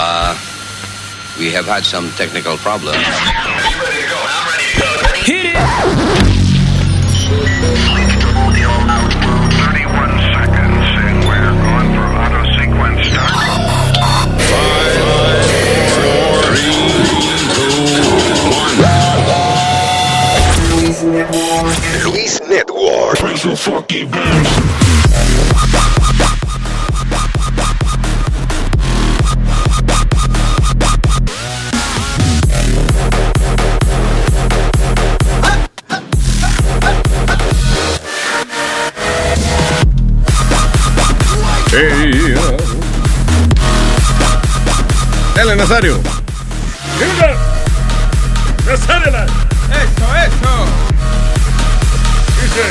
Uh, we have had some technical problems. Hit it! 31 seconds, and we're going for auto sequence start. Luis Network. Dale, Nazario. ¡Nasárela! Eso, eso. Dice: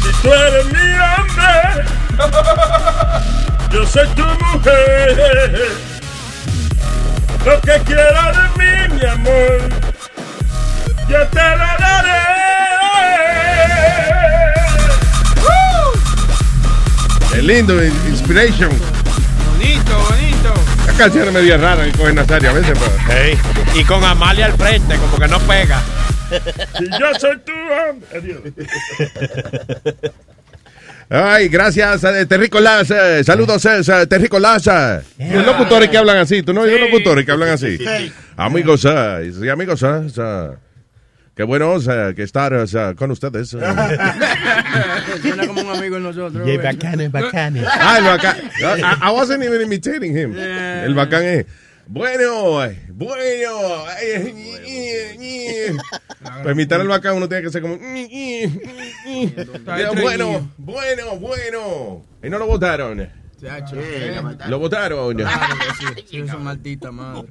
Si tú eres mi hombre, yo soy tu mujer. Lo que quieras de mí, mi amor, yo te lo daré. Es lindo, in- inspiration. Bonito, bonito. La canción es media rara que coge Nazario a veces, pero. Ey, Y con Amalia al frente, como que no pega. Si yo soy tu hombre. Adiós. Ay, gracias, eh, Terricolas. eh, saludos, eh, eh, Terricolas. eh. Los locutores que hablan así. ¿Tú no oyes locutores que hablan así? Amigos, eh, sí, amigos, eh, eh, qué bueno que estar con ustedes. amigo de nosotros. Y güey. bacán, bacán. Ah, el bacán. I, I wasn't even imitating him. El bacán es. Bueno, eh, bueno. eh. Para imitar al bacán uno tiene que ser como. Bueno, bueno, bueno. Y no lo votaron. Chacho, Lo votaron. Claro sí. Sí, es maldita madre.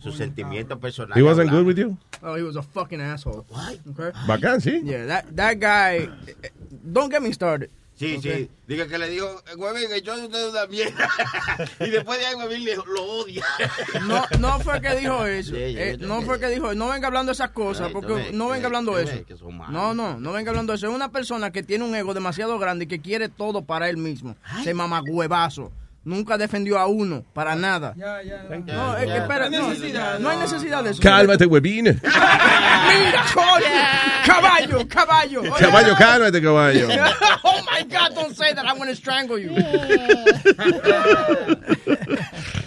Su sentimiento personal. He wasn't good with you. Oh, he was a fucking asshole. Okay? Bacán, sí. Yeah, that, that guy. eh, eh, Don't get me started. Sí, sí. Diga que le dijo, Huevín, que yo de usted una mierda. y después de ahí Huevín le lo odia. No, no fue que dijo eso. Sí, Eh, no fue que dijo, no venga hablando esas cosas, Ay, porque ves, no venga hablando eso. que son. No, no, no venga hablando eso. Es una persona que tiene un ego demasiado grande y que quiere todo para él mismo. Se mama huevazo. Nunca defendió a uno, para nada. Ya, ya. No, es que espera, no, no hay necesidad de eso. Cálmate, huevín. Mira, coño. Caballo, caballo. Oye, Caballo, cálmate, caballo. oh my God, don't say that. I'm going to strangle you.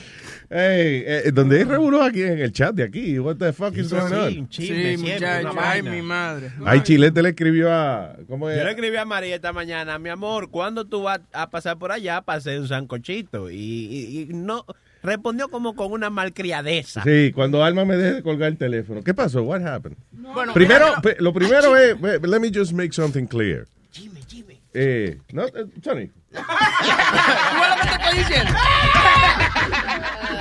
Hey, eh, donde hay revuelo aquí en el chat de aquí. What the fuck is going on? Sí, muchacho. Ay, mi madre. Ay, Chilete le escribió a. ¿Cómo Yo le es? escribí a María esta mañana, mi amor, ¿cuándo tú vas a pasar por allá para hacer un sancochito? Y, y- y no, respondió como con una malcriadeza. Sí, cuando Alma me deje de colgar el teléfono. ¿Qué pasó? What happened? Bueno, Primero, lo primero es, let me just make something clear. Eh, no, eh, Sonny. ¿Tú lo que te estoy diciendo?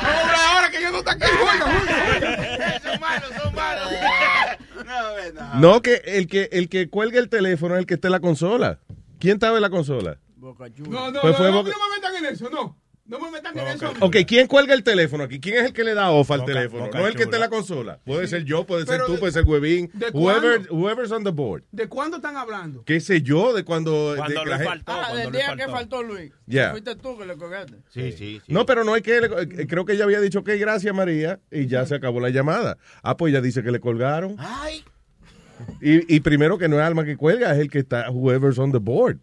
Ahora que yo no está aquí. son malos, son malos. No, no. No, que el que el que cuelga el teléfono es el que está en la consola. ¿Quién estaba en la consola? Boca. No, no, Pues no, fue no, Boca- no me metan en eso, no. No me metan en eso. Ok, ¿quién cuelga el teléfono aquí? ¿Quién es el que le da off al Boca- teléfono? Boca no es el que está en la consola. Puede ser yo, puede ser Pero tú, de- puede ser Huevín. ¿de Whoever, cuándo? whoever's on the board. ¿De cuándo están hablando? ¿Qué sé yo de cuando... de Cuando que la le gente- faltó, Ah, cuando del le día faltó. que faltó Luis. Ya. Fuiste tú que le colgaste. Sí, sí, sí. No, pero no es que... le- eh, creo que ella había dicho que gracias, María, y ya se acabó la llamada. Ah, pues ella dice que le colgaron. Ay, Y, y primero que no es Alma que cuelga, es el que está, whoever's on the board.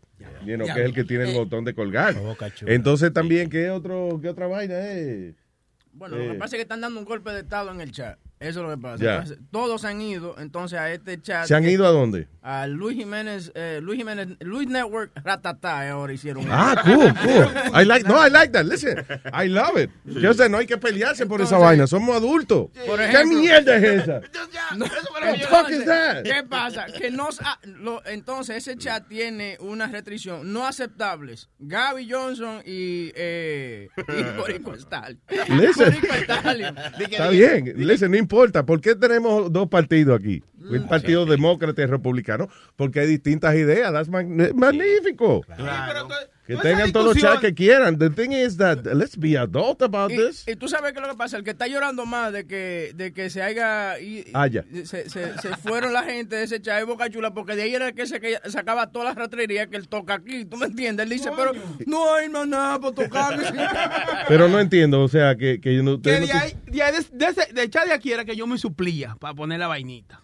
You know, Ya. que es el que tiene el botón de colgar. Chula. Entonces también, ¿qué, otro, qué otra vaina es? Bueno, lo Eh. que pasa es que están dando un golpe de estado en el chat. Eso es lo que pasa. Entonces, todos se han ido, entonces a este chat. ¿Se han ido a dónde? A Luis Jiménez, eh, Luis Jiménez, Luis Network, Ratatá, ahora hicieron. Ah, cool, cool. I like, no, I like that. Listen, I love it. Yo sé, no hay que pelearse por esa Entonces- vaina. Somos adultos. Por ¿Qué mierda es esa? No, the fuck is that? ¿Qué pasa? Que no, sa- lo- entonces ese chat tiene una restricción no aceptables. Gaby Johnson y, eh, y Boricua Stalin. Listen. Boricua Stalin. Está bien. Listen, no importa. ¿Por qué tenemos dos partidos aquí? El partido demócrata y republicano. Porque hay distintas ideas. That's mag- magnífico. Sí, pero, to- Que tengan todos los chats que quieran. The thing is that let's be adult about Y, this. y tú sabes qué es lo que pasa, el que está llorando más de que, de que se haya... y- Ah, ya. Se, se- se fueron la gente de ese chat de Boca Chula, porque de ahí era el que se que sacaba todas las ratrerías que él toca aquí, ¿tú me entiendes? Él dice, pero no hay más nada para tocar. Pero no entiendo, o sea, que, que no, Que de no ahí, de, ahí de, de ese- de echar de aquí era que yo me suplía para poner la vainita.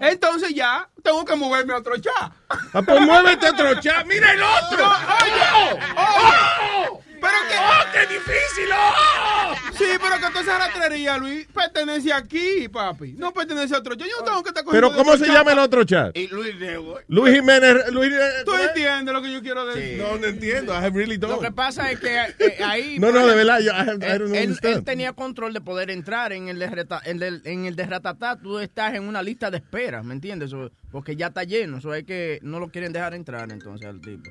Entonces ya tengo que moverme a otro chat. Ah, pues muévete otro chat. ¡Mira el otro! ¡Oye! ¡Oh! Pero que. ¡Oh, qué difícil! ¡Oh! Sí, pero que toda esa Luis, pertenece aquí, papi. No pertenece a otro chat. Yo no tengo que estar Pero cogiendo de ¿cómo se chat llama el otro chat? Y Luis Nebo. Luis Jiménez. Luis, ¿Tú entiendes lo que yo quiero decir? No, no entiendo. I really Lo don't. que pasa es que eh, ahí... No, no, de verdad, yo, I, have- I Él, don't él- él understand. tenía control de poder entrar en el de, reta- en el, en el de Ratatá. Tú estás en una lista de espera, ¿me entiendes? O- porque ya está lleno. Eso es que no lo quieren dejar entrar entonces al tipo.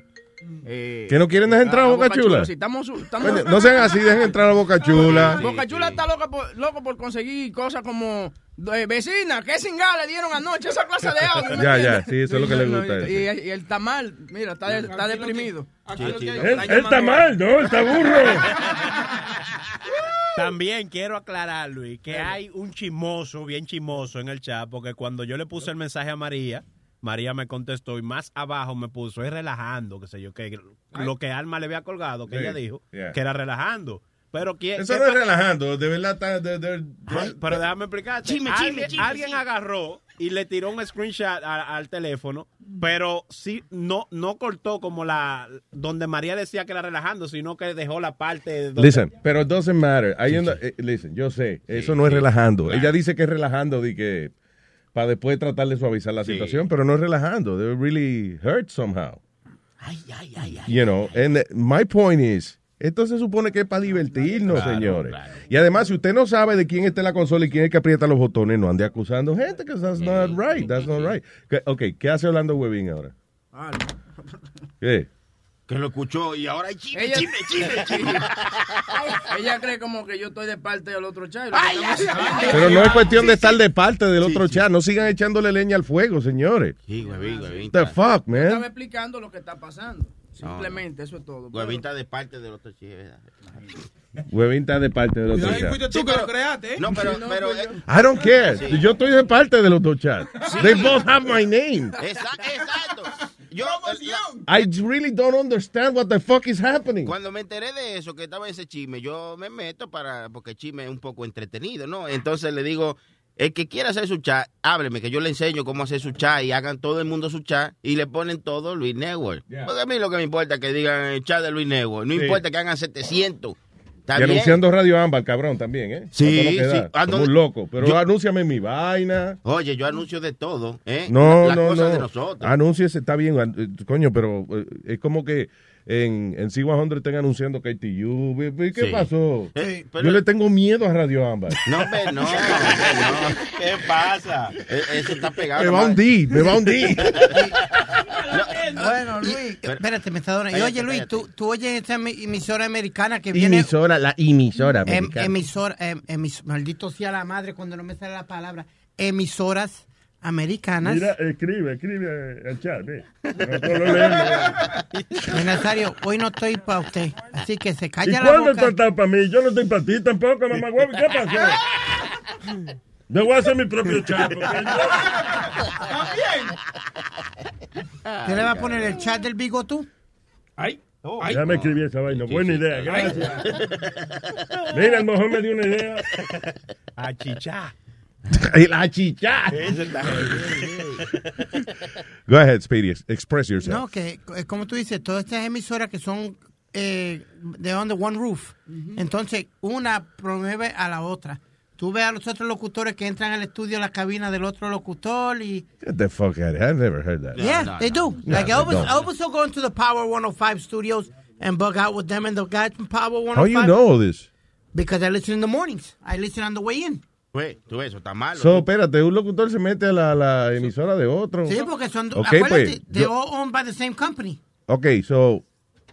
Eh, ¿Que no quieren dejar entrar a Boca Chula? Sí, estamos, estamos- Coño, no sean así, dejen entrar a Boca Chula. Boca Chula está loca por, loco por conseguir cosas como eh, vecina, que singa le dieron anoche esa clase de audio. ¿me Ya, ya, sí, eso es lo que le gusta. Y, y- y el tamal, mira, está, está deprimido. Aquí lo que hay- Él, él está mal, ¿no? Está burro. También quiero aclarar, Luis, que hay un chismoso, bien chismoso en el chat, porque cuando yo le puse el mensaje a María, María me contestó y más abajo me puso, es relajando, qué sé yo, que lo que Alma le había colgado, que Sí, ella dijo, yeah. que era relajando. Pero ¿quién? Eso no es relajando, de verdad está... de- de- Ay, pero déjame explicarte. Alguien chisme, chisme, alguien agarró y le tiró un screenshot a- al teléfono, pero sí no no cortó como la donde María decía que era relajando, sino que dejó la parte donde Listen, pero it doesn't matter. Ahí eh, listen, yo sé, eso no es relajando. Ella dice que es relajando de que para después tratar de suavizar la situación, pero no es relajando. They really hurt somehow. Ay, ay, ay, ay. You know, and my point is, esto se supone que es para divertirnos, señores. Y además, si usted no sabe de quién está en la consola y quién es el que aprieta los botones, no ande acusando gente, que that's not right, that's not right. Ok, ¿qué hace Orlando Webin ahora? ¿Qué? Que lo escuchó y ahora hay chisme, Ella- chisme, chisme, chisme. Ella cree como que yo estoy de parte del otro chat. Ay, Pero no es cuestión de estar de parte del otro chat. No sigan echándole leña al fuego, señores. Sí, huevín, huevín. What the fuck, Estaba man? explicando lo que está pasando. Simplemente, eso es todo. Huevín está de parte del otro chico. Huevín está de parte del otro chat. fuiste tú que lo creaste, ¿eh? No, pero, Sí, no, pero, I don't care. Yo estoy de parte del otro chat. They both have my name. exa- exacto. Yo, I really don't understand what the fuck is happening. cuando me enteré de eso, que estaba ese chisme, yo me meto para, porque el chisme es un poco entretenido, ¿no? Entonces le digo, el que quiera hacer su chat, hábleme, que yo le enseño cómo hacer su chat y hagan todo el mundo su chat y le ponen todo Luis Network. Porque a mí lo que me importa es que digan el chat de Luis Network, no Sí. importa que hagan 700. Y bien. anunciando Radio Ámbar, cabrón, también, ¿eh? Sí, sí. da, ¿A Como dónde- un loco. Pero Yo- anúnciame mi vaina. Oye, yo anuncio de todo, ¿eh? No, Las no, cosas no. de nosotros. Anúnciese, está bien, eh, coño, pero eh, es como que en, en C100 estén anunciando KTU. ¿Ve- ve ¿Qué Sí. pasó? Pero- Yo le tengo miedo a Radio Ámbar. No, hombre, no, no. ¿Qué pasa? E- Eso está pegado. me va a hundir, me va a hundir. Bueno, Luis, espérate, me está dando. Y oye, Luis, tú, tú oyes emi- emisora americana que viene. emisora, la emisora em- americana. emisora, em- emis- maldito sea la madre cuando no me sale la palabra. Emisoras americanas. Mira, escribe, escribe al chat, ve. Nosotros lo leemos. Nazario, hoy no estoy para usted. Así que se ¿Y calla la cuándo boca. estás para mí? Yo no estoy para ti tampoco, mamá huevo. ¿Qué pasó? Yo voy a hacer mi propio chat. porque ¿Usted le va a poner el chat del bigotú? Ay, ay. Ya me escribí esa vaina. Buena idea, gracias. Mira, el mejor me dio una idea. A chichá. la chicha. Go ahead, Speedy. Express yourself. No, que eh, como tú dices, todas estas emisoras que son eh, de under one roof. Entonces, una promueve a la otra. Tú ves a los otros locutores que entran al estudio, a la cabina del otro locutor y... Get the fuck out of here. I've never heard that. yeah, no, they do. like, I always. I always go into the Power 105 studios and bug out with them and the guys from Power 105. How you know all this? Because I listen in the mornings. I listen on the way in. Güey, tú eso está malo. So, espérate, un locutor se mete a la, la emisora de otro. Sí, porque son... Ok, acuérdate, pues, they're yo- all owned by the same company. Ok, so,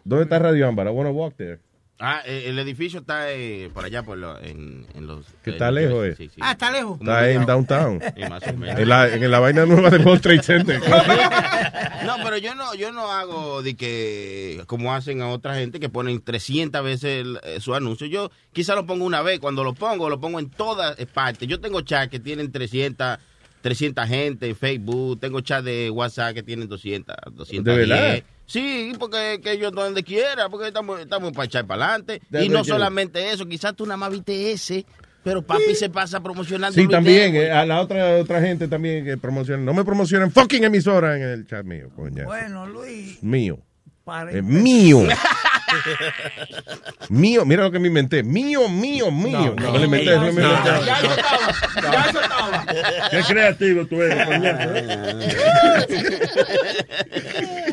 ¿dónde está Radio Ámbar? I want to walk there. Ah, eh, el edificio está eh, por allá, por lo- en, en los... Que en está lejos, eh. Sí, sí. Ah, está lejos. Está en downtown. Sí, más o menos. En la, en la vaina nueva del World Trade Center. No, pero yo no, yo no hago de que, como hacen a otra gente que ponen 300 veces el- eh, su anuncio. Yo quizá lo pongo una vez. Cuando lo pongo, lo pongo en todas partes. Yo tengo chat que tienen 300, 300 gente en Facebook. Tengo chat de WhatsApp que tienen 200, 200. ¿De verdad? Sí, porque que yo donde quiera, porque estamos, estamos para echar para adelante. De Y no solamente eso, quizás tú nada más viste ese, pero papi se pasa promocionando. Sí, también. Eh, a la otra otra gente también que promociona. No me promocionen fucking emisora en el chat mío, coña. Bueno, Luis, Mío. empezar- mío. mío. Mira lo que me inventé. Mío, mío, mío. No, me lo inventé. no me lo inventé. Ya eso estaba. Ya eso estaba. Qué creativo tú eres, coñazo,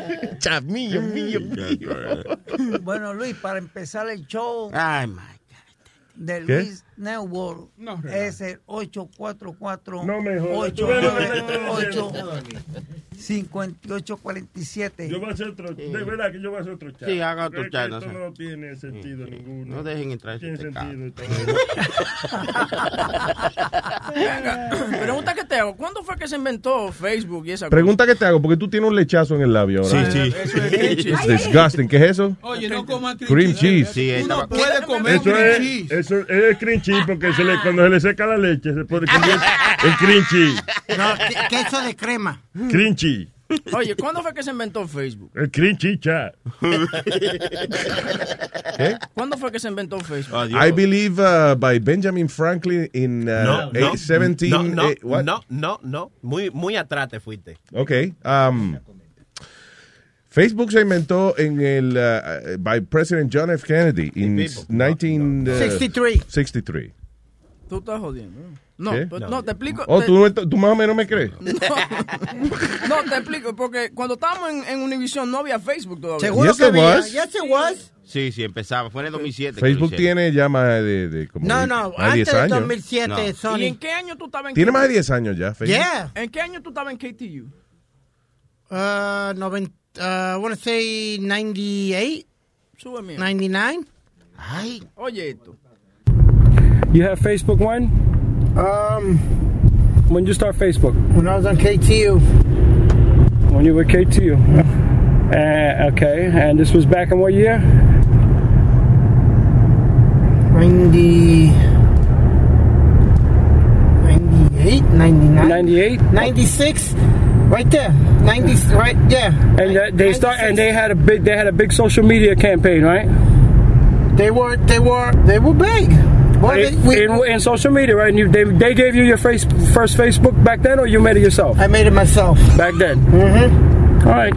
Chat mío, mío, mío. Bueno, Luis, para empezar el show Ay, my de ¿Qué? Luis Network No, es el 844 No me jodas. Tú ves lo que te 898 5847 Yo voy a hacer otro, de verdad que yo voy a hacer otro chat. Sí, haga otro chat, no Esto no tiene sentido ninguno. No dejen entrar tiene sentido. Pregunta que te hago. ¿Cuándo fue que se inventó Facebook y esa Pregunta que te hago, porque tú tienes un lechazo en el labio ahora. cosa? Eso es disgusting. ¿Qué es eso? Oye, no coman Cream cheese. Sí, Tú no puedes comer Eso cream es, cheese. eso es cream cheese porque se le, cuando se le seca la leche se pone convierte en cream cheese. No, que- queso de crema. Cream cheese. Oye, ¿cuándo fue que se inventó Facebook? El chat. ¿Qué? ¿Cuándo fue que se inventó Facebook? Adiós. I believe uh, by Benjamin Franklin in uh, No, no, eh, 17... no, no, eh, what? no, no, no. Muy, muy atrás te fuiste. Ok. um, Facebook se inventó en el uh, by President John F. Kennedy in Facebook. 1963. 63. 63. Tú estás jodiendo. No, ¿Qué? pues, no, te explico. Oh, te- ¿tú, no- tú más o menos me crees. no, no, te explico, porque cuando estábamos en, en Univision no había Facebook todavía. Seguro Yes, que había. was. Yes, it was. Sí, sí, empezaba. Fue en el 2007. que Facebook tiene ya más de, de como No, no, más de 10 antes del años. 2007, No. ¿Y Sony. en qué año tú estabas en Tiene más de 10 años ya, Facebook. Yeah. ¿En qué año tú estabas en KTU? Uh, noven- uh, I want to say 98, Sube mío. 99. Ay, Oye esto. You have Facebook when? Um, When you start Facebook? when I was on KTU. When you were KTU. Uh, okay, and this was back in what year? 90, 98, 99, 98. 96, right there. 90, right, yeah. And uh, they start and they had a big they had a big social media campaign, right? They were, they were, they were big. Well, they, In, we, in, in social media, right? And you, they they gave you your face, first Facebook back then, or you made it yourself I made it myself. back then? Mm-hmm. All right.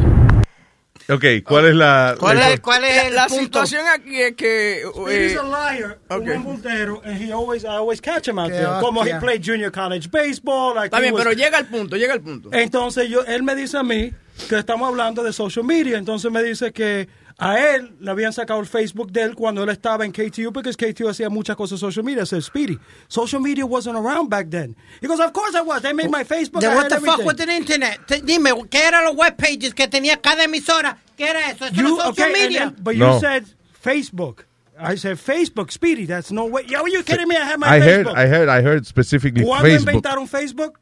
Ok, ¿cuál es la... ¿Cuál es, cuál es La punto? situación aquí es que... eh, He's a liar, okay. un embustero, and he always I always catch him out Qué there. Como he played junior college baseball, like Está he bien, was- pero llega al punto, llega al punto. Entonces yo, él me dice a mí que estamos hablando de social media. Entonces me dice que a él le habían sacado el Facebook de él cuando él estaba en KTU porque KTU hacía muchas cosas social media. Said Speedy, social media wasn't around back then. He goes, of course I was. They made my Facebook. Then what had the fuck everything." with the internet? Te- Dime, ¿qué eran los web pages que tenía cada emisora? ¿Qué era eso? Eso You era social okay? media. then- but No. you said Facebook. I said Facebook, Speedy. That's no way. Yo, you kidding me? I have my I heard, Facebook. I heard, I heard specifically ¿Cuándo Facebook. inventaron Facebook?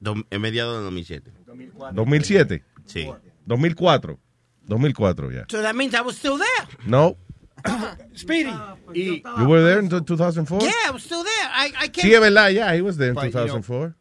do- en mediados de 2007. 2007, Sí. 2004, 2004, ya. So that means I was still there. No, Speedy. Ah, you were there in 2004? Yeah, I was still there. I, I Sí, came. es verdad, yeah, he was there in But, you know, 2004.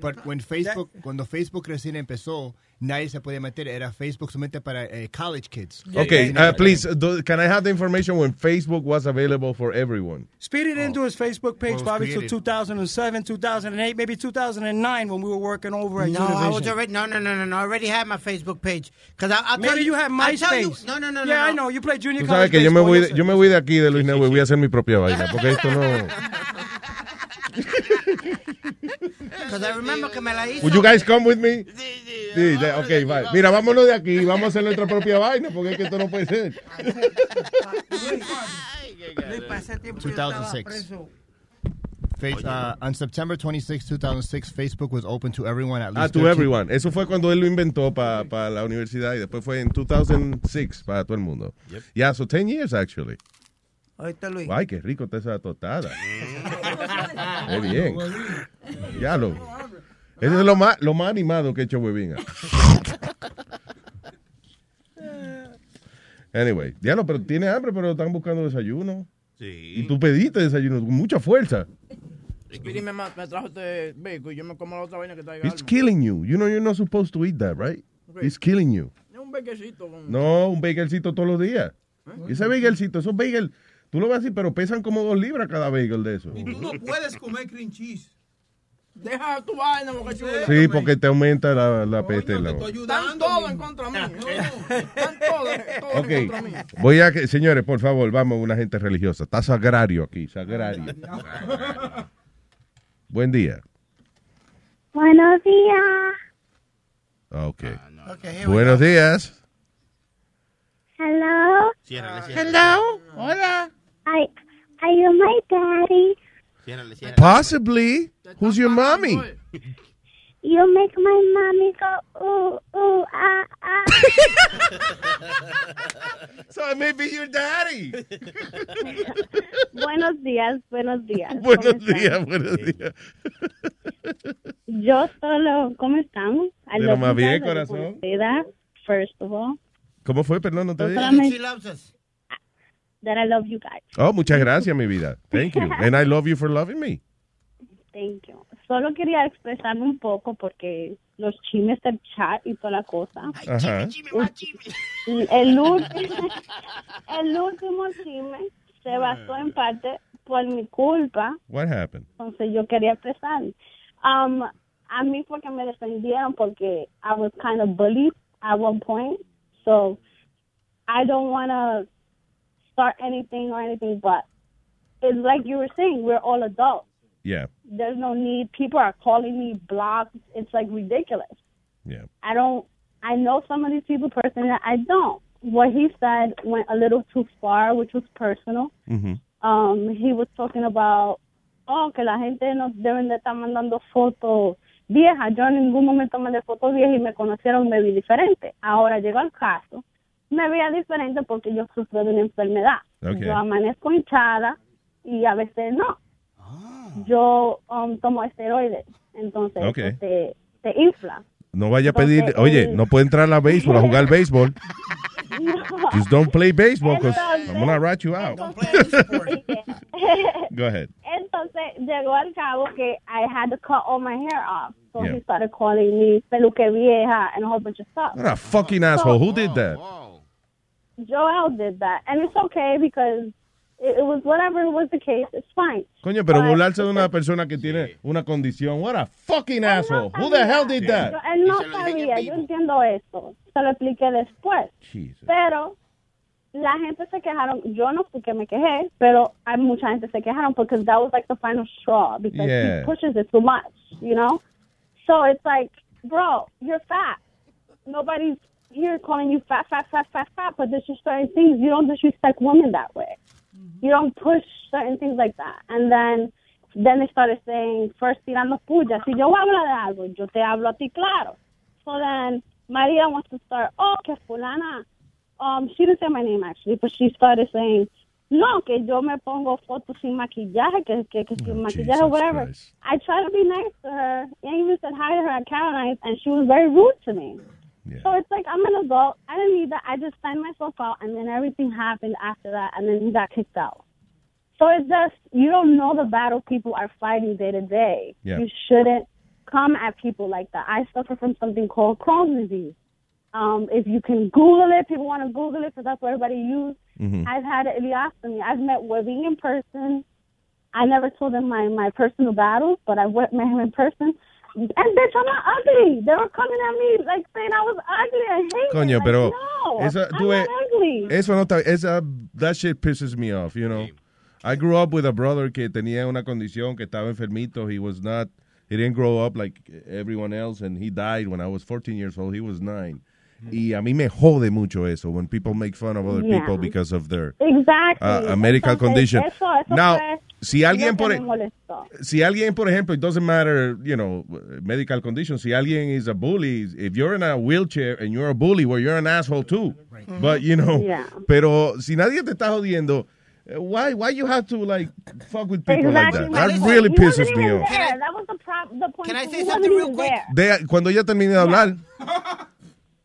But when Facebook, cuando Facebook recién empezó, nadie se podía meter. Era Facebook solamente para eh, college kids. Okay, uh, please, do, can I have the information when Facebook was available for everyone? Speedy didn't do his Facebook page Well, it probably till created. 2007, 2008, maybe 2009 when we were working over at No, I was Univision. already no no no no no. I already had my Facebook page because I I'll tell Maybe you had you- MySpace. No no no no. Yeah, no. I know. You played junior Tú college sabes que yo me voy, de, yo me voy de aquí de Luis Network, voy a hacer mi propia vaina, porque esto no... Because I remember que me la hizo. Would you guys come with me? Sí, de- ok, bye. Mira, vámonos de aquí, vamos a hacer nuestra propia vaina, porque es que esto no puede ser. Luis, ese tiempo yo estaba 2006. preso. Face- uh, on September 26, 2006, Facebook was open to everyone at least. Ah, to 13 everyone. Eso fue cuando él lo inventó para la universidad y después fue en 2006 para todo el mundo. Yeah, so 10 years actually. Luis. Ay, qué rico está esa tostada. Qué bien. Ya lo. Eso es lo más, lo más animado que he hecho Huevín. Anyway, diablo, pero tiene hambre, pero están buscando desayuno. Sí. Y tú pediste desayuno con mucha fuerza. Speedy me, me trajo este bacon y yo me como la otra vaina que traiga. It's killing you. You know you're not supposed to eat that, right? It's killing you. Es un baconcito con... No, un bagelcito todos los días. Ese bagelcito, esos bagel, tú lo ves así, pero pesan como dos libras cada bagel de eso. Y tú no puedes comer cream cheese. Deja tu vaina, porque chulo. Sí, porque te aumenta la, la peste. Están todos en contra mí. Están todos, en contra mí. voy a que, señores, por favor, vamos, una gente religiosa. Está sagrario aquí, sagrario. Buen día. Buenos días. Ok. Okay, Buenos días. Hello. Hello. Hola. I, are you my daddy? Possibly. Who's your mommy? You make my mommy go ooh ooh ah ah. so I may be your daddy. buenos días, buenos días. Buenos días, buenos días. Yo solo, ¿cómo estamos? Lo más bien, corazón. first of all, ¿Cómo fue? Perdón, no te dije. solamente- that I love you guys. Oh, muchas gracias, mi vida. Thank you. And I love you for loving me. Thank you. Solo quería expresarme un poco porque los chimes del chat y toda la cosa. El, último, el último chisme se basó en parte por mi culpa. What happened? Entonces yo quería expresar. Um, a mí porque me defendieron porque I was kind of bullied at one point. So I don't want to start anything or anything, but it's like you were saying, we're all adults. Yeah. There's no need. People are calling me blocked. It's like ridiculous. Yeah. I don't. I know some of these people personally. I don't. What he said went a little too far, which was personal. Mm-hmm. Um, he was talking about, oh, que la gente no deben de estar mandando fotos viejas. Yo en ningún momento mandé fotos viejas y me conocieron me vi diferente. Ahora llegó el caso. Me veía diferente porque yo sufro de una enfermedad. Ok. Yo amanezco hinchada y a veces no. Yo um, tomo esteroides, entonces Ok. eso te, te infla. No vaya a Entonces, pedir, oye, el- no puede entrar a la béisbol, a jugar béisbol. Just don't play baseball because Entonces- I'm gonna rat you out. Go ahead. Entonces llegó al cabo que I had to cut all my hair off. So Yeah. he started calling me peluque vieja and a whole bunch of stuff. What a fucking asshole. Who did that? Joel did that. And it's okay because it, it was whatever was the case, it's fine. Coño, pero But- burlarse de una persona que tiene una condición. What a fucking asshole. Who the hell did Yo- that? él no sabía, yo entiendo esto. Se lo expliqué después. Pero la gente se quejaron, yo no fui que me quejé, pero hay mucha gente se quejaron porque that was like the final straw because Yeah. he pushes it too much, you know? So it's like, bro, you're fat. Nobody's here calling you fat, fat, fat, fat, fat, but there's just certain things. You don't disrespect women that way. You don't push certain things like that. And then then they started saying, first tirando puya. Si yo hablo de algo, yo te hablo a ti claro. So then Maria wants to start, oh, que fulana. Um, she didn't say my name actually, but she started saying, no, que yo me pongo fotos sin maquillaje, que, que, que sin maquillaje, whatever. I tried to be nice to her. I even said hi to her at Caroline's, and she was very rude to me. So it's like I'm an adult. I didn't need that. I just signed myself out, and then everything happened after that, and then he got kicked out. So it's just you don't know the battle people are fighting day to day. Yeah. You shouldn't come at people like that. I suffer from something called Crohn's disease. Um, if you can Google it, people want to Google it because that's what everybody uses. Mhm. I've had an ileostomy. I've met Webbing in person. I never told them my, my personal battles, but I met him in person. And bitch, I'm not ugly. They were coming at me like saying I was ugly and hating. Coño, like, pero no, esa, I'm not ugly. eso no está, esa, that shit pisses me off, you know. I grew up with a brother que tenía una condición que estaba enfermito. He was not, he didn't grow up like everyone else, and he died when I was 14 years old. He was nine. Y a mí me jode mucho eso when people make fun of other Yeah. people because of their Exactly. uh, a medical Entonces, condition. Eso, eso Now, fue si alguien por si alguien, por ejemplo, it doesn't matter, you know, medical condition, si alguien is a bully, if you're in a wheelchair and you're a bully, well, you're an asshole too. But, you know, Yeah. pero si nadie te está jodiendo, Uh, Why, why you have to like fuck with people Exactly like that? That really He pisses me off. there. That was the, the point. Can I say something real quick? De- cuando ella termine de hablar,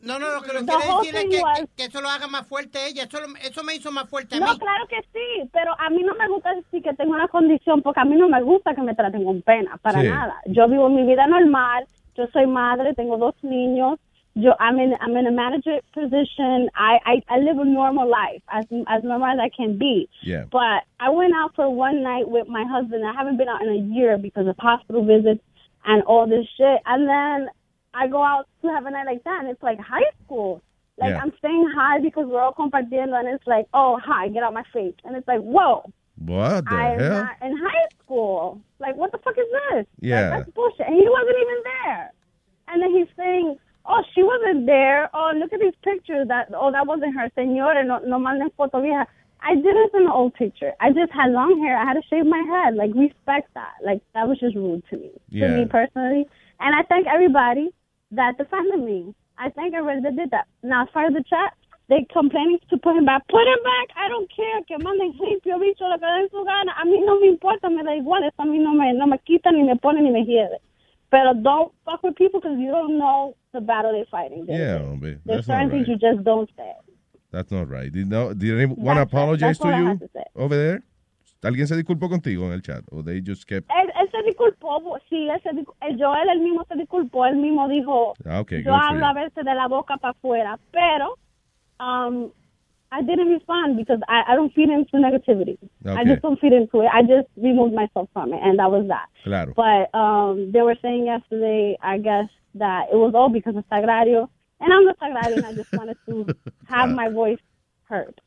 No, no, lo que lo whole decir es que, eso lo haga más fuerte ella. Eso, lo- eso me hizo más fuerte a No, mí. claro que sí, pero a mí no me gusta decir que tengo una condición porque a mí no me gusta que me traten con pena, para Sí. nada. Yo vivo mi vida normal, yo soy madre, tengo dos niños, yo I'm in I'm in a manager position. I I, I live a normal life as as normal as I can be. Yeah. But I went out for one night with my husband. I haven't been out in a year because of hospital visits and all this shit. And then I go out to have a night like that, and it's like high school. Like Yeah. I'm staying high because we're all compartiendo, and it's like, oh, hi, get out my face, and it's like, whoa, what the I'm hell? not in high school. Like, what the fuck is this? Yeah. like, that's bullshit. And he wasn't even there. And then he's saying, oh, she wasn't there. Oh, look at these pictures. That oh, that wasn't her. Señora, no, no manden foto vieja. I didn't an old picture. I just had long hair. I had to shave my head. Like, respect that. Like, that was just rude to me, Yeah. to me personally. And I thank everybody that defended me. I thank everybody that did that. Now, as far as the chat, they complaining to put him back. Put him back. I don't care. Que manden limpio, bicho, lo que den su gana. A mí no me importa, me da igual. Eso a mí no me, no me quita, ni me pone, ni me hiede. But don't fuck with people because you don't know the battle they're fighting. There's, Yeah, hombre, there's that's not certain things you just don't say. That's not right. Did, no, did anyone apologize to you to over there? ¿Alguien se disculpó contigo en el chat? ¿O they just kept... Se disculpó, sí, él se el Joel, él mismo se disculpó, él mismo dijo, Ah, okay, yo hablo a veces de la boca para afuera, pero um, I didn't respond because I, I don't feed into negativity. I just don't feed into it. I just removed myself from it, and that was that. Claro. But um, they were saying yesterday, I guess, that it was all because of Sagrario, and I'm the Sagrario, and I just wanted to have my voice heard.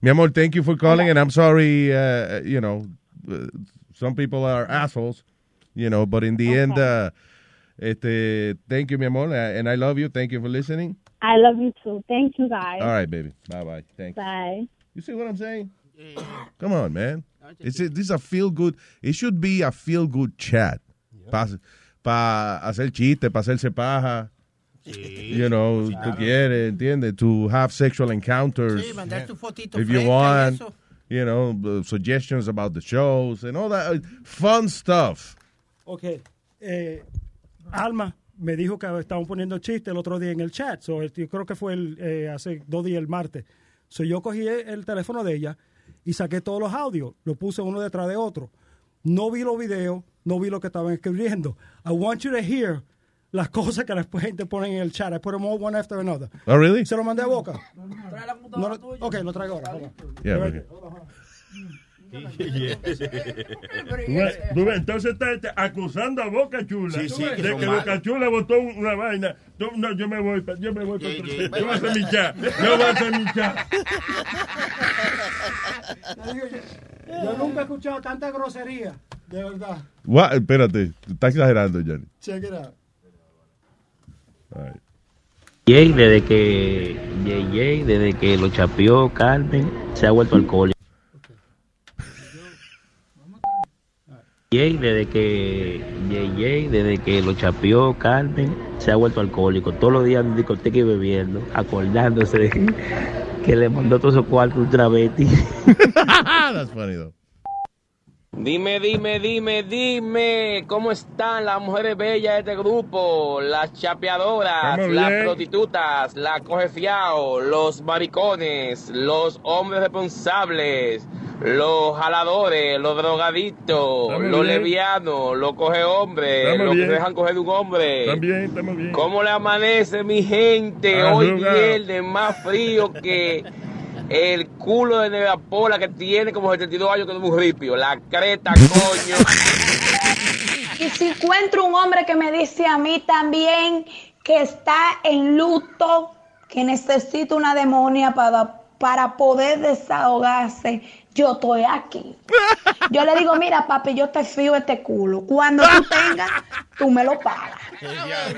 Mi amor, thank you for calling, and I'm sorry, uh, you know, uh, some people are assholes, you know, but in the end, uh, este, thank you, mi amor, uh, and I love you. Thank you for listening. I love you too. Thank you, guys. All right, baby. Bye-bye. Thanks. Bye. You see what I'm saying? Yeah. Come on, man. It's a, this is a feel good. It should be a feel good chat. Para pa hacer chiste, para hacerse paja. you know, tú quieres, ¿entiendes? To have sexual encounters. Sí, mandar tu fotito if you fresca y want. eso. You know, suggestions about the shows and all that uh, fun stuff. Ok. Eh, Alma me dijo que estaban poniendo chiste el otro día en el chat. So, yo creo que fue el, eh, hace dos días, el martes. So, yo cogí el teléfono de ella y saqué todos los audios. Lo puse uno detrás de otro. No vi los videos, no vi lo que estaban escribiendo. I want you to hear las cosas que después gente pone en el chat. I put them all one after another. Oh, really? ¿Se lo mandé a boca? No lo- ok, lo traigo ahora. Yeah, okay. Tú ves, Entonces está este, acusando a Boca Chula Sí, sí, que de que malos. Boca Chula votó una vaina. Tú- no, yo me voy, yo me voy. pa- yo voy a hacer mi chat. Yo voy a hacer mi chat. Yo nunca he escuchado tanta grosería, de verdad. What? Espérate, está exagerando, Johnny. Check it out. Right. Jay, desde que JJ, desde que lo chapeó Carmen, se ha vuelto alcohólico. Jay, desde que JJ, desde que lo chapeó Carmen, se ha vuelto alcohólico. Todos los días en discoteca y bebiendo, acordándose de que, que le mandó todo su cuarto un travesti. That's funny, though. Dime, dime, dime, dime, ¿cómo están las mujeres bellas de este grupo? Las chapeadoras, Estamos las bien. prostitutas, las cojefiao, los maricones, los hombres responsables, los jaladores, los drogadictos, Estamos los bien. levianos, los coge hombres, los que se dejan coger de un hombre. También, estamos bien. ¿Cómo le amanece mi gente? Ah, Hoy viernes más frío que el culo de Nevea Pola que tiene como 72 años que es un ripio. La creta, coño. Y si encuentro un hombre que me dice a mí también que está en luto, que necesita una demonia para, para poder desahogarse, yo estoy aquí. Yo le digo, mira papi, yo te fío este culo. Cuando tú tengas, tú me lo pagas.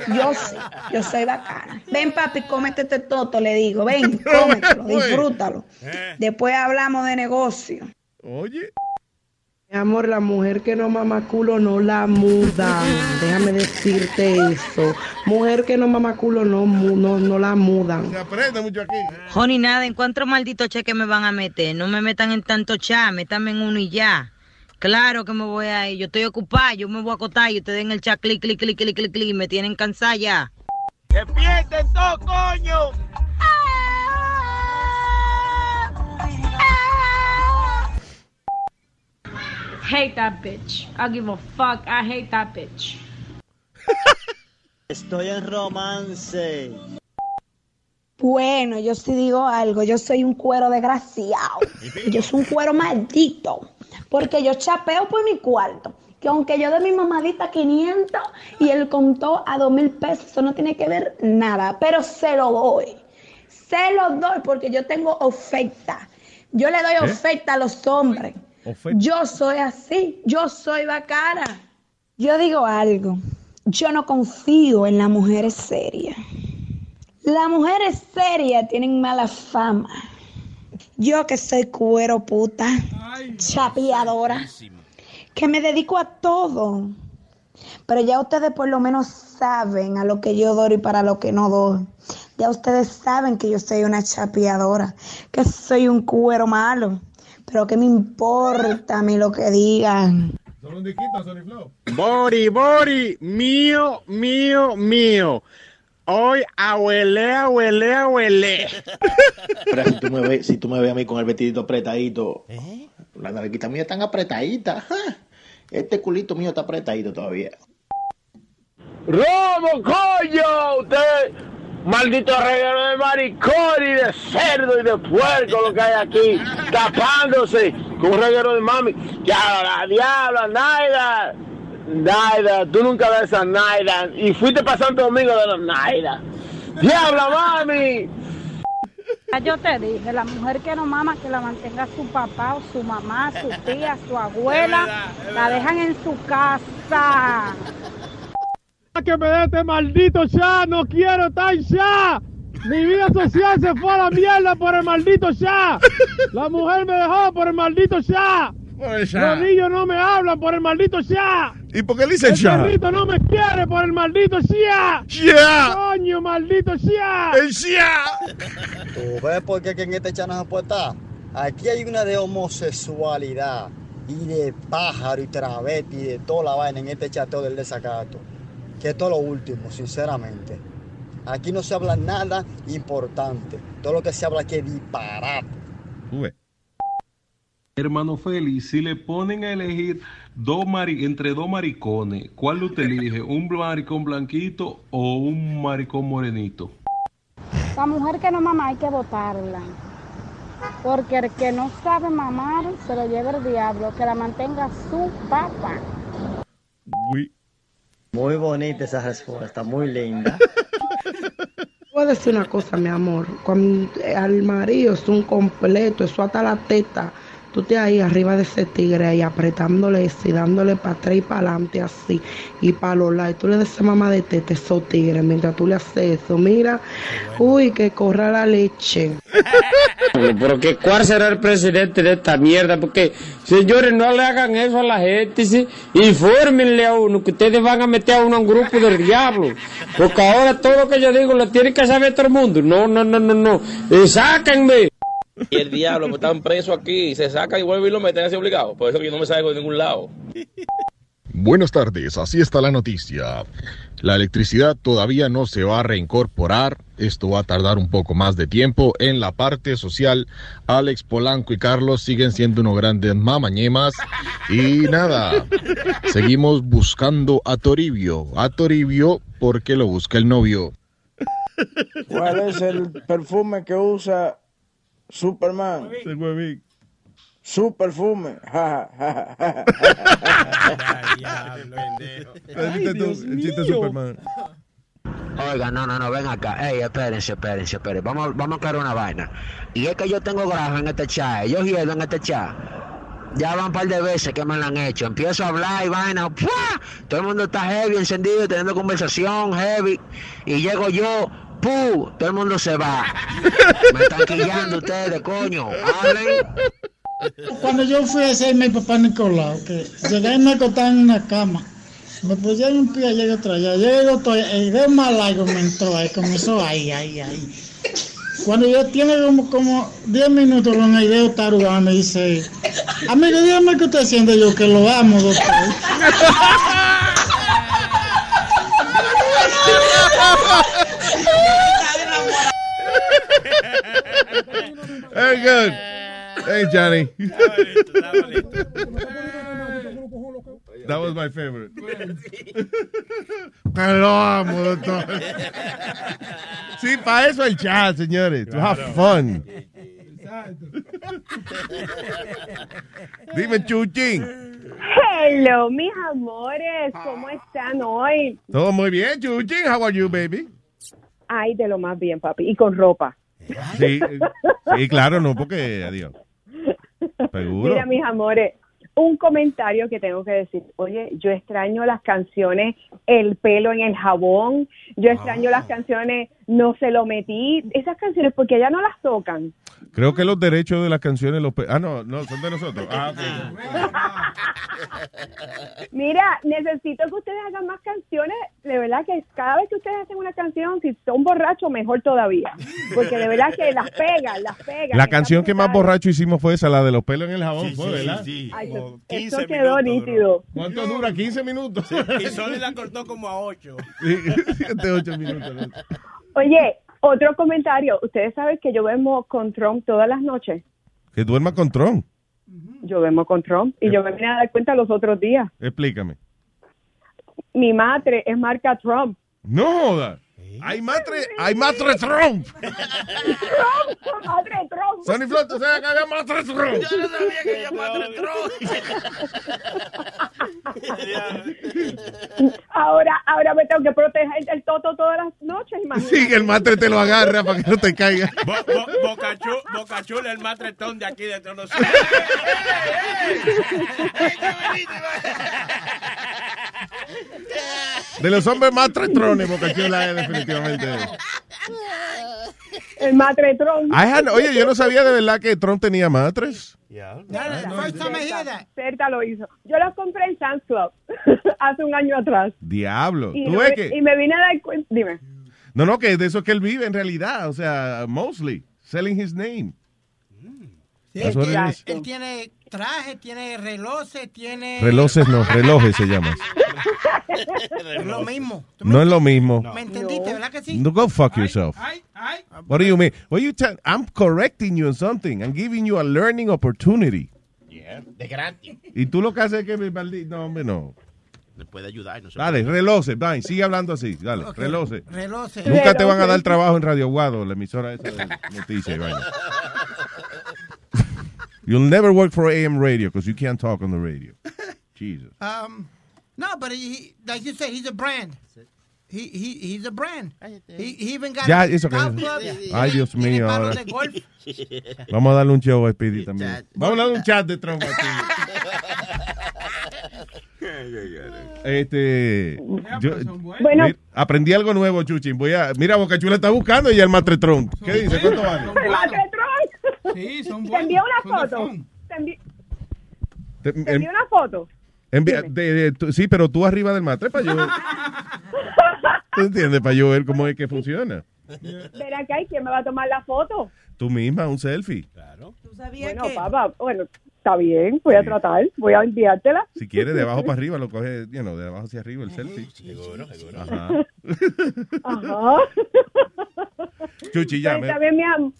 Yo sí, yo soy bacana. Ven papi, cómete este toto, le digo. Ven, cómetelo, disfrútalo. Después hablamos de negocio. Oye. Mi amor, la mujer que no mama culo no la mudan. Déjame decirte eso. Mujer que no mama culo no, no, no la mudan. Se aprende mucho aquí. Joni, nada, ¿en cuántos malditos cheques me van a meter? No me metan en tanto chat, métanme en uno y ya. Claro que me voy a ir. Yo estoy ocupada, yo me voy a acotar y ustedes en el chat clic, clic, clic, clic, clic, clic, me tienen cansada ya. ¡Despierten todos, coño! Hate that bitch. I give a fuck. I hate that bitch. Estoy en romance. Bueno, yo sí digo algo, yo soy un cuero desgraciado. Yo soy un cuero maldito. Porque yo chapeo por mi cuarto. Que aunque yo de mi mamadita 500 y él contó a 2 mil pesos, eso no tiene que ver nada. Pero se lo doy. Se lo doy porque yo tengo oferta. Yo le doy ¿Eh? oferta a los hombres. Yo soy así. Yo soy bacana. Yo digo algo. Yo no confío en las mujeres serias. Las mujeres serias tienen mala fama. Yo que soy cuero puta, chapeadora, que me dedico a todo. Pero ya ustedes por lo menos saben a lo que yo doy y para lo que no doy. Ya ustedes saben que yo soy una chapeadora, que soy un cuero malo. Pero que me importa a mí lo que digan. Solo un diquito, Sony Flow. Bori, Bori, mío, mío, mío. Hoy abuelé, abuelé, abuelé. Pero si tú me ves, si tú me ves a mí con el vestidito apretadito, la nalguita mía tan apretadita. Este culito mío está apretadito todavía. ¡Robo, coño! Usted, maldito reguero de maricón y de cerdo y de puerco lo que hay aquí, tapándose con un reguero de mami. Ya, la diabla, Naida. Naida, tú nunca ves a Naida. Y fuiste para Santo Domingo de los Naida. ¡Diabla, mami! Ya Yo te dije, la mujer que no mama, que la mantenga su papá o su mamá, su tía, su abuela, la dejan en su casa. Que me dé este maldito ya, no quiero estar ya. Mi vida social se fue a la mierda por el maldito ya. La mujer me dejó por el maldito ya. el ya. Los niños no me hablan por el maldito ya. ¿Y por qué le dice El ya? perrito no me quiere por el maldito ya. Ya. Coño, maldito ya. El ya. ¿Tú ves por qué que en este chat no se puede estar? Aquí hay una de homosexualidad y de pájaro y travesti y de toda la vaina en este chateo del desacato. Que esto es lo último, sinceramente. Aquí no se habla nada importante. Todo lo que se habla aquí es disparate. Hermano Félix, si le ponen a elegir dos mari entre dos maricones, ¿cuál usted elige? ¿Un maricón blanquito o un maricón morenito? La mujer que no mama hay que botarla. Porque el que no sabe mamar se lo lleva el diablo, que la mantenga su papá. Muy bonita esa respuesta, muy linda. Voy decir una cosa, mi amor. Cuando al marido es un completo, eso hasta la teta. Tú te ahí arriba de ese tigre ahí apretándole eso y dándole para atrás y para adelante así y para los lados. Y tú le das esa mamá de teta a esos tigres mientras tú le haces eso. Mira, uy, que corra la leche. Pero que cuál será el presidente de esta mierda, porque señores no le hagan eso a la gente, ¿sí? infórmenle a uno que ustedes van a meter a uno a un grupo del diablo, porque ahora todo lo que yo digo lo tiene que saber todo el mundo. No, no, no, no, no, Eh, sáquenme. Y el diablo, pues están presos aquí, se saca y vuelve y lo meten así obligado. Por eso que yo no me salgo de ningún lado. Buenas tardes, así está la noticia. La electricidad todavía no se va a reincorporar, esto va a tardar un poco más de tiempo. En la parte social, Alex Polanco y Carlos siguen siendo unos grandes mamañemas. Y nada, seguimos buscando a Toribio, a Toribio porque lo busca el novio. ¿Cuál es el perfume que usa Superman? Su perfume. Ja. El chiste Superman. Oiga, no, no, no, ven acá. Ey, espérense, espérense, espérense. Vamos, vamos a crear una vaina. Y es que yo tengo grafo en este chat. Yo hierro en este chat. Ya van un par de veces que me lo han hecho. Empiezo a hablar y vaina. ¡pua! Todo el mundo está heavy, encendido, teniendo conversación heavy. Y llego yo, ¡pu! Todo el mundo se va. Me están quillando ustedes, coño. Hablen. Cuando yo fui a hacerme mi papá Nicolau, que llegué y me acostaba en una cama. Me pusieron un pie allá y otro allá. Llegué el doctor, el dedo más largo me entró ahí, comenzó ahí, ahí, ahí. Cuando yo tiene como, como 10 minutos con el dedo tarugado, me dice, amigo, dígame qué usted haciendo yo, que lo amo, doctor. Very good. Hey, Johnny. That was my favorite. Te lo amo, doctor. Sí, para eso el chat, señores. To have fun. Dime, Chuchín. Hello, mis amores, ¿cómo están hoy? Todo muy bien, Chuchín. How are you, baby? Ay, de lo más bien, papi. Y con ropa. Sí, sí, claro, no, porque, adiós. Seguro. Mira, mis amores, un comentario que tengo que decir. Oye, yo extraño las canciones El pelo en el jabón. Yo extraño las canciones No se lo metí. Esas canciones, porque ya no las tocan. Creo que los derechos de las canciones los... pe- Ah, no, no, son de nosotros. Ah. Mira, necesito que ustedes hagan más canciones. De verdad que cada vez que ustedes hacen una canción, si son borrachos, mejor todavía. Porque de verdad que las pegan, las pegan. La canción que más borracho hicimos fue esa, la de los pelos en el jabón, fue, ¿verdad? Ay, eso, eso quedó nítido. ¿Cuánto dura? 15 minutos. Y Sony la cortó como a 8. Sí, siete, ocho minutos. ¿no? Oye, otro comentario. Ustedes saben que yo vemos con Trump todas las noches. Que duerma con Tron. Yo vemos con Trump y yo me vine a dar cuenta los otros días. Explícame. Mi madre es marca Trump. No Hay matre, hay matre Trump. Trump, madre Trump. Sonny Flow, ¿tú sabes que había matre Trump? Yo no sabía que había madre Ahora, ahora me tengo que proteger del toto todas las noches, imagínate. Sí, que el matre te lo agarra para que no te caiga. Bo, bo, Bocachula, Bocachula, el matretón de aquí de todos nosotros. De los hombres más tretrones, Bocachula es definitivamente. El had- oye, yo no sabía de verdad que Trump tenía matres. First time I hear that. Certa lo hizo. Yo los compré en Sam's Club hace un año atrás. Diablo. Y, ¿Tú no ves me- que? y me vine a dar cuenta. Dime. No, no, que de eso es que él vive en realidad. O sea, mostly. Selling his name. Sí, él, tiene, is. él tiene traje, tiene relojes, tiene... Relojes no, relojes se llama. Es lo mismo. No es lo mismo. ¿Me entendiste, verdad que sí? No, go fuck yourself. What do you mean? What you tell? I'm correcting you on something. I'm giving you a learning opportunity. De gratis. Y tú lo que haces es que me maldi- No, hombre, no. Le puede ayudar. No se Dale, relojes, Dale, sigue hablando así. Dale, Ok, relojes. relojes. Nunca te van a dar trabajo en Radio Guado, la emisora esa de noticias. You'll never work for AM radio because you can't talk on the radio. Jesus. Um, no, but he, like you said, he's a brand. He, he, he's a brand. He, he even got Ya, a eso que- golf club. Ay, Dios mío, ahora. Vamos a darle un show a Speedy también. Vamos a darle un chat de Trump aquí. Este, yo- Bueno. aprendí algo nuevo, Chuchín. Voy a, mira, Bocachula está buscando y el Matre Trump. ¿Qué dice? ¿Cuánto vale? Sí, son Te envié buenos, una foto. Te envié, Te- te em- envié una foto. envía- de- de- tú- sí, pero tú arriba del matre para yo. ¿Tú entiendes? Para yo ver cómo es que funciona. Ven acá, ¿y quién me va a tomar la foto? Tú misma, un selfie. Bueno, papá, bueno, está bien, voy a tratar, voy a enviártela. Si quieres, de abajo para arriba, lo coges, you know, de abajo hacia arriba el selfie. Seguro, seguro. Ajá. Ajá. Chuchi, ya. Pero me- bien, mi am-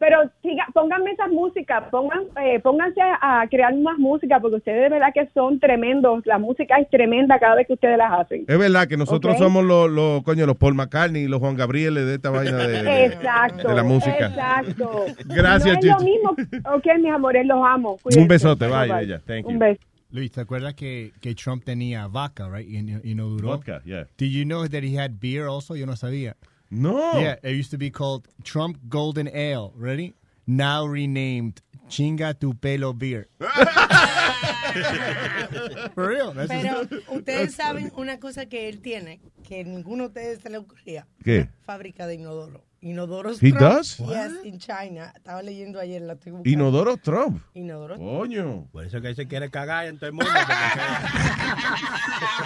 Pero siga, pónganme esas músicas, pongan, eh, pónganse a crear más música, porque ustedes de verdad que son tremendos. La música es tremenda cada vez que ustedes las hacen. Es verdad que nosotros somos los, los, coño, los Paul McCartney y los Juan Gabriel de esta vaina de, de- Exacto. de la música. Exacto. Gracias, No es lo Chichi. mismo. Ok, mis amores, los amo. Cuídense. Un besote, Bye, vaya, bye. ella. Thank you. Un beso. Luis, ¿te acuerdas que, que Trump tenía vodka, right? Y, no- y no duró. Vodka, yeah. Did you know that he had beer also? Yo no sabía. No. Yeah, it used to be called Trump Golden Ale. Ready? Now renamed Chinga Tu Pelo Beer. For real. that's Pero ustedes saben una cosa que él tiene, que ninguno de ustedes se le ocurría. ¿Qué? Fábrica de inodoro. Inodoros He Trump. does? Yes, in China. Estaba leyendo ayer, la estoy buscando. Inodoro Trump. Inodoro Coño. Por eso que él se quiere cagar en todo el mundo.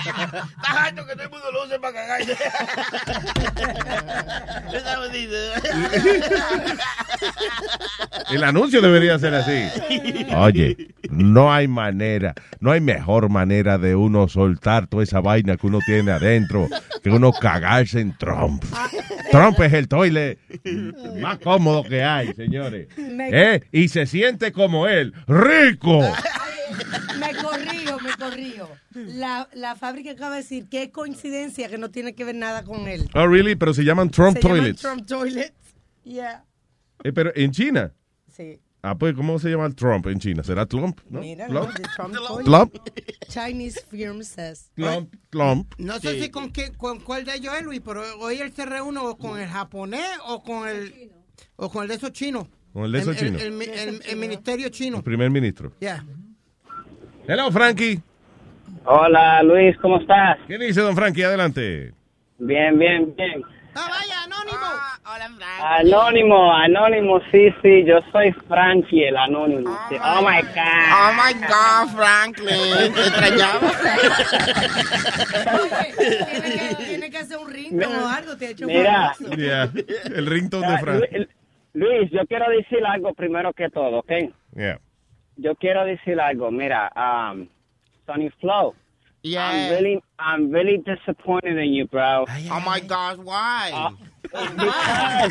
Está harto que todo el mundo lo use para cagarse. Está bonito. El anuncio debería ser así. Oye, no hay manera, no hay mejor manera de uno soltar toda esa vaina que uno tiene adentro que uno cagarse en Trump. Trump es el más cómodo que hay, señores. Me- ¿Eh? Y se siente como él, rico. Me corrijo, me corrijo. La, la fábrica acaba de decir que es coincidencia que no tiene que ver nada con él. Oh, really? Pero se llaman Trump Se llaman toilets. Trump Toilets. Yeah. Eh, pero en China. Sí. Ah, pues, ¿cómo se llama el Trump en China? ¿Será Trump? ¿No? Mira, Trump. Chinese firm says. Trump. Trump. No sé si con, qué, con cuál de ellos es, Luis, pero hoy él se reúne o con el japonés o con el o con el de esos chinos. Con el de esos el, chinos. El, el- el- el ministerio chino. El primer ministro. Yeah. Hello, Frankie. Hola, Luis, ¿cómo estás? ¿Qué dice don Frankie? Adelante. Bien, bien, bien. Ah, vaya, anónimo. Anónimo, sí, sí, yo soy Frankie, el anónimo. sí. Oh, my God. Oh my God, Franklin. Te extrañaba. Tiene que, tiene que hacer un ringtone o algo, te ha hecho Mira. famoso. Yeah. El ringtone de Ah, Frank. Lu- Luis, yo quiero decir algo primero que todo, ¿ok? Yeah. Yo quiero decir algo, mira, um, Sonny Flow. Yeah. I'm really, I'm really disappointed in you, bro. Oh my gosh, why? Because I,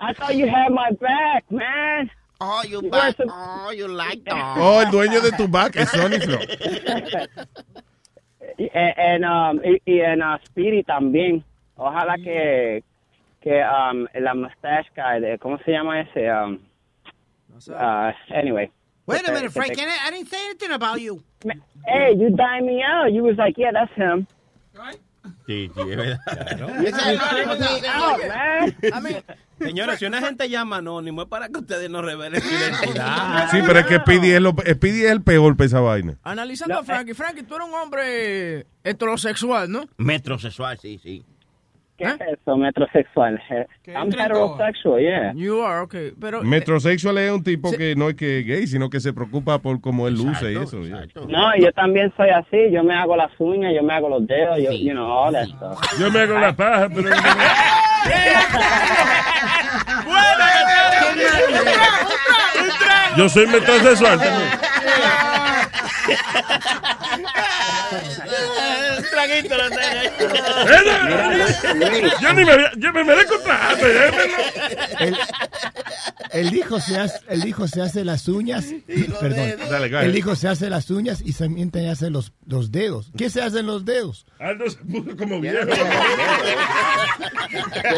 I thought you had my back, man. Oh, you You back. were Oh, you like that. Oh, el dueño de tu back es Sonny Flow. Y- and, um, y, y en uh, Speedy también. Ojalá que, que um, la mustache guy, de, ¿cómo se llama ese? Um, uh, anyway. Wait a minute, Frank. I I didn't say anything about you. Hey, you dined me out. You was like, yeah, that's him. Sí, sí, es verdad. Señores, si una gente llama anónimo es para que ustedes no revelen su identidad. Sí, pero es que Speedy es, lo, Speedy es el peor para esa vaina. Analizando a Frankie, Frankie, tú eres un hombre heterosexual, ¿no? Metrosexual, sí, sí. ¿Qué es eso, metrosexual? I'm heterosexual, yeah. You are, okay. Pero, Metrosexual es un tipo que no es que gay, sino que se preocupa por cómo él luce y eso. yeah. No, yo también soy así. Yo me hago las uñas, yo me hago los dedos, yo, you know, all that stuff. Yo me hago la paja, pero... Yo soy metrosexual también. Traguito lo Yo ni me, yo me merezco trabajo. Él, el hijo se hace, el hijo se hace las uñas. Perdón. Dale, el hijo se hace las uñas y también te hace los, los dedos. ¿Qué se hacen los dedos? Aldo se puso como viejo.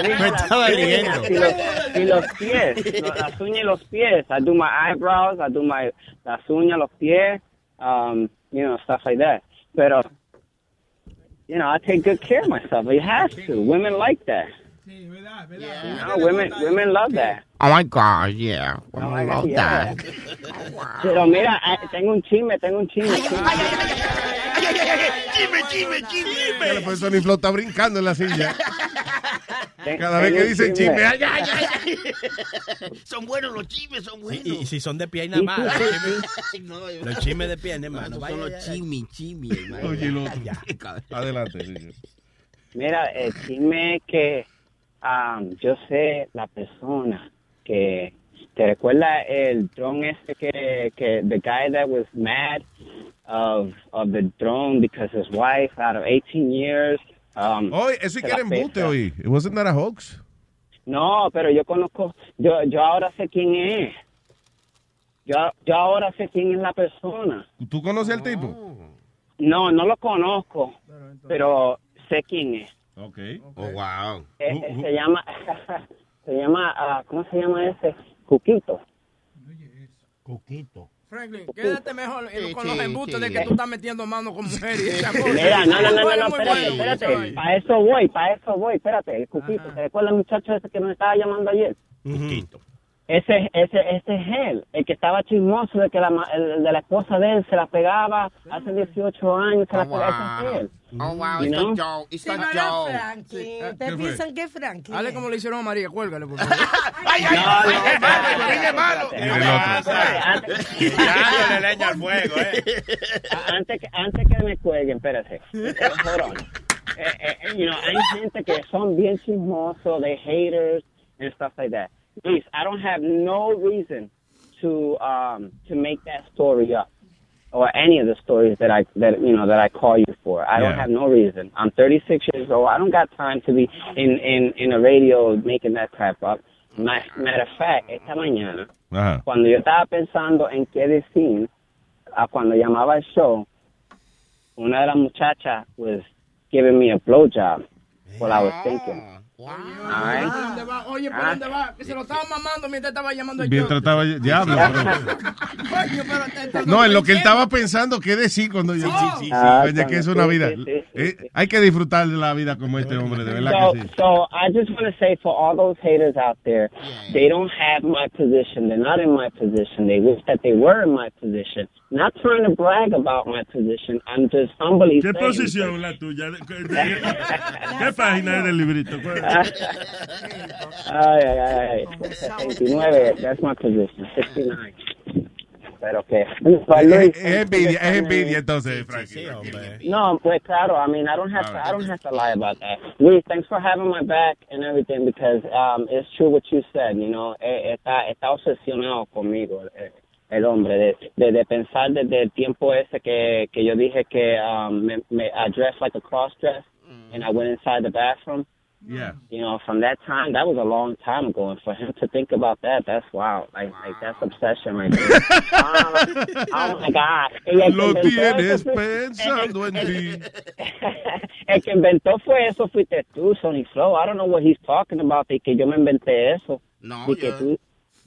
Me estaba riendo. Y los, y los pies, las uñas y los pies. I do my eyebrows, I do my, las uñas, los pies, um, you know, stuff like that. Pero, you know, I take good care of myself. You have to. Women like that. Know, women, women love that. Oh my God, yeah. Oh I my love God, that. Pero mira, eh, tengo un chisme, tengo un chisme. Chisme, chisme, chisme. Pues Sonny Flow está brincando en la silla. Cada vez que dicen chisme, ay, ay, Ay. Son buenos los chismes, son buenos. Y, y si son de pierna más. los chismes- No, yo- Los chismes de pierna, hermano. Vaya, son los chismes, chismes, hermano. Oye, el otro. Adelante. sí. Mira, el chisme es que um, yo sé la persona que te recuerda el drone este que que the guy that was mad of of the drone because his wife out of 18 years um Oye, eso que era embuste hoy. Wasn't that a hoax? No, pero yo conozco, yo yo ahora sé quién es. Yo yo ahora sé quién es la persona. ¿Tú conoces al tipo? No, no lo conozco, pero sé quién es. Ok. Oh, wow. Eh, eh, se llama, se llama, ah, ¿cómo se llama ese? Cuquito. Coquito. Franklin, quédate mejor Sí, con sí, los embustes sí. de que tú estás metiendo mano con mujeres. Mira, no, no, no, no, no, espérate, bueno, espérate. Para eso voy, para eso voy, espérate. El Cuquito, ¿te recuerdas el muchacho ese que nos estaba llamando ayer? Coquito. Ese, ese, ese es él, el que estaba chismoso de que la, ma- el de la esposa de él se la pegaba hace 18 años, se la pegaba, ese es él. Oh, wow, it's joke, it's Sí, a no era joke. Franklin. Ustedes fue? piensan que es Franklin. Dale como le hicieron a María, cuélgale, por favor. ¡Ay, ay, ay! Dándole leña al fuego, eh. Antes que, antes que me cuelguen, espérate. Eh. Eh, eh, you know, hay gente que son bien chismosos, de haters and stuff like that. Luis, I don't have no reason to um to make that story up or any of the stories that I that you know that I call you for. I don't have no reason. I'm 36 years old. I don't got time to be in in in a radio making that crap up. Ma- Matter of fact, esta mañana Ajá. cuando yo estaba pensando en qué decir, a cuando llamaba al show, una de las muchachas was giving me a blowjob while I was thinking. ¿Por dónde va? Oye, ¿por Ah. dónde va? Que se lo estaba mamando mientras estaba llamando a Mientras estaba diablo. pero- No, en lo que él estaba pensando, ¿qué decir cuando yo? Sí, sí, sí. Ah, Oye, que es una vida. sí, sí, Eh, hay que disfrutar de la vida como este hombre, de verdad So, que sí. so I just want to say for all those haters out there, they don't have my position. They're not in my position. They wish that they were in my position. Not trying to brag about my position. I'm just humbly ¿Qué saying. posición la tuya? ¿Qué, qué página es del librito? Ay, ay, ay, ay. 69, that's my position. 69. Pero que. Es, es envidia, es envidia entonces, Frankie. No, pues claro. I mean, I don't have to. I don't have to lie about that. Luis, thanks for having my back and everything because um, it's true what you said. You know, eh, está está obsesionado conmigo eh, el hombre de, de, de pensar desde el tiempo ese que que yo dije que um, me, me I dressed like a cross dress and I went inside the bathroom. Yeah. You know, from that time, that was a long time ago, and for him to think about that, that's wow. Like, like that's obsession right there. Ah, oh my God. Y que Lo inventó tienes pensando en ti. El que inventó fue eso, fuiste tú, Sony Flow. I don't know what he's talking about, de que yo me inventé eso. No, De que yo- tú-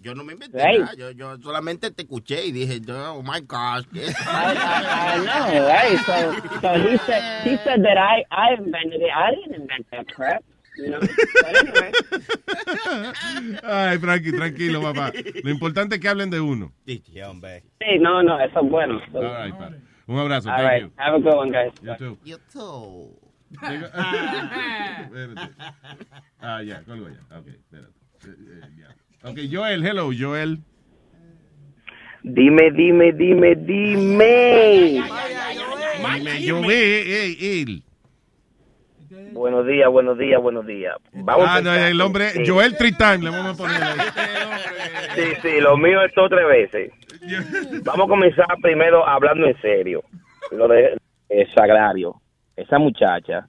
Yo no me inventé Right. nada. Yo, yo solamente te escuché y dije, yo, oh my gosh. I, I, I know, right? So, so he said he said that I I invented it. I didn't invent that crap. Anyway. Ay, Frankie, tranquilo, papá. Lo importante es que hablen de uno. Sí, no, no, eso es bueno. All right, pa. Un abrazo. All thank right. you. Have a good one, guys. You too. You too. Ah, ya, colgo ya. Ok, espérate. Eh, eh, ya. Ok, Joel, hello, Joel. Dime, dime, dime, dime. Dime, Joel, ey, él. Buenos días, buenos días, buenos días. Vamos Ah, a no, el hombre, Sí. Joel Tritán, le vamos a poner ahí. Sí, sí, lo mío es todo tres veces. Vamos a comenzar primero hablando en serio. Lo de eh, Sagrario. Esa muchacha.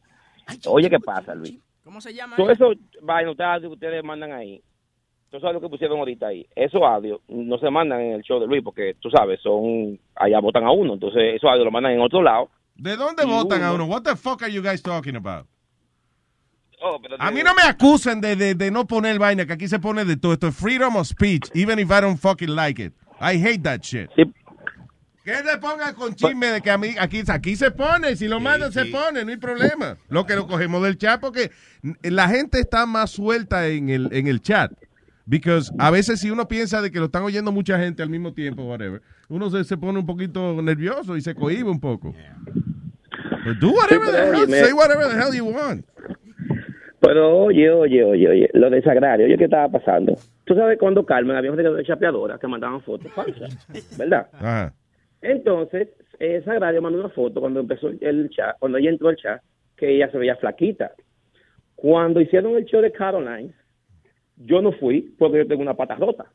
Oye, ¿qué pasa, Luis? ¿Cómo se llama? Todo eso vaina que ustedes mandan ahí. Tú sabes lo que pusieron ahorita ahí. Esos audios no se mandan en el show de Luis porque tú sabes, son allá votan a uno. Entonces, esos audios los mandan en otro lado. ¿De dónde votan a uno- uno? What the fuck are you guys talking about? Oh, pero A mí no me acusen de, de, de no poner vaina, que aquí se pone de todo. Esto es freedom of speech, even if I don't fucking like it. I hate that shit. Que se ponga con chisme de que a mí, aquí, aquí se pone, si lo mandan se pone, no hay problema. Lo que lo cogemos del chat, porque la gente está más suelta en el, en el chat. Because a veces si uno piensa de que lo están oyendo mucha gente al mismo tiempo, whatever, uno se, se pone un poquito nervioso y se cohibe un poco. But do whatever Sí, the hell, say whatever the hell you want. Pero oye, oye, oye, oye, lo de Sagrario, oye, ¿qué estaba pasando? Tú sabes cuando Carmen había gente de chapeadora que mandaban fotos falsas, ¿verdad? Ajá. Entonces, eh, Sagrario mandó una foto cuando empezó el chat, cuando ella entró al chat, que ella se veía flaquita. Cuando hicieron el show de Caroline, yo no fui porque yo tengo una pata rota.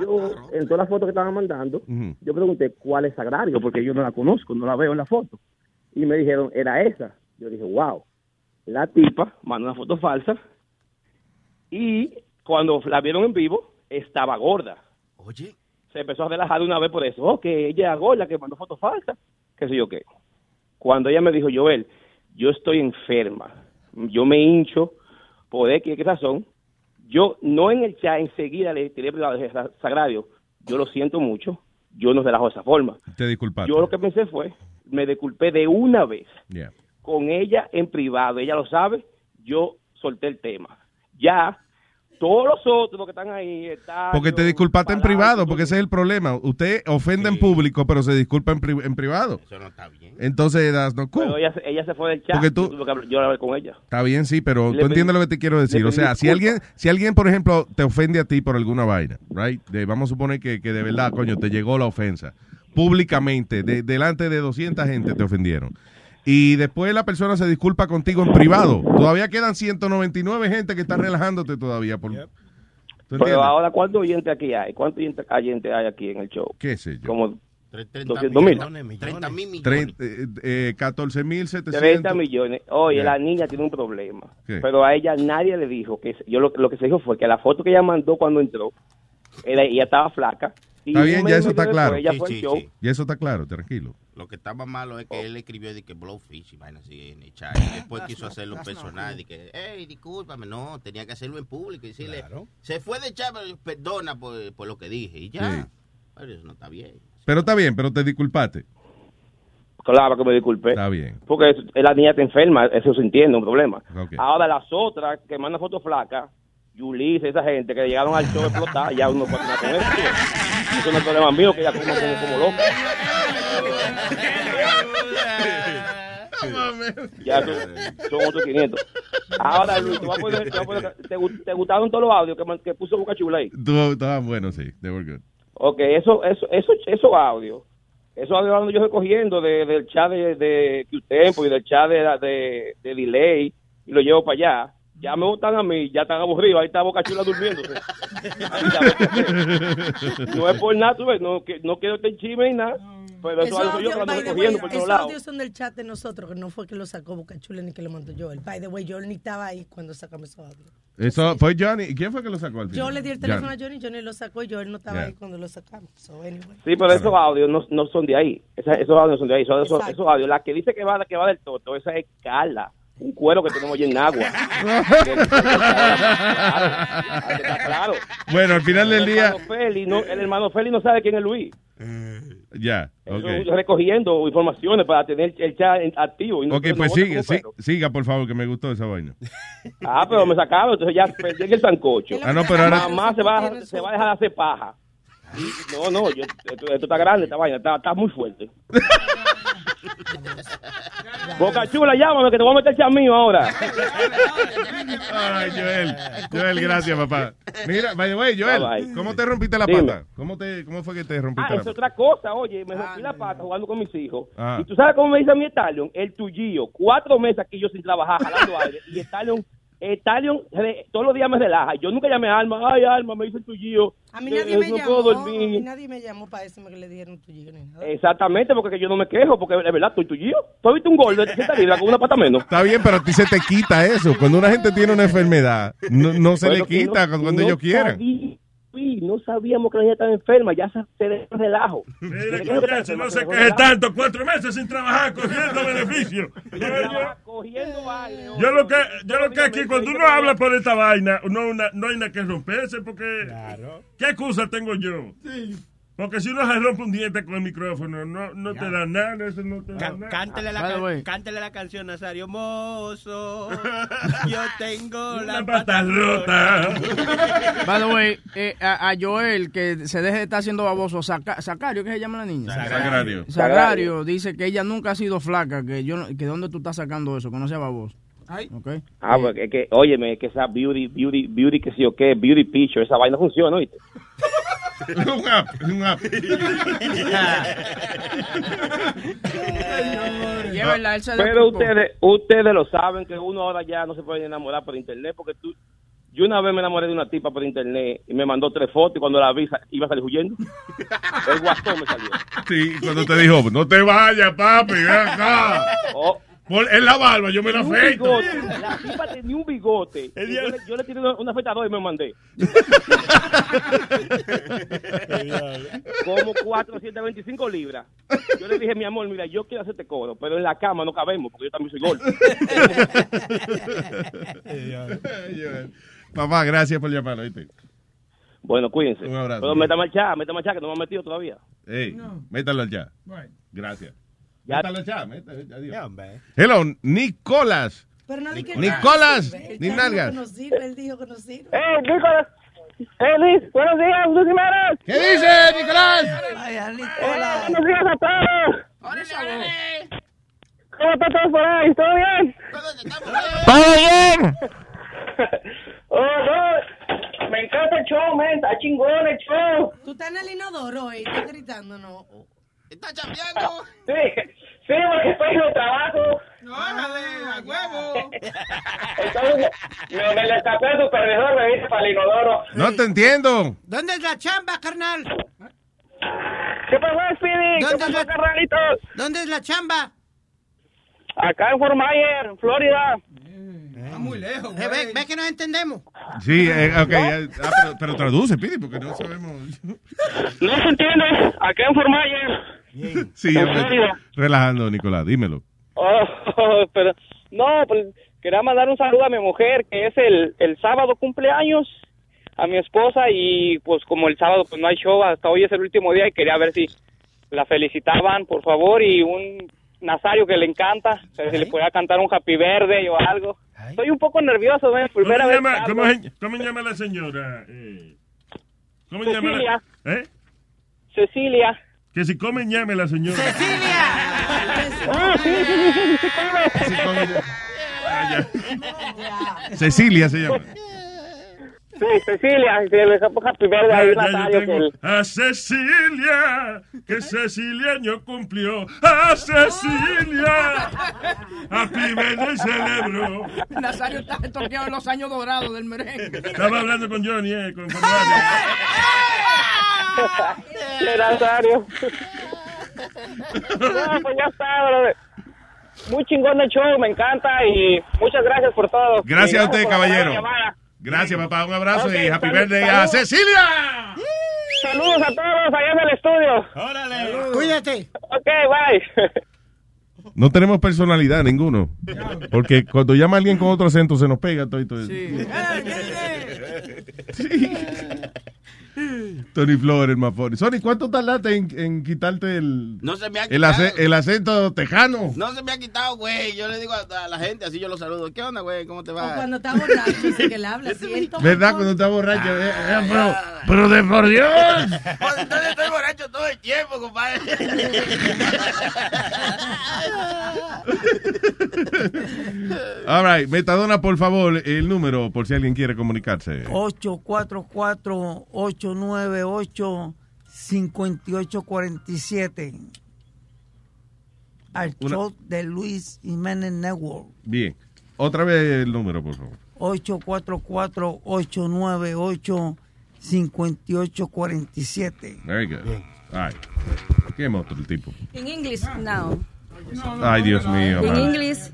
Yo, en todas las fotos que estaban mandando, yo pregunté cuál es Sagrario, porque yo no la conozco, no la veo en la foto. Y me dijeron, era esa. Yo dije, wow. La tipa mandó una foto falsa y cuando la vieron en vivo, estaba gorda. Oye. Se empezó a relajar de una vez por eso. Oh, que ella es gorda, que mandó fotos falsas, qué sé yo qué. Cuando ella me dijo, Joel, yo estoy enferma, yo me hincho por X qué razón, yo no en el chat enseguida le tiré privado de Sagrario, yo lo siento mucho, yo no relajo de esa forma. Te disculpaste. Yo lo que pensé fue, me disculpé de una vez Yeah. Con ella en privado, ella lo sabe, yo solté el tema. Ya todos los otros que están ahí están. Porque te disculpaste en privado, porque ese es el problema. Usted ofende en público, pero se disculpa en, pri- en privado. Eso no está bien. Entonces, that's not cool. Pero ella, se- ella se fue del chat. Porque tú- yo tuve que yo hablé con ella. Está bien, sí, pero Le tú entiendes lo que te quiero decir. O sea, si alguien, si alguien, por ejemplo, te ofende a ti por alguna vaina, right? De- vamos a suponer que, que de verdad, coño, te llegó la ofensa. Públicamente, de- delante de 200 gente te ofendieron. Y después la persona se disculpa contigo en privado. Todavía quedan 199 gente que está relajándote todavía. Por, ¿Tú entiendes? Pero ahora, ¿cuántos oyentes aquí hay? ¿Cuántos oyentes hay aquí en el show? ¿Qué sé yo? Como 30 200 mil. 30 mil millones. Trein- eh, eh, 14.700. 30 millones. Oye, Ya. la niña tiene un problema. ¿Qué? Pero a ella nadie le dijo que yo lo, lo que se dijo fue que la foto que ella mandó cuando entró, ella, ella estaba flaca. Está bien, ya eso está claro. Sí, sí, sí. Y eso está claro, tranquilo. Lo que estaba malo es que él escribió de que blowfish y vaina así en el chat. Y después quiso hacerlo personal. Y que, hey, discúlpame. No, tenía que hacerlo en público y decirle, se fue de chat, pero perdona por, por lo que dije. Y ya. Sí. Pero eso no está bien. Pero está bien, pero te disculpaste. Claro que me disculpé. Está bien. Porque la niña está enferma, eso se entiende, un problema. Ok. Ahora las otras que mandan fotos flacas, Yulisa, esa gente que llegaron al show explotar, ya uno puede tener con eso. Eso no es problema mío, que ya como, como, como loca. Ya son, son otros 500. Ahora, Luis, te, poner- te, voy a poner- ¿te gu- te gustaron todos los audios que, man- que puso Boca Chula ahí? Estaban buenos, sí. They were good. Ok, eso, eso, eso, esos audios, esos audios ando yo recogiendo de, del chat de, de Q-Tempo y del chat de, de, de Delay y lo llevo para allá. Ya me gustan a mí, ya están aburridos, ahí está Boca Chula durmiéndose. No es por nada, no, que, no quiero este chisme ni nada, pero eso Esos algo yo que ando recogiendo por todos lados. son del chat de nosotros, que no fue que lo sacó Boca Chula ni que lo mandó Joel. By the way, Joel ni estaba ahí cuando sacamos esos audios. Eso fue Johnny. ¿Y quién fue que lo sacó al final? Yo le di el teléfono Johnny. a Johnny, Johnny lo sacó y Joel no estaba Yeah. ahí cuando lo sacamos. So, anyway. Sí, pero esos audios no, no son de ahí. Esa- esos audios no son de ahí. Son esos, esos audios. La que dice que va, que va del toto, esa es Carla. Un cuero que tenemos allí en agua. Claro. Bueno, al final del El día. hermano Feli no, el hermano Feli no sabe quién es Luis. Ya, Eso ok. es recogiendo informaciones para tener el chat activo. Y no- Ok, no pues sigue, siga, por favor, que me gustó esa vaina. Ah, pero me sacaron, entonces ya perdí el sancocho. Ah, no, pero ahora- Mamá se va, se va a dejar de hacer paja. No, no, yo- esto, esto está grande, esta vaina, está, está muy fuerte. Boca Chula, llámame que te voy a meter chamío ahora. Ay, Joel. Joel, gracias, papá. Mira, by the way, Joel, Bye, bye. ¿cómo te rompiste la Dime. pata? ¿Cómo, te, ¿Cómo fue que te rompiste Ah, la es pata? otra cosa, oye, me rompí la pata jugando con mis hijos. Ah. Y tú sabes cómo me dice mi Stallion, el tuyillo, cuatro meses aquí yo sin trabajar, jalando aire, y Stallion, Stallion re- todos los días me relaja. Yo nunca llamé a Alma, ay Alma, me dice el tuyillo. A mí nadie me no llamó, puedo a mí dormir. nadie me llamó para decirme que le dijeron tu ni nada. Exactamente, porque que yo no me quejo, porque de verdad estoy tuyillo. ¿Tú has visto un gordo de 60 libras con una pata menos? Está bien, pero a ti se te quita eso. Cuando una gente tiene una enfermedad, no, no se Bueno, le quita no- cuando no ellos quieran. sabí- sí, no sabíamos que la niña estaba enferma, ya se, se dejó relajo. Mire, Se no se dejó queje tanto. Cuatro meses sin trabajar, cogiendo beneficio. Cogiendo aire. Yo lo que, yo lo que aquí, cuando uno habla por esta vaina, no, una- no hay nada que romperse, porque... ¿Qué excusa tengo yo? Porque si uno se rompe un diente con el micrófono, no, no te da nada, eso no te da nada. Cántale la, the can- la canción, Nazario Mozo. Yo tengo la pata rota. By the way, eh, a, a Joel, que se deje de estar haciendo baboso, Saca- Sacario, ¿qué se llama la niña? Sagrario. Sagrario dice que ella nunca ha sido flaca, que yo no- que dónde tú estás sacando eso, que no sea baboso. Okay. Ah, porque es que, óyeme, que esa beauty, beauty, beauty, que sí o qué, beauty picture, esa vaina funciona, ¿oíste? un app, un app. Es verdad, él se Pero ustedes, ustedes lo saben que uno ahora ya no se puede enamorar por internet, porque tú, yo una vez me enamoré de una tipa por internet y me mandó tres fotos y cuando la vi iba a salir huyendo. El guasón me salió. Sí, cuando te dijo, no te vayas, papi, ven acá. Oh. En la barba, yo me la afeito. bigote. La tipa tenía un bigote. Yo, le, yo le tiré una, afeitadora y me mandé. Como 425 libras. Yo le dije, mi amor, mira, yo quiero hacerte coro, pero en la cama no cabemos porque yo también soy gordo. Papá, gracias por llamar, ¿oíste? Bueno, cuídense. Un abrazo. Pero meta marcha, meta marcha, que no me han metido todavía. Ey, métalo ya. Gracias. Ya. Métalo ya. Hello, Nicolás. Pero no di que Nicolás. Él ni dijo nalgas. que Él dijo que sirve. ¡Eh, Nicolás! ¡Eh, Luis! ¡Buenos días, Luis Jiménez! ¿Qué dice, Nicolás? Eh, ¡Buenos días a todos! ¿Cómo están todos por ahí? ¿Todo bien? ¡Todo bien! ¡Oh, no! ¡Me encanta el show, man! ¡Está chingón el show! Tú estás en el inodoro y estás gritando, ¿no? ¿Está chambeando? Sí, sí, porque estoy en el trabajo. ¡No, a huevo! Entonces, me, me le escapé al supervisor, me vine para el inodoro. No te entiendo. ¿Dónde es la chamba, carnal? ¿Qué pasó, Speedy? ¿Qué ¿Dónde pasó, es la- carnalitos? ¿Dónde es la chamba? Acá en Fort Myers, Florida. Está muy lejos. Eh, ve, ve que nos entendemos. Sí, eh, ok. eh, ah, pero, pero traduce, Pidi, porque no sabemos. No se entiende. Acá en Fort Myers. Sí, ¿En hombre, serio? relajando, Nicolás, dímelo. Oh, pero no, pues quería mandar un saludo a mi mujer que es el, el sábado cumpleaños a mi esposa y pues como el sábado pues no hay show hasta hoy es el último día y quería ver si la felicitaban por favor y un Nazario que le encanta, si le podía cantar un Happy Verde o algo. Estoy un poco nervioso. Primera ¿Cómo, vez. llama, que cómo, cómo llama la señora? Eh, ¿Cómo llama Cecilia. la, ¿Eh? Cecilia. Que si come llame la señora. Ah. Ah, Cecilia se llama. Sí, Cecilia, que le Happy Verde ahí que tengo el- A Cecilia, que Cecilia año cumplió. A Cecilia, Happy Birthday celebró. Nazario está toqueado en los años dorados del merengue. Estaba hablando con Johnny, eh, con Fernando. de Nazario. No, pues ya está, brother. Muy chingón el show, me encanta y muchas gracias por todo. Gracias a usted, caballero. Gracias, papá. Un abrazo Ok, y happy salud, birthday salud. a Cecilia. Saludos a todos allá en el estudio. Órale. Cuídate. Ok, bye. No tenemos personalidad ninguno. Porque cuando llama alguien con otro acento se nos pega todo. y todo. Tony Flores, más funny. Sony, ¿cuánto tardaste en, en quitarte el, No se me ha el, el acento tejano? No se me ha quitado, güey. Yo le digo a, a la gente, así yo los saludo. ¿Qué onda, güey? ¿Cómo te O va? cuando está borracho, dice que le habla. Siento. ¿Verdad? Cuando está borracho. eh, eh, pero, pero de por Dios. Pues entonces estoy borracho todo el tiempo, compadre. All right, Metadona, por favor, el número, por si alguien quiere comunicarse. 844-898-5847. Al Una- show de Luis Jiménez Network. Bien. Otra vez el número, por favor. 844-898-5847. Very good. All right. ¿Qué el tipo? In English now. Ay, Dios mío. In man. English.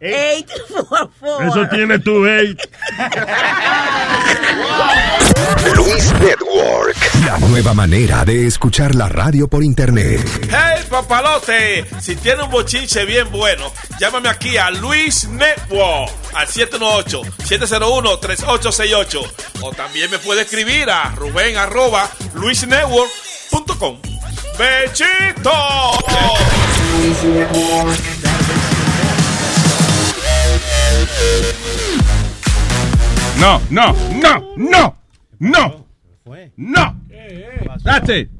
Eight. Eight four four. Eso tiene tu hate. Luis Network, la nueva manera de escuchar la radio por internet. Hey papalote, si tiene un bochinche bien bueno, llámame aquí a Luis Network al 718-701-3868 o también me puede escribir a Rubén arroba luisnetwork.com. ¡Bechito! No, no, no, no, no. No. That's it.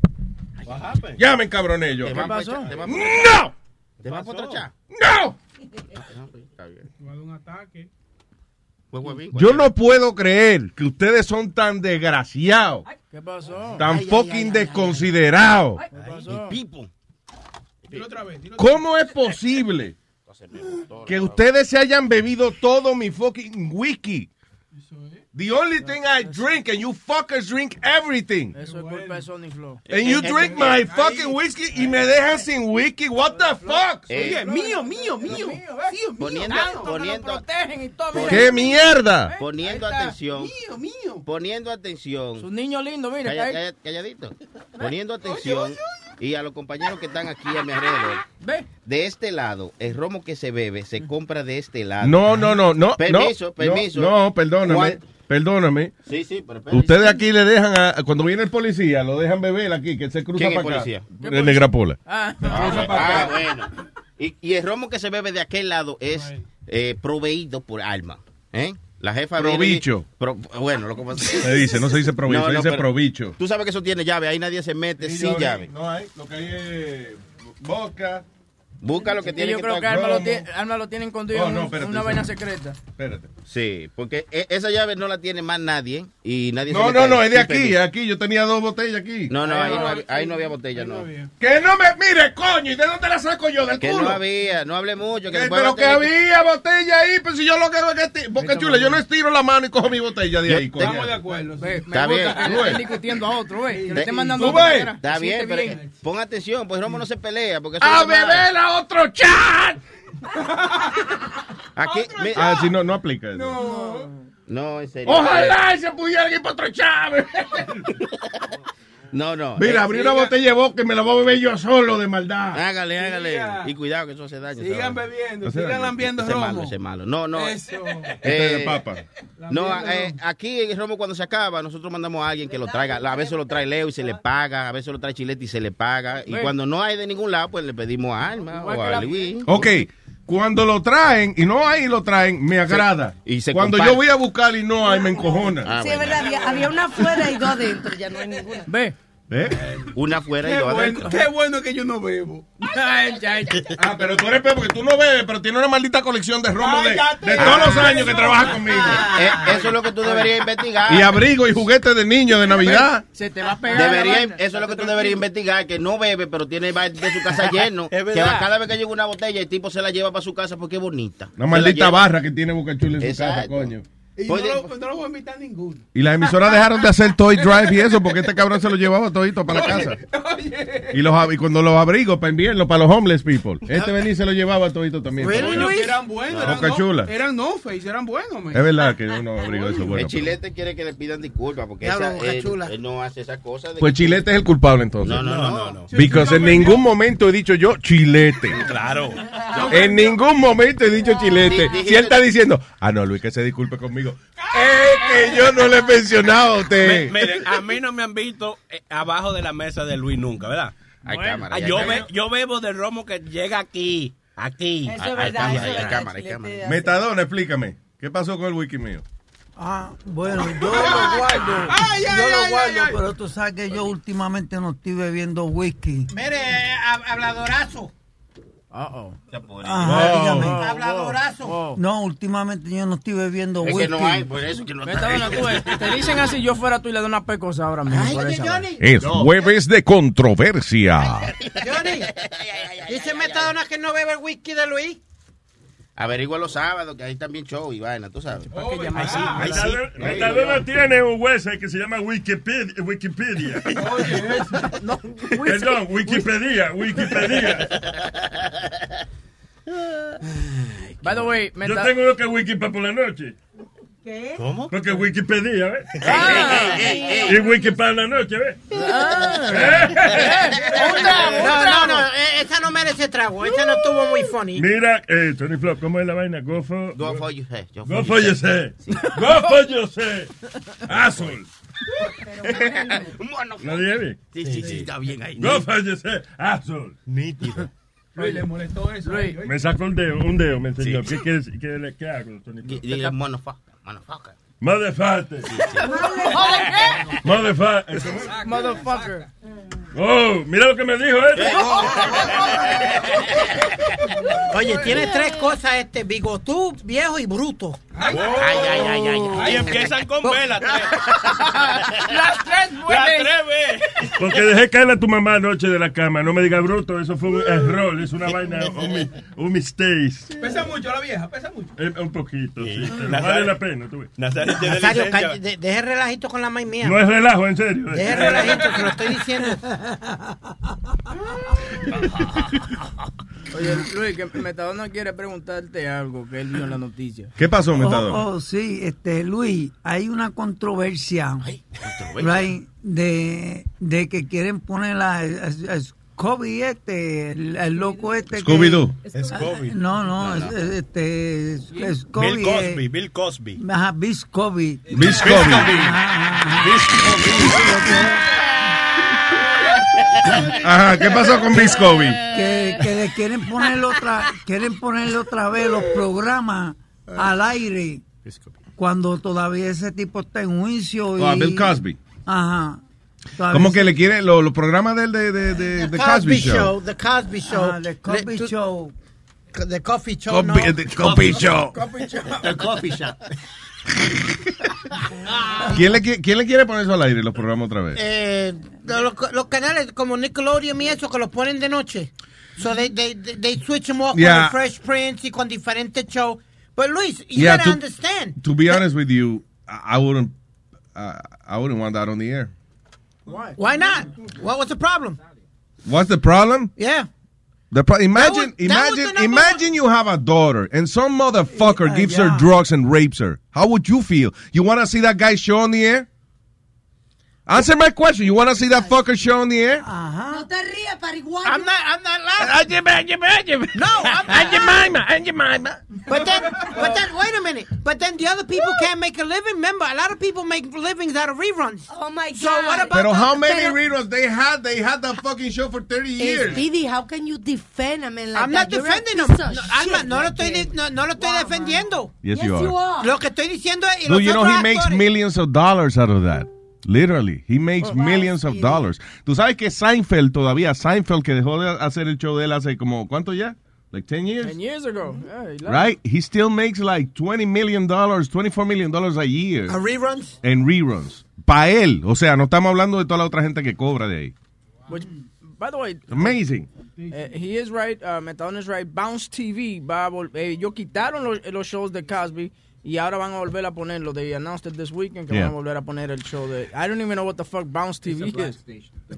Ya me encabroné yo. ¡No! ¿Te van por otro chat? ¡No! Un ataque. Yo no puedo creer que ustedes son tan desgraciados, ¿Qué pasó? tan fucking desconsiderados. ¿Qué pasó? ¿Cómo es posible que ustedes se hayan bebido todo mi fucking whisky? The only thing I drink and you fuckers drink everything. Eso es culpa de Sony Flow. And you drink my fucking whiskey y me dejan sin whisky. What the fuck? Eh, mío, mío, mío. Poniendo, poniendo, protegen y todo. mira. ¡Qué mierda! poniendo atención. Mío, mío. Poniendo atención. Su niño lindo, mira. Calladito. Poniendo atención. Y a los compañeros que están aquí a mi alrededor. Ve. De este lado, el romo que se bebe se compra de este lado. No, no, no, no. Permiso, no, permiso. No, no, perdóname. ¿Cuál? Perdóname. Sí, sí, pero espérate. Ustedes aquí le dejan a, cuando viene el policía, lo dejan beber aquí, que se cruza ¿Quién es para acá. policía? El Negrapola. Ah, Ah, ah, bueno. Y, y el romo que se bebe de aquel lado es eh, proveído por alma. ¿eh? La jefa viene y- Probicho. Pro- bueno, lo que Se dice, no se dice probicho, se dice pero probicho. Tú sabes que eso tiene llave, ahí nadie se mete Sí, sin llave. No hay, lo que hay es vodka. Busca lo que Y tiene yo que creo que Alma lo, tiene, Alma lo tiene escondido Oh, en no, espérate, una vaina secreta. Espérate. Sí, porque e- esa llave no la tiene más nadie y nadie No, no, no, es de aquí, aquí. Yo tenía dos botellas aquí. No, no, ahí no, había, ahí no había botella, no. Que no me mire, coño, ¿y de dónde la saco yo? ¿Del Que culo? no había, no hable mucho. Que Eh, pero que había botella ahí, pues si yo lo que hago es que... Porque chula, yo no estiro la mano y cojo mi botella de Yo- ahí. coño. Estamos de acuerdo. Ve, me Está gusta bien. le ves. discutiendo a otro. Que le Te- estén mandando. Está bien, pero pon atención, pues Romo no se pelea. Porque ¡A es otro chat! Aquí, mi- Ah, sí, no, no aplica eso. No. No, en serio. Ojalá se pudiera ir para otro Chávez. No, no. Mira, Eh, abrí una botella de vodka y me la voy a beber yo solo de maldad. Hágale, hágale. Y cuidado que eso hace daño. Sigan ¿sabes? bebiendo, sigan daño. lambiendo Ese es malo, ese es malo. No, no. Eso. Este es de papa. No, eh, aquí en Romo cuando se acaba, nosotros mandamos a alguien que lo traiga. A veces lo trae Leo y se le paga, a veces lo trae Chilete y se le paga. Y cuando no hay de ningún lado, pues le pedimos a Alma o a Luis. Ok, cuando lo traen y no hay lo traen, me agrada. y se cuando comparte. yo voy a buscar y no hay, me encojona. Ah, sí, es verdad, había, había una afuera y dos adentro, ya no hay ninguna. Ve. ¿Eh? Una afuera y dos bueno, adentro. qué bueno que yo no bebo. Ah, pero tú eres peor porque tú no bebes, pero tienes una maldita colección de romo de, todos los años que trabajas conmigo. Eh, eso es lo que tú deberías investigar. Y abrigo y juguetes de niños de Navidad. Se te va a pegar. Debería, eso es lo que tú deberías investigar, que no bebe, pero tiene de su casa lleno. Es que va- cada vez que llega una botella, el tipo se la lleva para su casa porque es bonita. Una Se maldita barra que tiene Boca Chula en su casa, coño. Y no Oye, lo, no lo voy a invitar a ninguno. Y las emisoras dejaron de hacer Toy Drive y eso porque este cabrón se lo llevaba todito para la casa. Y, los, y cuando los abrigos para invierno, para los homeless people. Este venía y se lo llevaba todito también. Coño, que eran buenos. Eran no, Chula. Eran no face, eran buenos, man. Es verdad que uno abrigo eso bueno. el chilete quiere que le pidan disculpas porque esa- Boca él, Chula. él no hace esa cosa. De Pues que- Chilete es el culpable entonces. No, no, no. no, Because en ningún momento he dicho yo Chilete. Claro. En ningún momento he dicho Chilete. Si él está diciendo, ah, no, Luis, que se disculpe conmigo. Es que yo no le he mencionado a Me- usted. miren, a mí no me han visto eh, abajo de la mesa de Luis nunca, ¿verdad? Hay Bueno, cámara, ah, hay yo, be- yo bebo del romo que llega aquí, aquí. Eso Hay- es hay verdad, cámara, hay cámara, hay Metadona, explícame. ¿Qué pasó con el wiki mío? Ah, bueno, yo lo guardo. Ay, yo ay, lo guardo, ay, ay. pero tú sabes que yo últimamente no estoy bebiendo whisky. Mire, eh, dígame. Habladorazo. No, últimamente yo no estoy bebiendo Es whisky. que no hay, por eso que no te dicen así, yo fuera tú y le doy una pecosa ahora mismo. Oye. Johnny. Es jueves de controversia. Johnny. Dice Metadona que no bebe el whisky de Luis. Averigua los sábados, que hay también show y vaina, tú sabes. ¿Para qué llamas así? Tiene un website que se llama Wikipedia. Wikipedia. Perdón, Wikipedia. Wikipedia. By the way, me Yo tengo uno que es Wikipedia por la noche. ¿Qué? ¿Cómo? Porque Wikipedia, ¿ves? Ah. Y Wiki para la noche, ¿ves? Ah. Un trago, un No, no, no, eh, esa no merece trago. Esa no estuvo muy funny. Mira, eh, Tony Flop, ¿cómo es la vaina? Go for... Go for you, hey, go Go for yourself. Go for yourself. Asshole. Bueno, ¿Lo dije bien? Sí, sí, sí, está bien ahí. Go for yourself. Asshole. Nítido. Luis le molestó eso. Luis. Me sacó un dedo, un dedo, me enseñó. ¿Qué, qué, qué, le- qué hago, Tony Flop? Dile motherfucker, motherfucker. Motherfucker. Motherfucker. Motherfucker. Oh, mira lo que me dijo este. Oye, tiene tres cosas este, bigotú, viejo y bruto. Ay, ay, ay, ay, ay. Y empiezan con B las tres. Las tres Las tres B. Porque dejé caer a tu mamá anoche de la cama. No me diga bruto, eso fue un error. Es una vaina, un, un mistake. Pesa mucho la vieja, pesa mucho. Eh, Un poquito, sí. pero Nazario- vale la pena, tú ves. Nazario Nazario, de- deje relajito con la maíz mía. No es relajo, en serio. Deje relajito, te lo estoy diciendo. Oye, Luis, que Metadona quiere preguntarte algo que él vio en la noticia. ¿Qué pasó, Oh, Metadona? oh, sí, este, Luis, hay una controversia, right, de, de que quieren poner a, a- a Scooby este, el, el loco este. Scooby-Doo. Scooby. No, no, es- es- este, es- Scooby. Bill Cosby, eh, Bill Cosby. Ajá, Bill Cosby. Bill Cosby. Ajá, ajá. Ajá, ¿qué pasó con Miss Kobe? que, que le quieren poner otra, quieren ponerle otra vez los programas al aire cuando todavía ese tipo está en juicio. Y, Oh, a Bill Cosby. Ajá. ¿Cómo que le quiere los los programas del de, de, de, de Cosby Show? The Cosby Show. The Cosby Show. The Coffee Show, the Cosby Show. Coffee Show. The coffee shop. ¿Quién le, qui- ¿Quién le quiere poner eso al aire, los programas otra vez? Eh, los, los canales como Nickelodeon y eso que los ponen de noche. So they, they, they, switch them off Yeah. con Fresh Prince y con diferentes shows. But Luis, you Yeah, gotta to- understand. To be honest with you, I I wouldn't, uh, I wouldn't want that on the air. Why? Why not? What was the problem? What's the problem? Yeah. The pro- imagine, was- that was imagine, imagine you have a daughter and some motherfucker gives her drugs and rapes her. How would you feel? You want to see that guy show on the air? Answer my question. You want to see that fucker show on the air? Uh-huh. No te rías, pariguayo. I'm not, I'm not laughing. No, I'm not. But then, but then, wait a minute. But then the other people can't make a living. Remember, a lot of people make livings out of reruns. Oh my God. So what about Pero the- how many pero- reruns they had? They had that fucking show for 30 years. Speedy, how can you defend a man like I'm that? not You're a defending him. piece of No, Alma, shit no lo right estoy, there. di- no, no lo estoy defendiendo. Yes, you are. Lo que estoy diciendo es. y Dude, los you know otros he makes actores- millions of dollars out of that. Literally, he Oh, makes millions of dollars. Tú sabes que Seinfeld todavía, Seinfeld que dejó de hacer el show de él hace como, ¿cuánto ya? Like 10 years? Ten years ago. Yeah, he left. Right? He still makes like 20 million dollars, 24 million dollars a year ¿A reruns? en reruns. Pa' él. O sea, no estamos hablando de toda la otra gente que cobra de ahí. Which, by the way, Amazing. eh, he is right, uh, Metadona is right. Bounce TV va a eh, ellos quitaron los, los shows de Cosby y ahora van a volver a ponerlo. They announced it this weekend que Yeah. van a volver a poner el show de. I don't even know what the fuck Bounce TV is.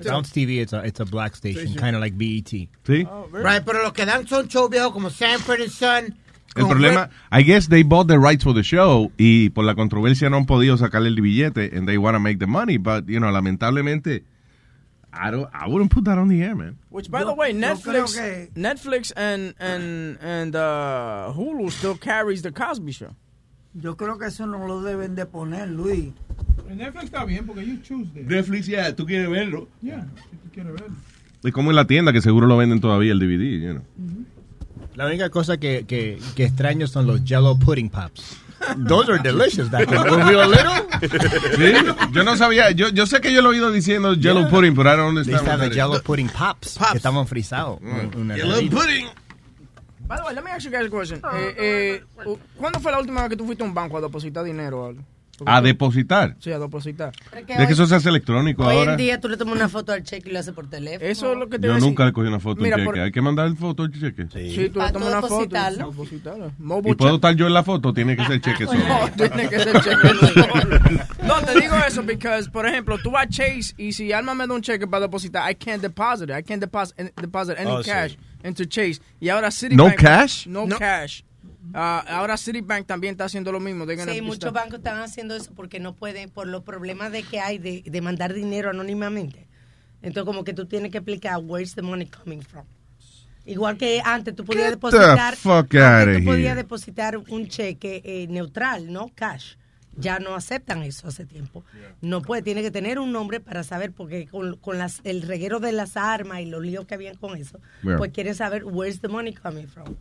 Bounce TV, it's a, it's a black station, kind of like BET. ¿Sí? Right, pero los que dan son shows viejos como Sanford and Son. El problema, I guess they bought the rights for the show y por la controversia no han podido sacarle el billete and they want to make the money, but, you know, lamentablemente, I don't, I wouldn't put that on the air, man. Which, by Yo- the way, Netflix, que- Netflix and and and uh, Hulu still carries the Cosby Show. Yo creo que eso no lo deben de poner, Luis. En Netflix está bien porque you choose. Netflix, ya, tú quieres verlo. Yeah, si tú quieres verlo. Es como en la tienda que seguro lo venden todavía el DVD, you know. La única cosa que, que, que extraño son los Jello pudding pops. Those are delicious. Back when we were little. Sí, yo no sabía, yo, yo sé que yo lo he oído diciendo Jello Yeah. pudding, pero I don't They have understand. the what that Jello pudding pops, que estaban frisados. Una Jello pudding. By the way, let me ask you guys a question. Eh, eh, ¿Cuándo fue la última vez que tú fuiste a un banco a depositar dinero o algo? A depositar. Sí, a depositar. Es que Es que hoy- eso se hace electrónico Hoy ahora. en día tú le tomas una foto al cheque y lo haces por teléfono. Eso es lo que te Yo decía. nunca le cogí una foto un cheque. por- Hay que mandar foto al cheque. Sí, tú le tomas una foto. depositarlo. y depositarlo. ¿Y Mobile puedo estar yo en la foto? Tiene que ser cheque solo. No, tiene que ser cheque solo. No, te porque, por ejemplo, tú vas a Chase y si Alma me da un cheque para depositar, I can't deposit it. I can't deposit, deposit any Oh, sí. cash into Chase. Y ahora Citibank. No cash? No, cash. Ah, ahora Citibank también está haciendo lo mismo. Sí, muchos bancos están haciendo eso porque no pueden, por los problemas de que hay de, de mandar dinero anónimamente. Entonces, como que tú tienes que explicar where's the money coming from. Igual que antes tú podías Get the depositar, tú podías here. depositar un cheque eh, neutral, no cash. Ya no aceptan eso hace tiempo. No puede, tiene que tener un nombre para saber, porque con, con las, el reguero de las armas y los líos que habían con eso, Yeah. pues quieren saber where's the money coming from.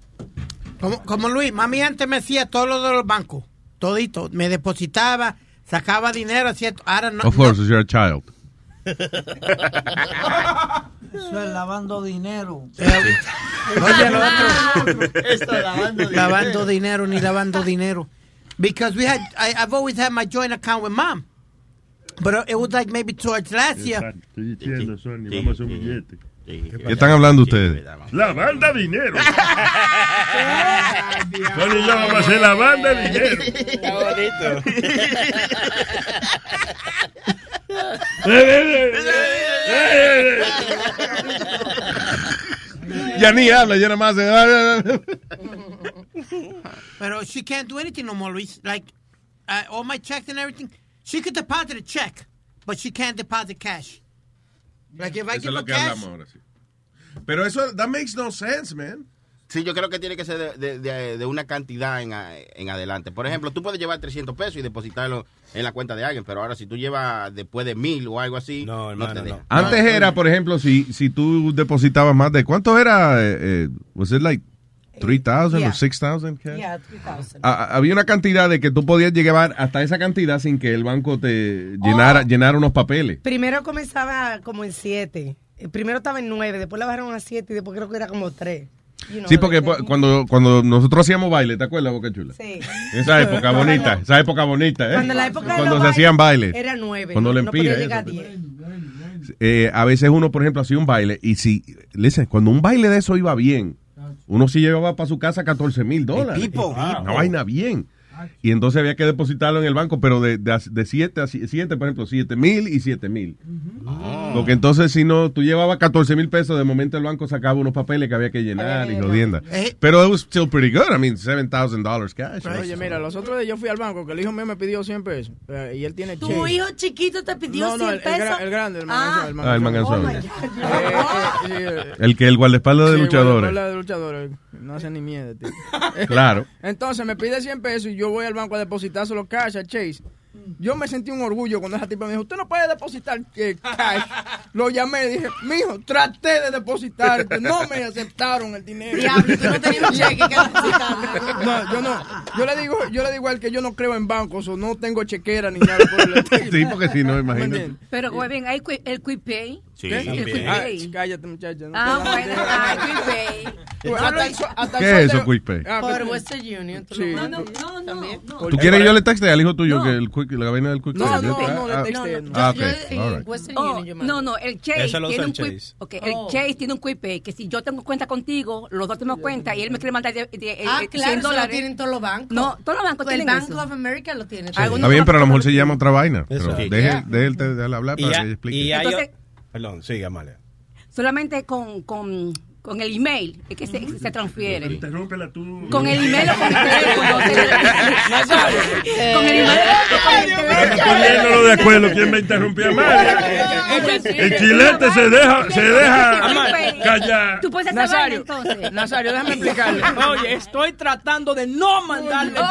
Como, como Luis, mami antes me hacía todo lo de los bancos. Todito. Me depositaba, sacaba dinero, ¿cierto? Ahora no. Of course, you're a child. Eso es lavando dinero. Oye, lo otro. Esto es lavando dinero. lavando dinero ni lavando dinero. Because we had, I, I've always had my joint account with mom. But it was like maybe towards last year. Estoy diciendo, Sony, vamos a hacer un billete. ¿Qué están hablando ustedes? La banda dinero. Sony y yo vamos a hacer la banda dinero. Está bonito. Ya ni habla, ya nada más. But she can't do anything no more, Luis. Like, uh, all my checks and everything, she could deposit a check, but she can't deposit cash. Like, if I Eso es give lo her que cash, hablamos ahora, sí. Pero eso, that makes no sense, man. Sí, yo creo que tiene que ser de, de- de- de una cantidad en, a- en adelante. Por ejemplo, tú puedes llevar 300 pesos y depositarlo en la cuenta de alguien, pero ahora si tú llevas después de mil o algo así, no, te deja. Antes era, por ejemplo, si, si tú depositabas más de, ¿cuánto era? Eh, eh, was it like 3,000 Yeah. or 6,000 cash? Yeah, 3,000. Ah, ah, había una cantidad de que tú podías llegar hasta esa cantidad sin que el banco te llenara, llenara unos papeles. Primero comenzaba como en 7. Primero estaba en 9, después la bajaron a 7 y después creo que era como 3. Sí, porque pues, cuando, cuando nosotros hacíamos baile, ¿te acuerdas, Boca Chula? Sí. Esa época bonita, esa época bonita, ¿eh? Cuando la época de Cuando los se hacían bailes. Era 9. Cuando no, no empira. 10. Eh, a veces uno, por ejemplo, hacía un baile y si, listen, cuando un baile de eso iba bien, uno sí llevaba para su casa 14 mil dólares. tipo. Una vaina bien. Y entonces había que depositarlo en el banco, pero de 7 de, siete a 7, por ejemplo, 7 mil y 7 mil. Porque entonces, si no, tú llevabas 14 mil pesos, de momento el banco sacaba unos papeles que había que llenar y jodienda. Eh. Pero it was still pretty good. I mean, $7,000 cash. Oye, mira, los otros días yo fui al banco que el hijo mío me pidió 100 pesos eh, y él tiene Tu cheque. hijo chiquito te pidió No, no, 100 el- el pesos. gra- el grande, el ah. Ah, el manganzón. Oh. Eh, El que el guardaespaldas de Sí, luchadores. bueno, de luchadores. No hace ni miedo, tío. Claro. Entonces me pide 100 pesos y yo voy al banco a depositárselo cash a Chase. Yo me sentí un orgullo cuando esa tipa me dijo, usted no puede depositar eh, cash. Lo llamé y dije, mijo, traté de depositar, no me aceptaron el dinero. Diablo, tú no tenías un cheque que depositar. No, yo no. Yo le digo, yo le digo al que yo no creo en bancos o no tengo chequera ni nada por el. Sí, porque si no, ¿Me imagínate. Pero, güey, bien, hay el Quick Pay. Sí, ¿Qué? El Quick Ah, cállate, muchacha. no Ah, bueno, ah, Quick Pay. Hasta hasta ¿Qué es eso, sorteo- Quick Pay? Ah, Por que- Western Union. Sí. No, mandas. También. ¿Tú quieres que yo le texte al hijo tuyo que el quick, la vaina del quick No, Pay? no, Ah, no, ah, texté, no. Ah, All right. Oh, Union yo mando. no, no, el Chase tiene un el quick, Chase. okay, el Oh. Chase tiene un quick pay que si yo tengo cuenta contigo, los dos tenemos cuenta y él me quiere mandar de, de- de- Ah, eh, claro, 100 eso lo tienen todos los bancos. No, todos los bancos el tienen Bank eso. of America lo tiene. Está bien, pero a lo mejor se llama otra vaina. Pero Sí. deje, deje el hablar Y, para que ella explique. y Entonces- Perdón, sigue, Amalia. Solamente con, con, con el email es que se, se transfiere. Interrúmpela tú. Con el email o con el teléfono. con el email o con el teléfono. Poniéndolo de acuerdo, ¿quién me interrumpía más? El chilete se deja, se deja callar. Tú puedes hacer Nazario, entonces. Nazario, déjame explicarle. Oye, estoy tratando de no mandarle el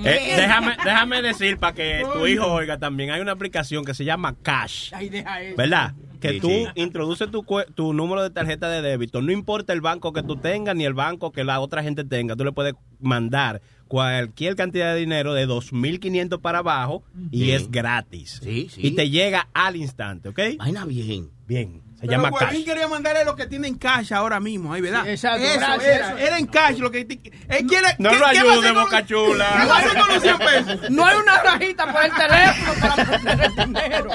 dinero. Eh, déjame, déjame decir para que tu hijo oiga también. Hay una aplicación que se llama Cash. Ay, deja eso. ¿Verdad? Que Sí, tú sí. introduces tu, tu número de tarjeta de débito. No importa el banco que tú tengas ni el banco que la otra gente tenga. Tú le puedes mandar cualquier cantidad de dinero de 2.500 para abajo y Sí. es gratis. Sí, sí. Y te llega al instante, ¿ok? Vaina bien. Bien. Se Pero llama Guarín Cash. quería mandarle lo que tiene en cash ahora mismo, ahí, ¿verdad? Sí, exacto, Eso gracias, era, eso. era en cash lo que... Él quiere... No ¿qué- lo ayude, con- Boca Chula. ¿Qué va a hacer con los 100 pesos? No hay una rajita por el teléfono para mandarle el dinero.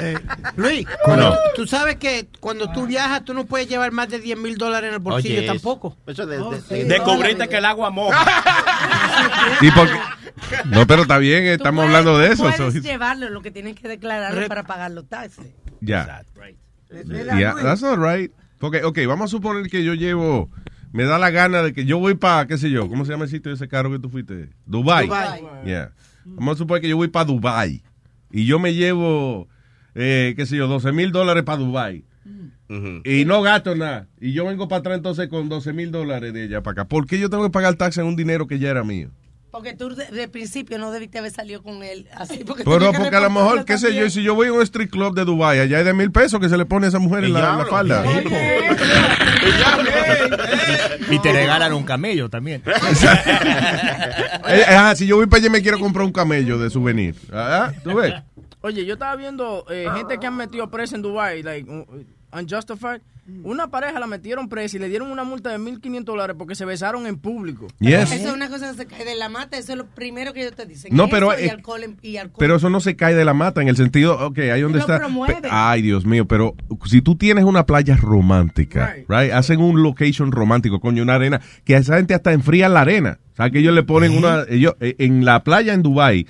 Eh, Luis, cuando No. tú, sabes que cuando tú viajas tú no puedes llevar más de 10 mil dólares en el bolsillo Oye, tampoco. Eso de, de- sí. de- Descubriste que el agua moja. ¿Y por qué? No, pero está bien, estamos Tú hablando de puedes- eso. Puedes llevarlo, lo que tienes que declararlo para pagar los taxes. Ya. Yeah, that's not right. Porque, ok, vamos a suponer que yo llevo, me da la gana de que yo voy para, qué sé yo, ¿cómo se llama el sitio de ese carro que tú fuiste? Dubai. Dubai. Yeah. Vamos a suponer que yo voy para Dubai y yo me llevo, eh, qué sé yo, 12 mil dólares para Dubai Ujú. y no gasto nada. Y yo vengo para atrás entonces con 12 mil dólares de allá para acá. ¿Por qué yo tengo que pagar taxa en un dinero que ya era mío? Porque tú de, de principio no debiste haber salido con él así. Porque Pero porque a lo mejor, qué sé yo, si yo voy a un street club de Dubai, allá hay de mil pesos que se le pone a esa mujer en la, la falda. Y te regalan un camello también. Eh, ajá, si yo voy para allá y me quiero comprar un camello de souvenir. Ah, ¿Tú ves? Oye, yo estaba viendo eh, gente que han metido presa en Dubai, like, unjustified. Una pareja la metieron presa y le dieron una multa de 1.500 dólares porque se besaron en público. Yes. Eso es una cosa que se cae de la mata, eso es lo primero que ellos te dicen. No, Eso pero, y eh, alcohol, en- y alcohol. Pero eso no se cae de la mata en el sentido, ok, ahí donde está. promueve. Ay, Dios mío, pero si tú tienes una playa romántica, right. hacen un location romántico, coño, una arena, que a esa gente hasta enfrían la arena. O sea, que ellos le ponen una, ellos, eh, en la playa en Dubai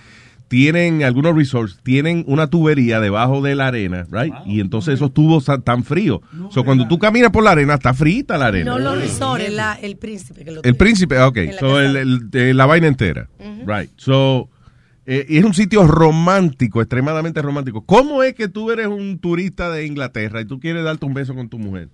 tienen algunos resorts, tienen una tubería debajo de la arena, right? Y entonces esos tubos están tan fríos. o sea, cuando tú caminas por la arena, está frita la arena. No los resorts, la- el príncipe que lo El príncipe, ok. En la So, el- el- eh, la vaina entera. Right. So, eh, y es un sitio romántico, extremadamente romántico. ¿Cómo es que tú eres un turista de Inglaterra y tú quieres darte un beso con tu mujer?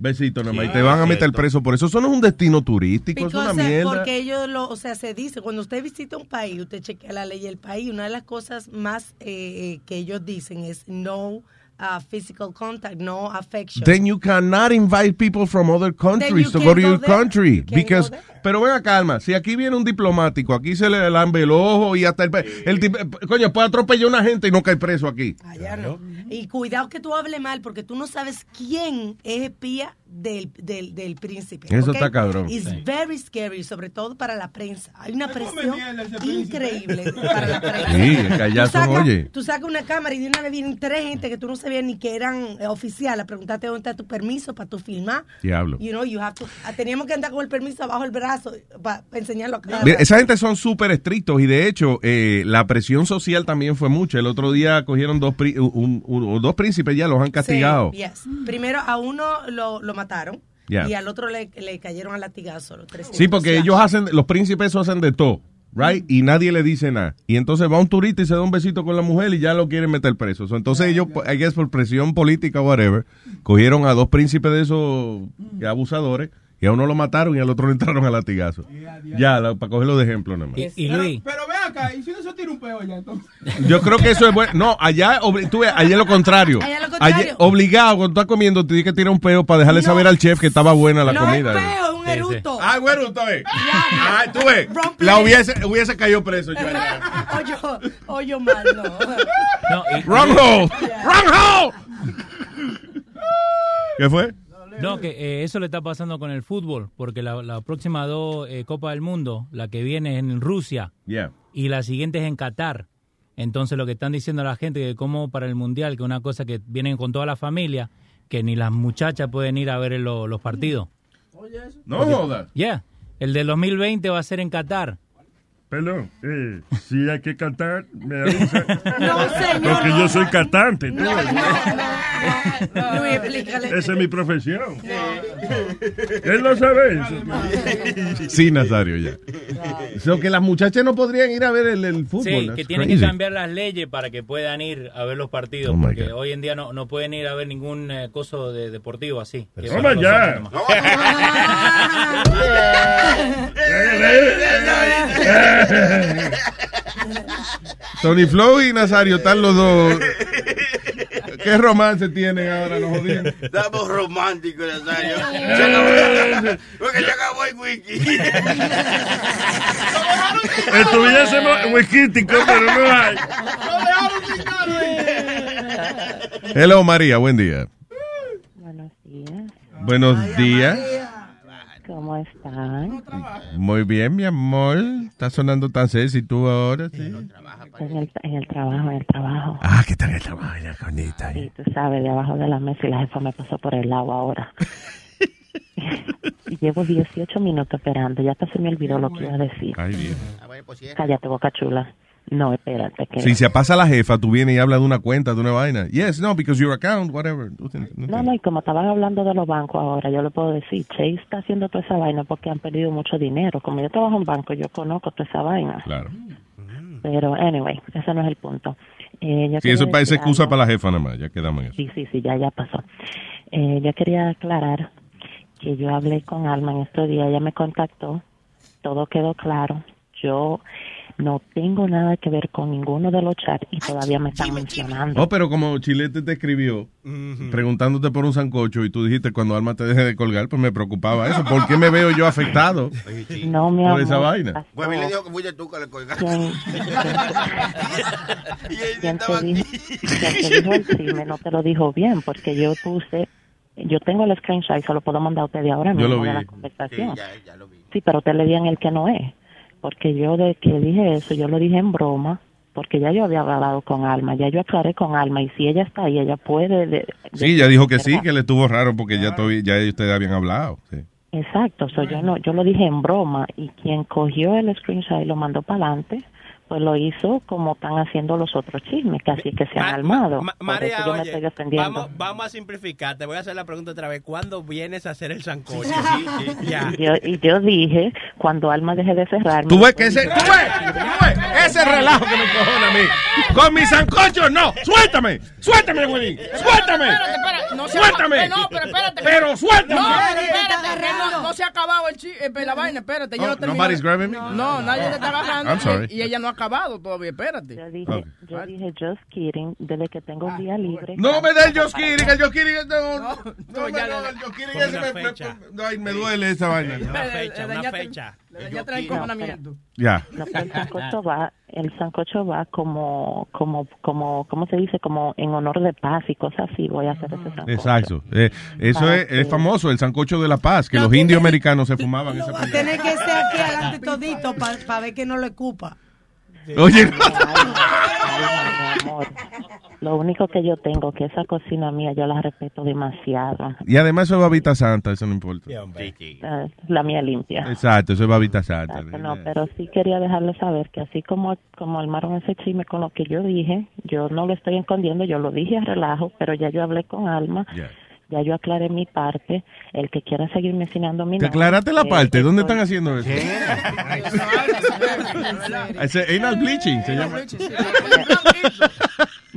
Besito nomás. Y te van a meter preso por eso. Eso no es un destino turístico, es una Because, eh, mierda. Porque ellos lo, o sea, se dice, cuando usted visita un país, usted chequea la ley del país, una de las cosas más eh, eh, que ellos dicen es no uh, physical contact, no affection. Then you cannot invite people from other countries to go to your there. country. You Because, go there. Pero ven acá, calma. Si aquí viene un diplomático, aquí se le lambe el ojo y hasta el... tip- coño, puede atropellar a una gente y no cae preso aquí. Allá no. Y cuidado que tú hables mal, porque tú no sabes quién es espía del, del, del príncipe. Eso está cabrón. It's Sí. very scary, sobre todo para la prensa. Hay una presión increíble para la prensa. Sí, Tú son, sacas- oye. Tú sacas una cámara y de una vez vienen tres gente que tú no sabías ni que eran eh, oficiales a preguntarte dónde está tu permiso para tu filmar. Diablo. You know, you have to- ah, teníamos que andar con el permiso abajo el brazo para enseñarlo a cada Mira, esa gente son súper estrictos y de hecho eh, la presión social también fue mucha. El otro día cogieron dos, pri- un- un- dos príncipes ya los han castigado. Sí, yes. Primero a uno lo, lo mataron Yeah. y al otro le, le cayeron a latigazo. Los tres Sí, porque ellos hacen, los príncipes eso hacen de todo, right? Y nadie le dice nada. Y entonces va un turista y se da un besito con la mujer y ya lo quieren meter preso. So, entonces ellos, I guess por presión política o whatever, cogieron a dos príncipes de esos eh, abusadores y a uno lo mataron y al otro le entraron a latigazo. Ya, la- para cogerlo de ejemplo nada más. pero, pero ve acá, y si no se tira un peo ya entonces. Yo creo que eso es bueno. No, allá, tú ves, allá es lo contrario. Allá lo contrario. Allá- obligado, cuando estás comiendo, te tienes que tirar un peo para dejarle saber al chef que estaba buena la no comida. es peo, es un eruto. Ah, un eruto, eh. Ah, tú ves. La hubiese, hubiese caído preso yo allá. Oye, oye, mal, no. Wrong hole. Wrong hole. ¿Qué fue? No, que eh, eso le está pasando con el fútbol, porque la, la próxima dos eh, Copa del Mundo, la que viene es en Rusia Yeah. y la siguiente es en Qatar. Entonces lo que están diciendo la gente que como para el mundial, que una cosa que vienen con toda la familia, que ni las muchachas pueden ir a ver lo- los partidos. No Porque- jodas. Yeah, el del 2020 va a ser en Qatar. Perdón, eh, si hay que cantar, me avisa. No, señor. Porque yo soy cantante. tú No, ves. no, Luis, explícale. Esa es mi profesión. Él no sabe eso. Sí, Nazario, ya. So que las muchachas no podrían ir a ver el, el fútbol. Sí, That's que tienen crazy. que cambiar las leyes para que puedan ir a ver los partidos, Oh, porque hoy en día no, no pueden ir a ver ningún eh, coso de deportivo así. Toma van los ya. Tony Flow y Nazario están los dos. ¿Qué romance tienen ahora los jodidos? Estamos románticos, Nazario. Se acabó- Porque se acabó el wiki. Estuviésemos wikíticos, pero no hay. Hello, María, buen día. Buenos días. Buenos días. ¿Cómo están? Muy bien, mi amor. Está sonando tan sexy tú ahora, sí. En el, en el trabajo, en el trabajo. Ah, ¿qué tal el trabajo, ya, conita? Y tú sabes, debajo de la mesa y la jefa me pasó por el lado ahora. y llevo 18 minutos esperando. Ya hasta se me olvidó lo que iba a decir. Ay, bien. Cállate, boca chula. No, espérate. Que... Si se pasa la jefa, tú vienes y hablas de una cuenta, de una vaina. Yes, no, because your account, whatever. No No, y como estaban hablando de los bancos ahora, yo le puedo decir, Chase está haciendo toda esa vaina porque han perdido mucho dinero. Como yo trabajo en banco, yo conozco toda esa vaina. Claro. Pero, anyway, ese no es el punto. Eh, Sí, eso parece excusa algo. para la jefa nada más. Ya quedamos en eso. Sí, sí, sí, ya, ya pasó. Eh, yo quería aclarar que yo hablé con Alma en estos días, ella me contactó, todo quedó claro. Yo no tengo nada que ver con ninguno de los chats y todavía me están mencionando. Oh, pero como Chilete te escribió preguntándote por un sancocho y tú dijiste cuando Alma te deje de colgar, pues me preocupaba eso. ¿Por qué me veo yo afectado No, mi por amor. esa vaina? Pues a mí le dijo que fuiste tú que le colgaste. ¿Quién, quién te dijo, quién te dijo el chisme? No te lo dijo bien, porque yo puse, yo tengo el screenshot y se lo puedo mandar a usted de ahora Yo mismo lo de vi. la conversación. Sí, pero usted le di en el que no es, porque yo de que dije eso, yo lo dije en broma, porque ya yo había hablado con Alma, ya yo aclaré con Alma, y si ella está ahí, ella puede... de- Sí, ya dijo que sí, que le estuvo raro porque ya, ya ustedes habían hablado. sí. Exacto, so yo no, yo lo dije en broma y quien cogió el screenshot y lo mandó para adelante, pues lo hizo como están haciendo los otros chismes, que así que se han armado. Por María, yo me estoy defendiendo. vamos, vamos a simplificar. Te voy a hacer la pregunta otra vez. ¿Cuándo vienes a hacer el sancocho? Ya. Y yo, y yo dije, cuando Alma deje de cerrar... Tú ves que ese, tú ves, tú ves, Ese relajo que me cojona a mí. Con mi sancocho, no. Suéltame. Suéltame, güey. Suéltame. Espérate, espérate. No se Suéltame. acaba- No, pero espérate. Pero suéltame. No, pero espérate. No, no se ha acabado el chi, eh, la vaina. Espérate, yo Oh, no terminé. nobody's grabbing me? No, nadie te está agarrando. I'm sorry. Y ella no ha acabado todavía. Espérate. Yo dije, yo dije just kidding, desde que tengo un día libre. No me dé el Josh Kidding, el Josh Kidding. No, no, no, ya no, le- el Josh Kidding ese me, me- ay, me duele esa vaina. Una fecha, una fecha. Ya trae encojonamiento. Ya. No, el sancocho va, el sancocho va como, como, como, ¿cómo se dice? Como en honor de paz y cosas así. Voy a hacer ese sancocho. Exacto. Eh, eso es, es famoso, el sancocho de la paz, que los indios americanos se fumaban esa tener que ser aquí adelante todito para ver que no lo ocupa. Oye, amor, Lo único que yo tengo, que esa cocina mía, yo la respeto demasiado. y además eso es babita santa, eso no importa. Eh, La mía limpia. Exacto, eso es babita santa. No, pero sí quería dejarle saber que así como, como armaron ese chisme con lo que yo dije, yo no lo estoy escondiendo, yo lo dije a relajo, pero ya yo hablé con Alma, ya yo aclaré mi parte, el que quiera seguirme enseñando mi Te nombre, aclaraste la eh, parte, ¿dónde estoy- están haciendo eso? Ese anal bleaching se llama.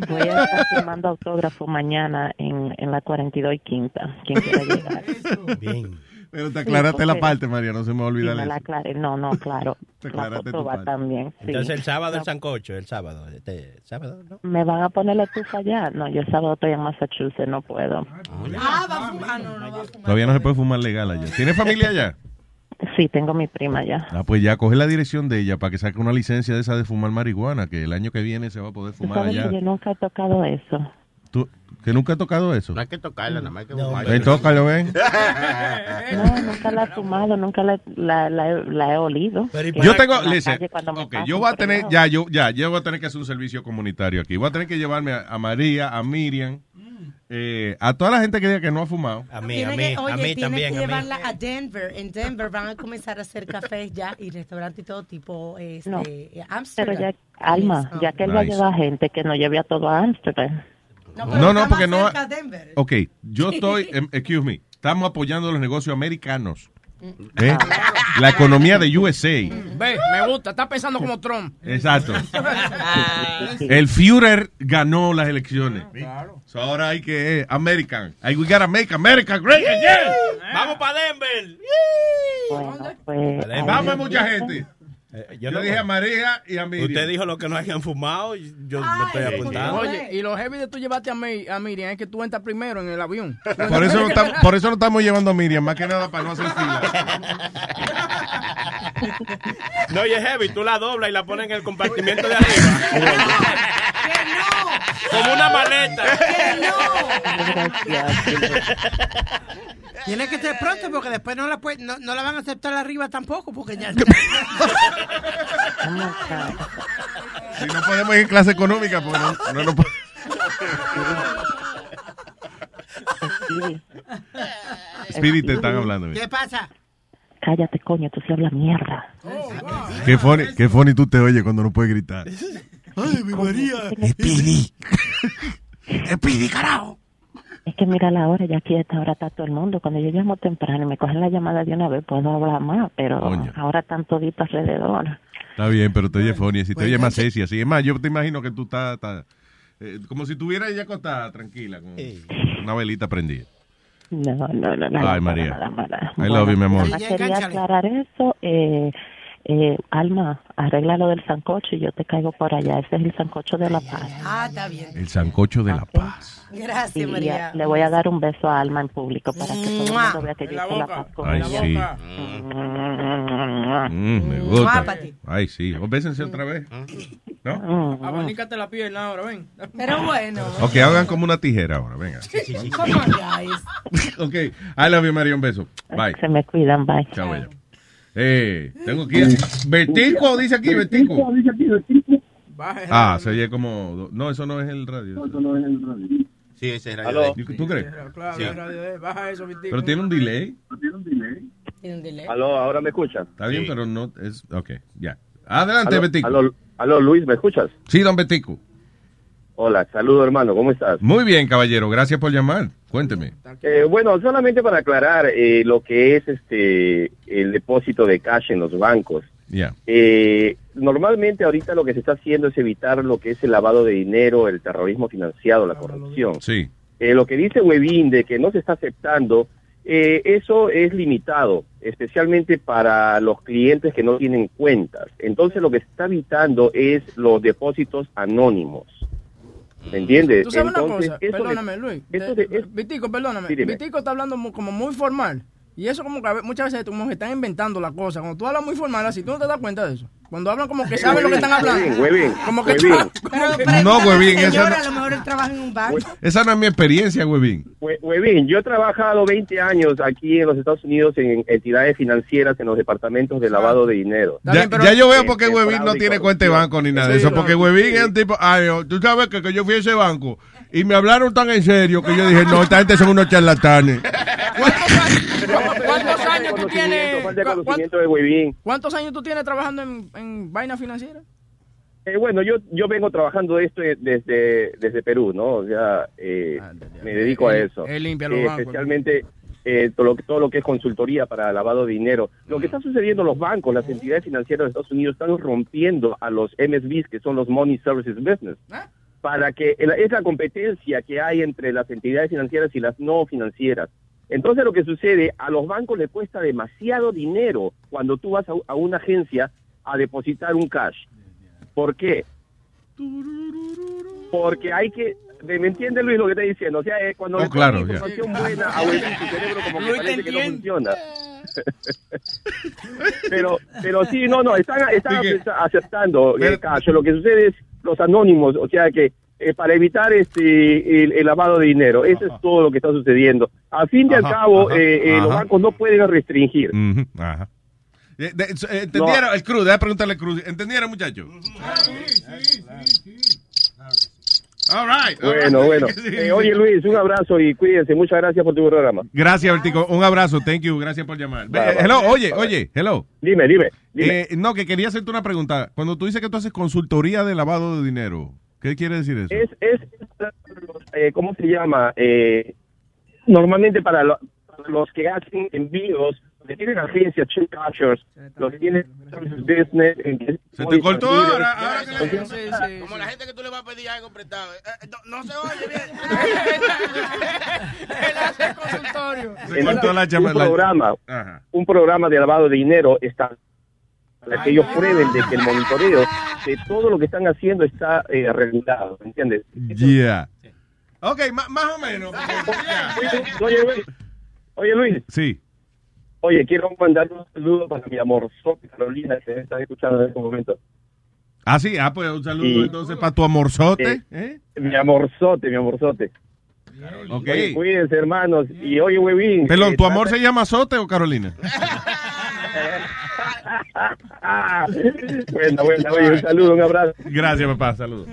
Voy a estar firmando autógrafo mañana en, en la 42 y quinta, quien quiera llegar. Bien. Pero te aclaraste la parte, María, no se me va a Sí, olvidar me la aclaré. No, no, claro. Te La aclaraste foto tu va parte. también. sí. Entonces el sábado el No. sancocho, el sábado. Este, sábado, ¿no? ¿Me van a poner la estufa allá? No, yo el sábado estoy en Massachusetts, no puedo. Ah, va a fumar. Ah, no, no va a fumar. Todavía no se puede fumar legal allá. ¿Tienes familia allá? Sí, tengo mi prima allá. Ah, pues ya coge la dirección de ella para que saque una licencia de esa de fumar marihuana, que el año que viene se va a poder fumar sabes allá. que yo nunca he tocado eso. ¿Tú, ¿Que nunca he tocado eso? No hay que tocarla, nada más hay que Ven, tócalo, ven. No, nunca la he fumado, nunca la, la, la he- la he olido. Yo tengo, listen, calle cuando me ok, paso yo voy a tener, ya, yo, ya, yo voy a tener que hacer un servicio comunitario aquí. Voy a tener que llevarme a, a María, a Miriam, eh, a toda la gente que diga que no ha fumado. A Tiene que, oye, tiene que llevarla a Denver. En Denver van a comenzar a hacer cafés ya y restaurantes y todo tipo este, No, Amsterdam. Pero ya, Alma, ya que él va a Nice. llevar gente, que no lleve a todo a Amsterdam. No, no, porque no. Ok, yo estoy, em, excuse me, estamos apoyando los negocios americanos. ¿eh? La economía de USA. Ve, me gusta. Está pensando como Trump. Exacto. El Führer ganó las elecciones. So ahora hay que eh, American. We gotta make America great again. Vamos para Denver. Bueno, pues... Vamos mucha gente. Eh, Yo, le dije a María y a Miriam. Usted dijo lo que no hayan fumado. y Yo me estoy apuntando. Oye, y lo heavy de tú llevarte a, Mi- a Miriam es que tú entras primero en el avión. Por eso, no estamos, por eso no estamos llevando a Miriam, más que nada para no hacer fila. No, oye, heavy, tú la doblas y la pones en el compartimiento de arriba. Como una maleta. Tiene que ser pronto porque después no la, puede- no, no la van a aceptar arriba tampoco porque ya... Si no podemos ir en clase económica, pues no, no, no podemos. Speedy, te están hablando. mira. ¿Qué pasa? Cállate, coño, tú sí hablas mierda. Qué funny, qué funny tú te oyes cuando no puedes gritar. Ay, mi María. Speedy. Speedy, carajo. Es que mira la hora, ya aquí a esta hora está todo el mundo. Cuando yo llamo temprano y me cogen la llamada de una vez, puedo hablar más, pero ahora están toditos alrededor. Está bien, pero te oye funny, si te oye más sexy así. Es más, yo te imagino que tú estás, estás, eh, como si estuvieras ella acostada, tranquila, con una velita prendida. No, no, no. no Ay, no, María. nada, nada. I love you, mi amor. nada quería aclarar eso. Eh, eh, Alma, arregla lo del sancocho y yo te caigo por allá. Ese es el sancocho de la paz. Ah, está bien. El sancocho de la paz. Gracias, Y María. le voy a dar un beso a Alma en público para que todo el mundo vea que yo hice la paz con Ay, ella. sí. Mm, me gusta. Ay, sí. ¿O bésense otra vez? ¿No? Abanícate la pierna ahora, ven. Pero bueno. Ok, hagan como una tijera ahora, venga. Ok, I love you, María, un beso. Bye. Se me cuidan, bye. Chao, bella. Eh, tengo aquí. Betico, dice aquí, Betico. Ah, se oye como. No, eso no es el radio. Sí, ese es Aló. ¿Tú crees? Claro, Sí. radio de- baja eso, mi Pero tiene un delay. Tiene un delay. Aló, ahora me escuchan. Está bien, pero no es. Ok, ya. Adelante, Aló, Betico. Aló, aló, Luis, ¿me escuchas? Sí, don Betico. Hola, saludo hermano, ¿cómo estás? Muy bien, caballero. Gracias por llamar. Cuénteme. Eh, bueno, solamente para aclarar eh, lo que es este el depósito de cash en los bancos. Yeah. Eh, normalmente ahorita lo que se está haciendo es evitar lo que es el lavado de dinero, el terrorismo financiado, la corrupción. Sí. Eh, lo que dice Webin de que no se está aceptando, eh, eso es limitado, especialmente para los clientes que no tienen cuentas. Entonces lo que se está evitando es los depósitos anónimos. ¿Me entiendes? Tú sabes una cosa, perdóname, Luis. de- de- Vitico, perdóname. Vitico está hablando mu- como muy formal. Y eso como que muchas veces como que están inventando la cosa. Cuando tú hablas muy formal así, tú no te das cuenta de eso. Cuando hablan como que saben lo que están hablando. Huevín, Como que huevín. No, huevín, esa Señora, no- a lo mejor él trabaja en un banco. Esa no es mi experiencia, huevín. Hue- Huevín, yo he trabajado 20 años aquí en los Estados Unidos en entidades financieras en los departamentos de lavado de dinero. Ya, ya yo veo por qué Huevín no tiene cuenta de banco ni nada de eso. Porque sí. Huevín es un tipo. Ay, oh, tú sabes que, que yo fui a ese banco y me hablaron tan en serio que yo dije, no, esta gente son unos charlatanes. ¿Cuántos años tú tienes? ¿Cuántos años tú tienes trabajando en, en vaina financiera? Eh, bueno, yo yo vengo trabajando esto desde desde Perú, ¿no? O sea, eh, me dedico a eso. él limpia los Eh, bancos. Especialmente eh, todo, lo, todo lo que es consultoría para lavado de dinero. Lo que está sucediendo en los bancos, las entidades financieras de Estados Unidos están rompiendo a los MSBs, que son los Money Services Business, para que es la competencia que hay entre las entidades financieras y las no financieras. Entonces lo que sucede, a los bancos les cuesta demasiado dinero cuando tú vas a, a una agencia a depositar un cash. ¿Por qué? Porque hay que... ¿Me me entiende Luis lo que estoy diciendo? O sea, eh, cuando Oh, claro, información buena a su cerebro como que Luis parece que no funciona. pero, pero sí, no, no, están, están Sí aceptando el cash. Lo que sucede es los anónimos, o sea que eh, para evitar este el, el lavado de dinero, eso es todo lo que está sucediendo. Al fin y al cabo, ajá, eh, eh, los bancos no pueden restringir. Ajá. ¿Entendieron? El Cruz, déjame preguntarle al Cruz. ¿Entendieron, muchachos? All right. all Bueno, right. bueno. Sí, Eh, sí. oye Luis, un abrazo y cuídense. Muchas gracias por tu programa. Gracias, Vertico. Un abrazo. Thank you. Gracias por llamar. Eh, bye. hello, oye, oye, hello. Dime, dime. dime. Eh, no, que quería hacerte una pregunta. Cuando tú dices que tú haces consultoría de lavado de dinero, ¿qué quiere decir eso? es, es eh, ¿cómo se llama? Eh, normalmente para, lo- para los que hacen envíos, que tienen agencias, check cashers, los que tienen services business. en- Se te cortó ahora, Como la gente que tú le vas a pedir algo prestado. Eh, eh, no, no se oye bien. Él hace el consultorio. En cortó la un programa, Ajá. un programa de lavado de dinero está para que ellos prueben de que el monitoreo de todo lo que están haciendo está eh, regulado, ¿me entiendes? Yeah. Ok, más o menos. Oye, Luis, oye Luis, Sí. Oye, quiero mandar un saludo para mi amor Carolina, que está escuchando en este momento. Ah, sí. Ah, pues un saludo entonces para tu amorzote. Eh, Mi amorzote, mi amorzote. Ok. Oye, cuídense, hermanos. Y oye, Webin. Perdón, eh, ¿tu amor se llama Sote o Carolina? Bueno, bueno, oye, un saludo, un abrazo. Gracias, papá. Saludos.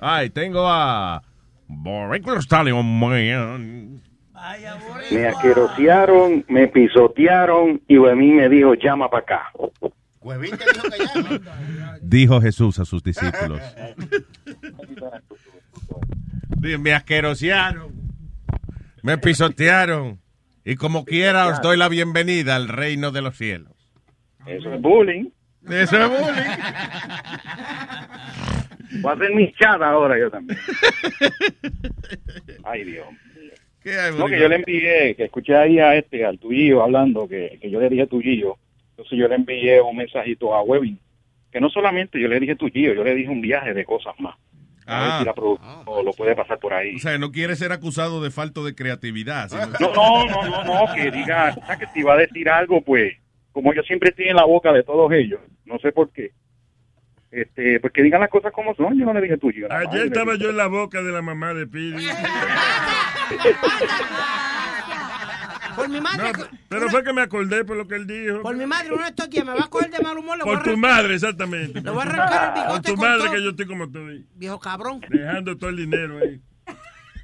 Ay, tengo a Stallion. Me asquerosearon, me pisotearon y a mí me dijo, llama para acá. Dijo Jesús a sus discípulos. Me asquerosearon, me pisotearon y como quiera os doy la bienvenida al reino de los cielos. Eso es bullying. Eso es bullying. Voy a hacer mi chat ahora yo también. Ay, Dios. ¿Qué hay, No, que yo le envié, que escuché ahí a este, al tuyo hablando, que, que yo le dije tuyo. Entonces yo le envié un mensajito a Webin, que no solamente yo le dije tuyo, yo le dije un viaje de cosas más. A ver Ah. si la producción lo puede pasar por ahí. O sea, no quiere ser acusado de falto de creatividad. sino- No, no, no, no, no, que diga, o sea, que si iba a decir algo, pues, como yo siempre estoy en la boca de todos ellos, no sé por qué. Este, pues que digan las cosas como son, yo no le dije tuyo. Ayer le estaba yo en la boca de la mamá de Pidi. Por mi madre, No, pero fue que me acordé por lo que él dijo. por mi madre, uno de estos días me va a coger de mal humor. Le voy a Por tu madre, exactamente. Le voy a arrancar el Por bigote tu con madre todo. que yo estoy como estoy. Viejo cabrón. Dejando todo el dinero ahí.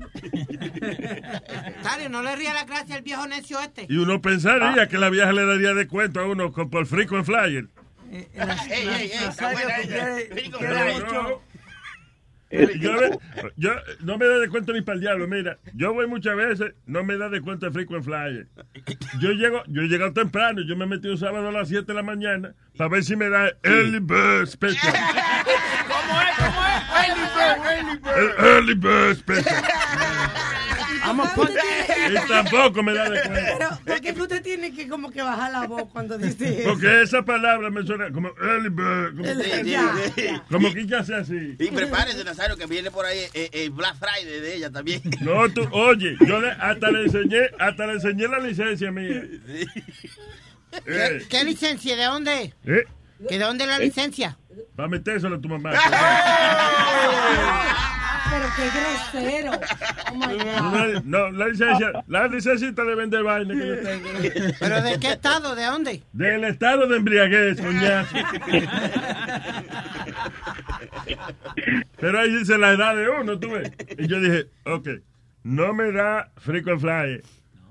Tario, no le ría la gracia al viejo necio este. Y uno pensaría que la vieja le daría descuento a uno con, por free con flyer. Tú quieres mucho- Yo, no me da de cuenta ni para el diablo, mira. Yo voy muchas veces, no me da de cuenta el frequent flyer. Yo llego, yo he llegado temprano, yo me he metido sábado a las 7 de la mañana para ver si me da early bird special. ¿Cómo es? ¿Cómo es? Early bird, early bird. El early bird special. Vamos Y tampoco me da de cuenta. Pero, ¿por qué que usted tiene que como que bajar la voz cuando dice eso? Porque esa palabra me suena como early bird. Como, El- Sí, ya, sí. ya. como que ya sea así. Y prepárese, Nazario, que viene por ahí eh, el Black Friday de ella también. No, tú, oye, yo le, hasta le enseñé, hasta le enseñé la licencia mía. ¿Qué, qué licencia? ¿De dónde? ¿Eh? ¿Que de dónde es la licencia? Va a metérselo a tu mamá. Pero qué grosero. Oh my God. No, no, la licencia, la licencia de vender vaina que yo tengo. ¿Pero de qué estado? ¿De dónde? Del estado de embriaguez, coñazo. Pero ahí dice la edad de uno, tú ves. Y yo dije, ok, no me da frequent flyer.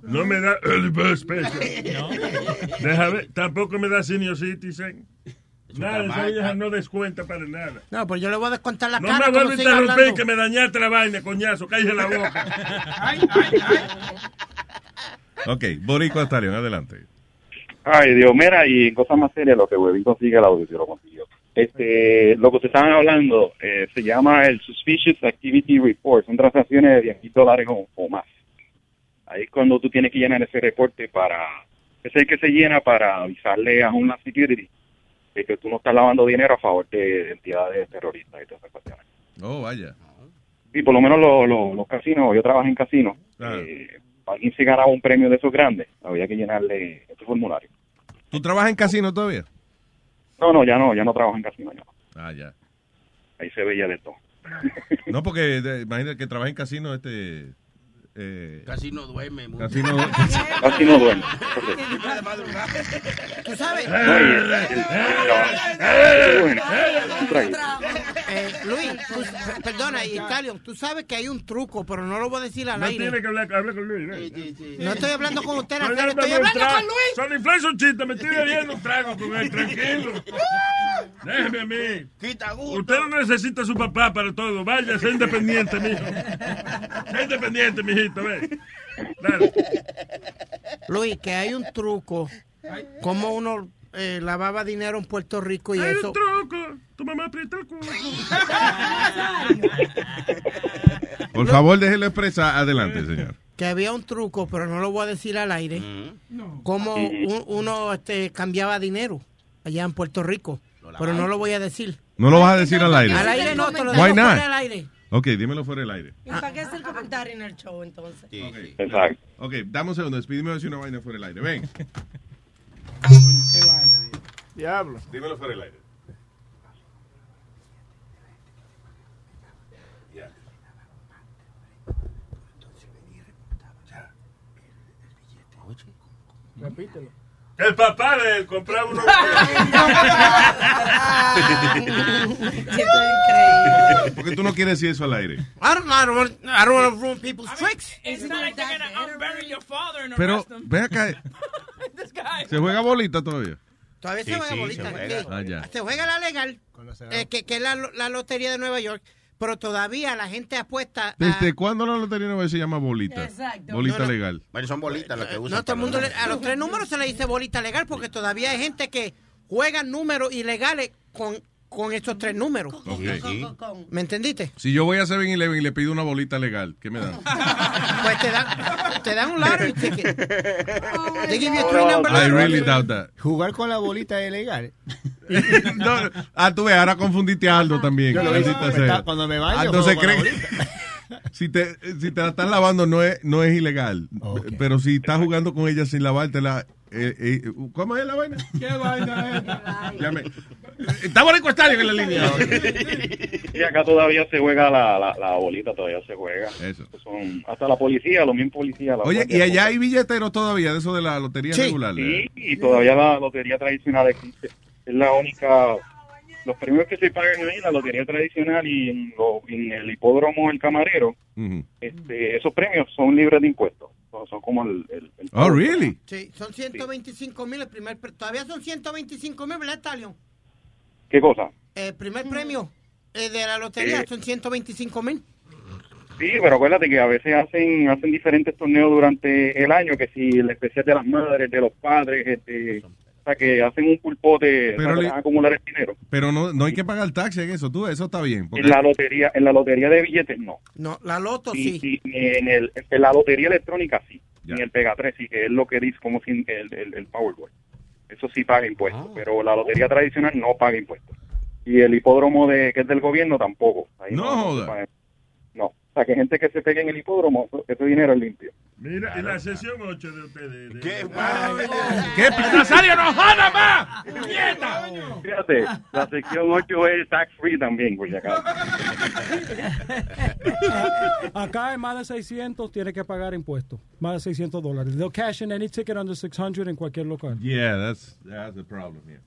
No me da early bird special. Déjame, tampoco me da senior citizen. Nada, esa vieja no descuenta para nada. No, pues yo le voy a descontar la No cara. me vuelvas a interrumpir hablando. que me dañaste la vaina, coñazo. Cállese la boca. Ok, Boricua Stallion, adelante. Ay, Dios, mira, y en cosas más serias, lo que Webin consigue el audio, si lo consiguió. Este, lo que te estaban hablando eh, se llama el Suspicious Activity Report. Son transacciones de 10 dólares o, o más. Ahí es cuando tú tienes que llenar ese reporte para... Es el que se llena para avisarle a Homeland Security de que tú no estás lavando dinero a favor de entidades terroristas y todas esas cuestiones. Oh, vaya. Y por lo menos los, los, los casinos, yo trabajo en casinos, Ah. eh, alguien se ganaba un premio de esos grandes, había que llenarle este formulario. ¿Tú trabajas en casino todavía? No, no, ya no, ya no trabajo en casino, ya no. Ah, ya. Ahí se veía de todo. No, porque de- imagínate que trabaja en casino, este... Eh, Casi no duerme. mucho. Casi no- Casi no duerme. ¿Tú sabes? Eh, Luis, tú- per- perdona, Italian, tú sabes que hay un truco, pero no lo voy a decir al No aire. tiene que hablar, hablar con Luis. ¿eh? No estoy hablando con usted, Estoy Nazario, estoy hablando con Luis. Son influencia un chiste, me estoy bebiendo un trago con él, tranquilo. Déjeme a mí. Usted no necesita a su papá para todo. Vaya, sea independiente, mijo. Sea independiente, mijito, ve. Dale. Luis, que hay un truco, como uno eh, lavaba dinero en Puerto Rico y Hay eso. un truco. Tu mamá aprieta el culo. Por favor, déjelo expresar. Adelante, señor. que había un truco, pero no lo voy a decir al aire, como un- uno este, cambiaba dinero allá en Puerto Rico, pero no lo voy a decir. No lo vas a decir al aire. Al aire no, te lo not? fuera al aire. Ok, dímelo fuera del aire. ¿Y para qué es el comentario en el show entonces? Exacto. Ok, dame un segundo. Despídeme decir una vaina fuera del aire. Ven. Diablo. Dímelo fuera del aire. Repítelo. El papá de él compraba unos. ¿Por qué tú no quieres decir eso al aire? I don't, I don't, want- I don't want to ruin people's tricks. It's not like they're gonna unbury your father and Pero, ve acá. This guy. ¿Se juega bolita todavía? Todavía Sí, se juega sí, bolita. se juega. Ah, ya. Se juega la legal, eh, que, que es la, la lotería de Nueva York, pero todavía la gente apuesta. a- ¿Desde cuándo la lotería nueva se llama bolita? Exacto. Bolita No, no. legal. Bueno, son bolitas las que usan. No, todo el mundo, le- a los tres números se le dice bolita legal porque todavía hay gente que juega números ilegales con, con estos tres números. Ok. ¿Me entendiste? Si yo voy a 7-Eleven y le pido una bolita legal, ¿qué me dan? Pues te dan, te dan un lottery ticket. They give you a three number I really doubt that. Jugar con la bolita es legal. No, ah, tú ves, ahora confundiste a Aldo también. Yo lo hice. cuando me baño, Ah, Entonces juego con creen la si te, si te la están lavando no es, no es ilegal. Pero si estás jugando con ella sin lavártela, eh, eh, ¿cómo es la vaina? ¿Qué vaina es? Llame. Estamos en en la línea. Y acá todavía se juega la, la, la bolita, todavía se juega. Eso. Son, hasta la policía, los mismos policías. la Oye, ¿y allá hay billeteros todavía de eso de la lotería Sí. regular? Sí, y todavía la lotería tradicional existe. Es la única. Los premios que se pagan ahí, la lotería tradicional y en, lo- en el hipódromo El Camarero, este, esos premios son libres de impuestos. Son, son como el. el- el- Oh, really? Sí, son 125 mil el primer Todavía son 125 mil, ¿verdad, Talion? ¿Qué cosa? El primer premio eh, de la lotería, Eh. son 125 mil. Sí, pero acuérdate que a veces hacen hacen diferentes torneos durante el año, que si el especial de las madres, de los padres, este, sea, que hacen un pulpote Pero para le- acumular el dinero. Pero no, no hay que pagar taxi en eso, tú, eso está bien. porque- En la lotería, en la lotería de billetes no. No, la loto Y- sí. y en, el, en la lotería electrónica sí. En el Pega 3 sí, que es lo que dice como si el, el, el Powerball. Eso sí paga impuestos, pero la lotería tradicional no paga impuestos. Y el hipódromo de que es del gobierno tampoco. Ahí No se joda. Sea, que gente que se pegue en el hipódromo, ese dinero es limpio. Mira, y la sesión 8 de ustedes. de- ¿Qué? ¿Qué? Nazario, no joda más! ¡Nieta! Fíjate, la sección 8 es tax free también, por si acaso. Acá en más de 600 tiene que pagar impuestos. Más de 600 dólares. They'll cash in any ticket under 600 en cualquier local. Yeah, that's, that's the problem here.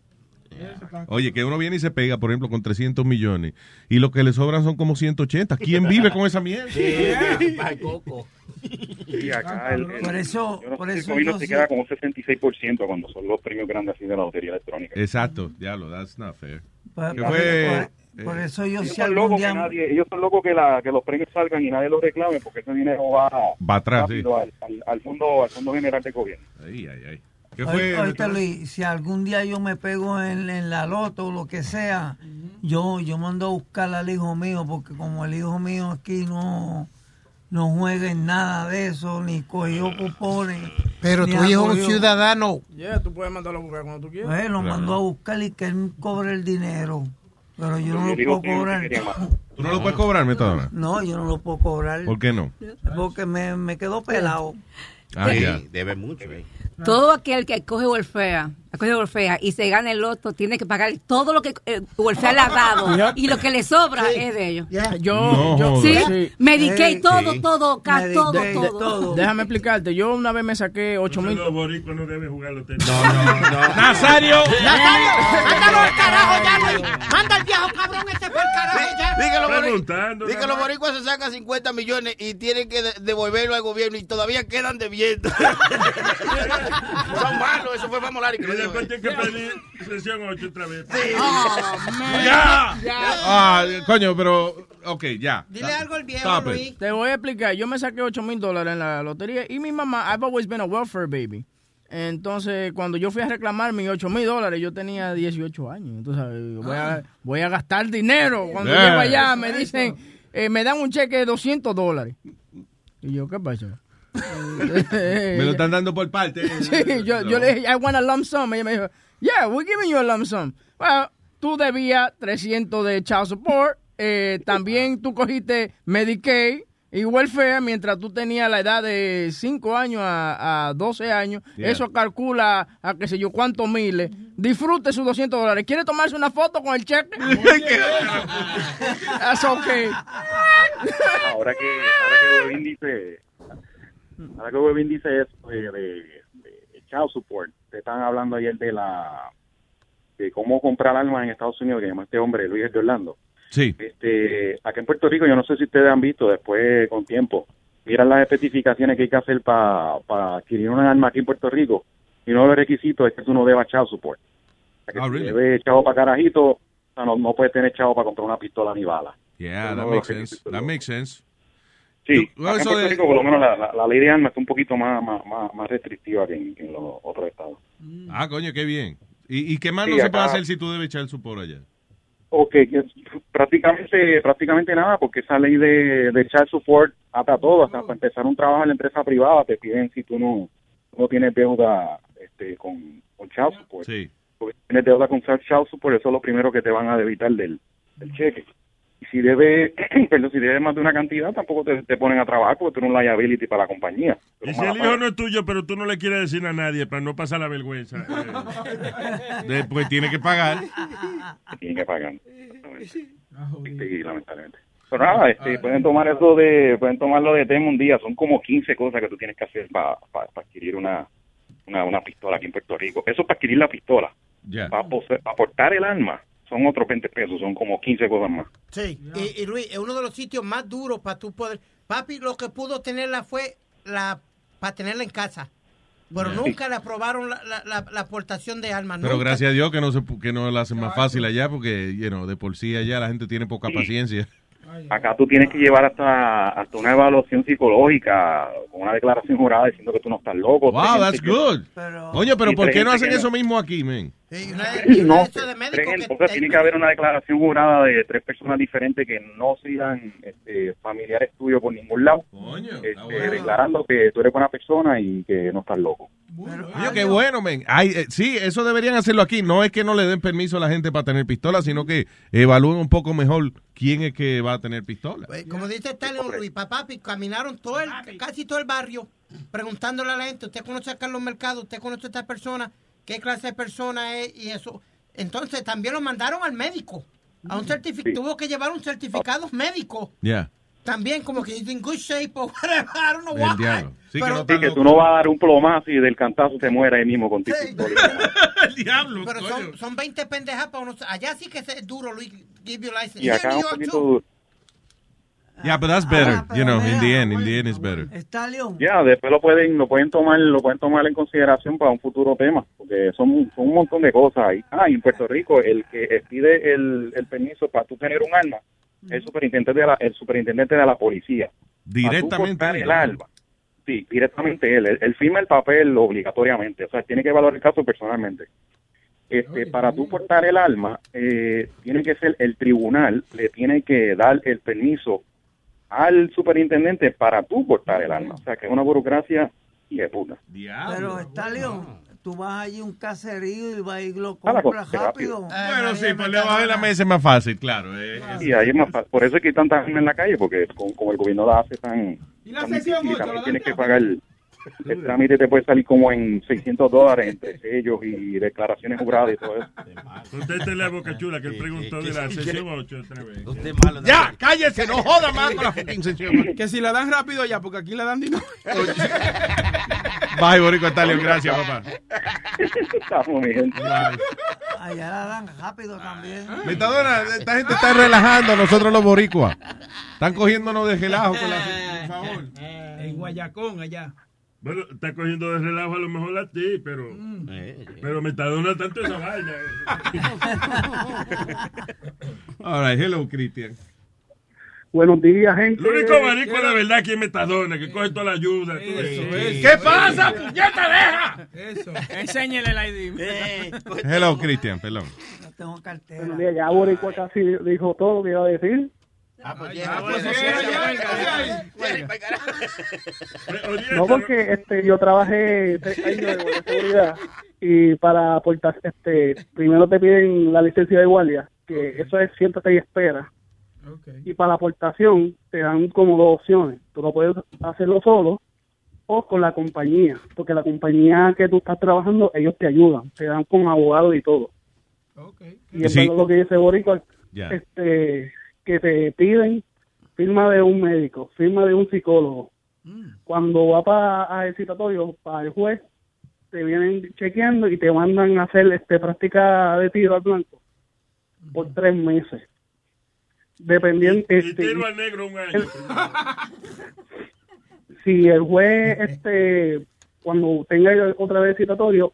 Oye, que uno viene y se pega, por ejemplo, con 300 millones y lo que le sobran son como 180. ¿Quién vive con esa mierda? Acá el, el- Por eso- yo no por eso el gobierno yo se sí- queda como un 66% cuando son los premios grandes así de la lotería electrónica. Exacto, diablo, that's not fair. Por- por eso yo ellos si son algún locos día... que nadie, ellos son locos que, la, que los premios salgan y nadie los reclame porque ese dinero va, Va atrás, rápido al, al, al fondo al fondo general del gobierno. Ay, ay, ay. ¿Qué Oí- fue? oíste, Luis, si algún día yo me pego en, en la loto o lo que sea, yo yo mando a buscar al hijo mío, porque como el hijo mío aquí no, no juega en nada de eso, ni cogió cupones. Pero tu hijo es un ciudadano. Yeah, tú puedes mandarlo a buscar cuando tú quieras. Pues lo mandó a buscar y que él cobre el dinero. Pero yo no lo puedo cobrar. ¿Tú no lo puedes cobrar, Metadona? No, yo no lo puedo cobrar. ¿Por qué no? Porque me, me quedó pelado. Ah, ya. Debe mucho, eh. Todo aquel que coge Welfare, coge Welfare y se gana el loto tiene que pagar todo lo que eh, Welfare le ha dado Yep. y lo que le sobra es de ellos. Yo, No yo. Sí, Sí. todo, Sí. todo, todo, De- de- todo. Déjame explicarte, yo una vez me saqué 8 mil. Los boricuas no deben jugar lotería. No, no, no. Nazario. Nazario, mándalo al carajo ya, Luis. Manda al viejo cabrón este por el carajo ya. Di que los que los boricuas se sacan 50 millones y tienen que de- devolverlo al gobierno y todavía quedan debiendo. Son malos, eso fue Famolari que Y lo dijo. Después tiene que pedir sesión 8 otra vez. ¡Ya! Ah, coño, pero. Ok, ya. Dile algo al viejo, Stop it. Luis. Te voy a explicar, yo me saqué 8 mil dólares en la lotería y mi mamá, I've always been a welfare baby. Entonces, cuando yo fui a reclamar mis 8 mil dólares, yo tenía 18 años. Entonces, voy a, voy a gastar dinero. Cuando Yeah. llego allá, me dicen, eh, me dan un cheque de 200 dólares. Y yo, ¿qué pasó? Me lo están dando por parte. Sí, yo, yo le dije, I want a lump sum. Ella me dijo, yeah, we're giving you a lump sum. Well, tú debías 300 de child support. eh, también tú cogiste Medicaid y welfare mientras tú tenías la edad de 5 años a, a 12 años. Yeah. Eso calcula a qué sé yo cuántos miles. Disfrute sus 200 dólares. ¿Quiere tomarse una foto con el cheque? That's okay. Ahora que ahora que Bobín dice ahora que Bobín dice eso de, de, de child support, te están hablando ayer de la de cómo comprar armas en Estados Unidos que llama este hombre Luis de Orlando. Sí. Este, acá en Puerto Rico, yo no sé si ustedes han visto después con tiempo, miran las especificaciones que hay que hacer para adquirir un arma aquí en Puerto Rico. Y uno de los requisitos es que tú no debas child support. O sea, que Oh, si really? debes chavo para carajito, o sea, no, no puedes tener chavo para comprar una pistola ni bala. Yeah, that makes sense. That makes sense. Sí, en de- Rico por lo menos la, la- la ley de armas está un poquito más, más, más, más restrictiva que en, que en los otros estados. Ah, coño, qué bien. ¿Y, y qué más Sí, no se puede hacer si tú debes echar su por allá? Ok, que prácticamente prácticamente nada, porque esa ley de, de child support ata todo, hasta para empezar un trabajo en la empresa privada te piden si tú no, no tienes deuda este, con, con child support. Sí. Porque si tienes deuda con child support, eso es lo primero que te van a debitar del, del cheque. Si debe, perdón, si debes más de una cantidad, tampoco te, te ponen a trabajar porque tú eres un liability para la compañía. Y si el hijo no es tuyo, pero tú no le quieres decir a nadie para no pasar la vergüenza. eh. Después tiene que pagar. tienen que pagar. Sí, lamentablemente. Pero nada, este, pueden tomar eso de, pueden tomarlo de tema un día. Son como 15 cosas que tú tienes que hacer para adquirir una, una, una pistola aquí en Puerto Rico. Eso es para adquirir la pistola. Ya. Para aportar el arma son otros 20 pesos, son como 15 cosas más. Sí, y, y Luis, es uno de los sitios más duros para tú poder... Papi, lo que pudo tenerla fue la para tenerla en casa. pero Yeah. nunca le aprobaron la, la, la, la aportación de armas. Pero nunca. gracias a Dios que no se que no lo hacen más fácil allá porque, you know, de por sí allá la gente tiene poca paciencia. Acá tú tienes que llevar hasta, hasta una evaluación psicológica, con una declaración jurada diciendo que tú no estás loco. Wow, that's good. pero y ¿por qué no hacen que eso mismo aquí, men? No, tres gente, o sea, tiene que haber una declaración jurada de tres personas diferentes que no sean este, familiares tuyos por ningún lado, este, declarando que tú eres buena persona y que no estás loco. Oye, qué bueno, men. Ay, eh, sí, eso deberían hacerlo aquí. No es que no le den permiso a la gente para tener pistola, sino que evalúen un poco mejor quién es que va a tener pistola. Pues, Como dice Stalin Luis, papá, caminaron todo el, casi todo el barrio preguntándole a la gente, ¿usted conoce a Carlos Mercado? ¿Usted conoce a esta persona? ¿Qué clase de persona es? Y eso. Entonces también lo mandaron al médico. A un certificado. Tuvo que llevar un certificado médico. Ya. También como que in good shape o whatever. I don't know why. Sí, que Pero- no Sí, que tú no vas a dar un plomazo y del cantazo te muera ahí mismo con tu pistola. diablo, Pero son, son 20 pendejas para uno. Allá sí que es duro, Luis, give you license. Y acá un poquito duro. Yeah, but that's better. Ah, pero you know, in the mira, end, in the end is better. Stallion. Ya, después lo pueden lo pueden tomar lo pueden tomar en consideración para un futuro tema, porque son, son un montón de cosas ahí. Ah, y en Puerto Rico el que pide el, el permiso para tú tener un arma es el superintendente de la, el superintendente de la policía. Directamente Para tú el arma. Sí, directamente él. él. Él firma el papel obligatoriamente, o sea, tiene que evaluar el caso personalmente. Este, para tú portar el arma, eh, tiene que ser el tribunal, le tiene que dar el permiso al superintendente para tú portar el arma. O sea, que es una burocracia y de puta. Pero Stallion, tú vas allí a un caserío y vas a ir lo Ah, compras cosa, rápido. Bueno, sí, por debajo de la mesa es más fácil, claro. eh, es- Y ahí es más fácil. Por eso es que hay tanta gente en la calle, porque con- como el gobierno la hace tan, la tan sesión difícil, también tienes que pagar el, el trámite te puede salir como en 600 dólares entre sellos y declaraciones juradas y todo eso. Usted la boca chula que él preguntó de la sesión 8 otra vez. Ya, cállese, no joda más con la fucking sesión. Que si la dan rápido ya, porque aquí la dan dinero. Bye, Borico Stallion, gracias, papá. Estamos, gente. Allá la dan rápido también. Metadona, esta gente está relajando a nosotros los boricuas. Están cogiéndonos de relajo con la por favor. En Guayacón, allá. Bueno, está cogiendo de relajo a lo mejor a ti, pero. Pero me está dando tanto esa vaina. All right, hello, Cristian. Buenos días, gente. Lo único marico de verdad aquí es Metadona, que coge toda la ayuda. todo eso. ¿Qué pasa, puñeta, deja? Eso. Enséñale el ID. Hello, Cristian, perdón. No tengo cartera. Buenos días, ya Boricua casi dijo todo lo que iba a decir. Ah, pues No, porque este, yo trabajé tres años de seguridad y para aportar, este, primero te piden la licencia de guardia, que eso es siéntate y espera. Y para la aportación te dan como dos opciones. Tú lo puedes hacerlo solo o con la compañía, porque la compañía que tú estás trabajando, ellos te ayudan, te dan con abogado y todo. Y es Sí. verdad lo que dice Boricua, Ya. este, que te piden firma de un médico, firma de un psicólogo. Cuando va para el citatorio, para el juez, te vienen chequeando y te mandan a hacer este práctica de tiro al blanco por tres meses. Dependiendo, Y este, tiro al negro un año. si el juez, este, cuando tenga otra vez citatorio,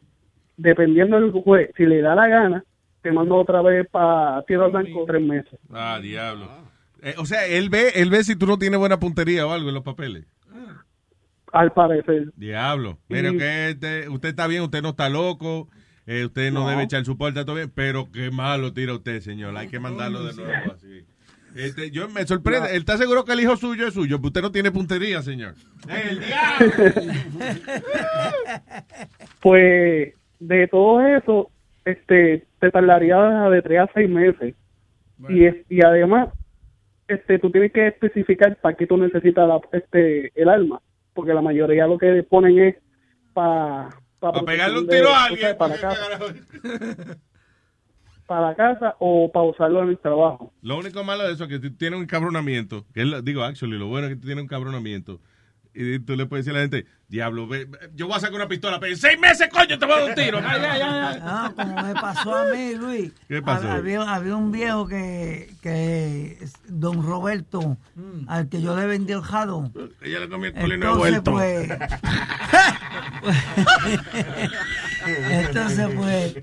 dependiendo del juez, si le da la gana, te manda otra vez para tiro al blanco tres meses. Ah, diablo. Eh, o sea, él ve, él ve si tú no tienes buena puntería o algo en los papeles. Al parecer. Diablo. Mire, Y- que este- usted está bien, usted no está loco, eh, usted no, No. debe echar su puerta, todo bien, pero qué malo tira usted, señor. Hay que mandarlo de nuevo así. Este, yo me sorprende, él está seguro que el hijo suyo es suyo, pero usted no tiene puntería, señor. ¡El Pues de todo eso, este, te tardaría de tres a seis meses. Y, es- y además, este, tú tienes que especificar para qué tú necesitas la- este, el arma, porque la mayoría lo que ponen es para Para pegarle un tiro a alguien. para casa, para la casa o para usarlo en el trabajo. Lo único malo de eso es que tú tienes un cabronamiento. Que es digo, actually, lo bueno es que tú tienes un cabronamiento. Y tú le puedes decir a la gente, diablo, ve, yo voy a sacar una pistola, pero en seis meses, coño, te voy a dar un tiro. Ay, ay, ay. Ah, como me pasó a mí, Luis. ¿Qué pasó? Había, había un viejo que, que don Roberto, al que yo le vendí el jado. Ella le comió el colino Entonces, vuelto. pues, Entonces, pues,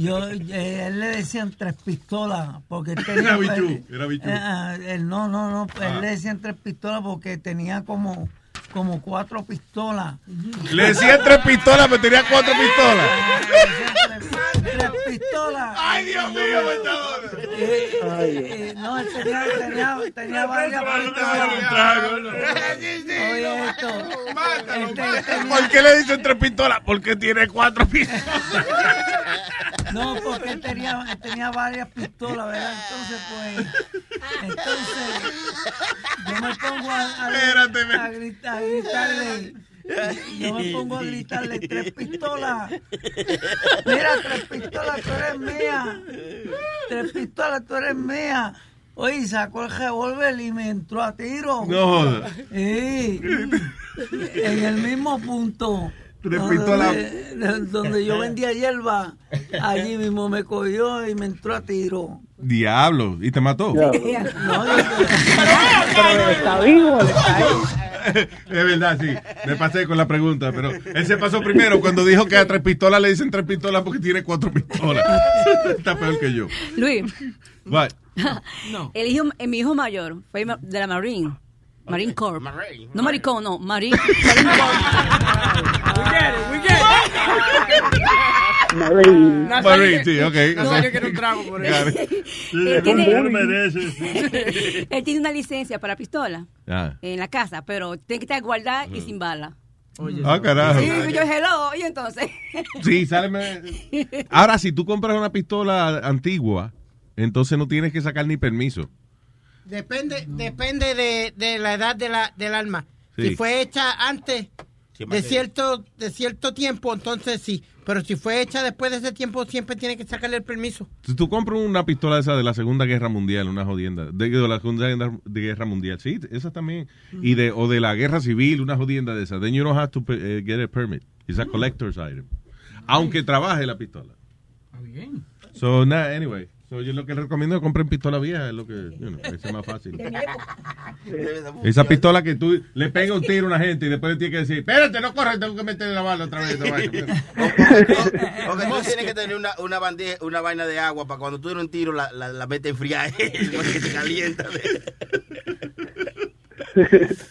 yo, eh, él le decían tres pistolas, porque él tenía... Era bichú, era bichú. Eh, ah, él, no, no, no, Ah. él le decían tres pistolas porque tenía como, como cuatro pistolas. Le decían tres pistolas, pero tenía cuatro pistolas. Tres pistolas. ¡Ay, Dios mío, Eh, no, él tenía, tenía, tenía varias pistolas. Oye, esto. Este, ¿Por qué le dicen tres pistolas? Porque tiene cuatro pistolas. No, porque él tenía, él tenía varias pistolas, ¿verdad? Entonces, pues, entonces, yo me pongo a, a, a gritar, a gritarle, yo me pongo a gritarle, tres pistolas, mira, tres pistolas, tú eres mía, tres pistolas, tú eres mía. Oye, sacó el revólver y me entró a tiro. No. Sí, en el mismo punto. Tres donde- pistolas. Donde yo vendía hierba, allí mismo me cogió y me entró a tiro. Diablo, ¿y te mató? No, yo- está vivo, está ahí. Es verdad, sí. Me pasé con la pregunta, pero él se pasó primero cuando dijo que a tres pistolas le dicen tres pistolas porque tiene cuatro pistolas. Está peor que yo. Luis, What? el hijo, eh, mi hijo mayor fue de la Marine. Marine Corps. No Maricón, no, Marine. Marine Marine. Marine, sí, ok. Nazario quiere un trago por eso. Él tiene, él tiene una licencia para pistola Ah. en la casa, pero tiene que estar guardada y sin bala. Ah, carajo. Sí, yo hello, y entonces. Sí, sale. Ahora, si tú compras una pistola antigua, entonces no tienes que sacar ni permiso. Depende, depende de, de la edad de la, del arma. Sí. Si fue hecha antes de cierto, de cierto tiempo, entonces sí. Pero si fue hecha después de ese tiempo, siempre tiene que sacarle el permiso. Si tú compras una pistola esa de la Segunda Guerra Mundial, una jodienda, de, de la Segunda Guerra- de Guerra Mundial, sí, esa también, y de o de la Guerra Civil, una jodienda de esa, then you don't have to eh, get a permit. It's a collector's item. Aunque trabaje la pistola. bien. So, nah, anyway. So, yo lo que les recomiendo es que compren pistola vieja, es lo que, you know, es más fácil. Esa pistola que tú le pegas un tiro a una gente y después le tienes que decir, espérate, no corre, tengo que meterle la bala otra vez. esta vaina". Porque tú tienes que tener una, una, bandeja, una vaina de agua para cuando tú eres un tiro la, la, la metes en fría porque se calienta.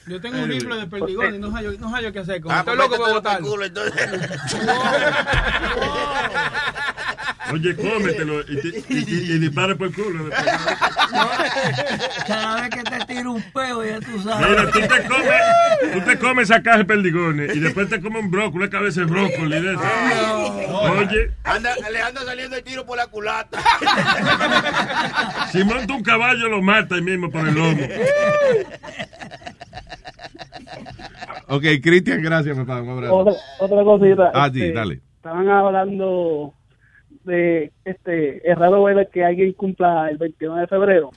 Yo tengo un rifle de perdigón y no hallo, no hallo qué hacer con Ah, Estoy pues loco botarlo. el culo, entonces. Oye, cómetelo y, te- y, y- y dispara por el culo. Cada vez que te tiro un peo, ya tú sabes. Mira, tú te comes, tú te comes esa caja de perdigones y después te comes un brócoli, una cabeza de brócoli. De eso. Oye, Anda, le anda saliendo el tiro por la culata. si monta un caballo lo mata ahí mismo por el lomo. Ok, Cristian, gracias, papá. Un abrazo. Otra, otra cosita. Ah, sí, este, dale. Estaban hablando de, este, es raro ver que alguien cumpla el 21 de febrero.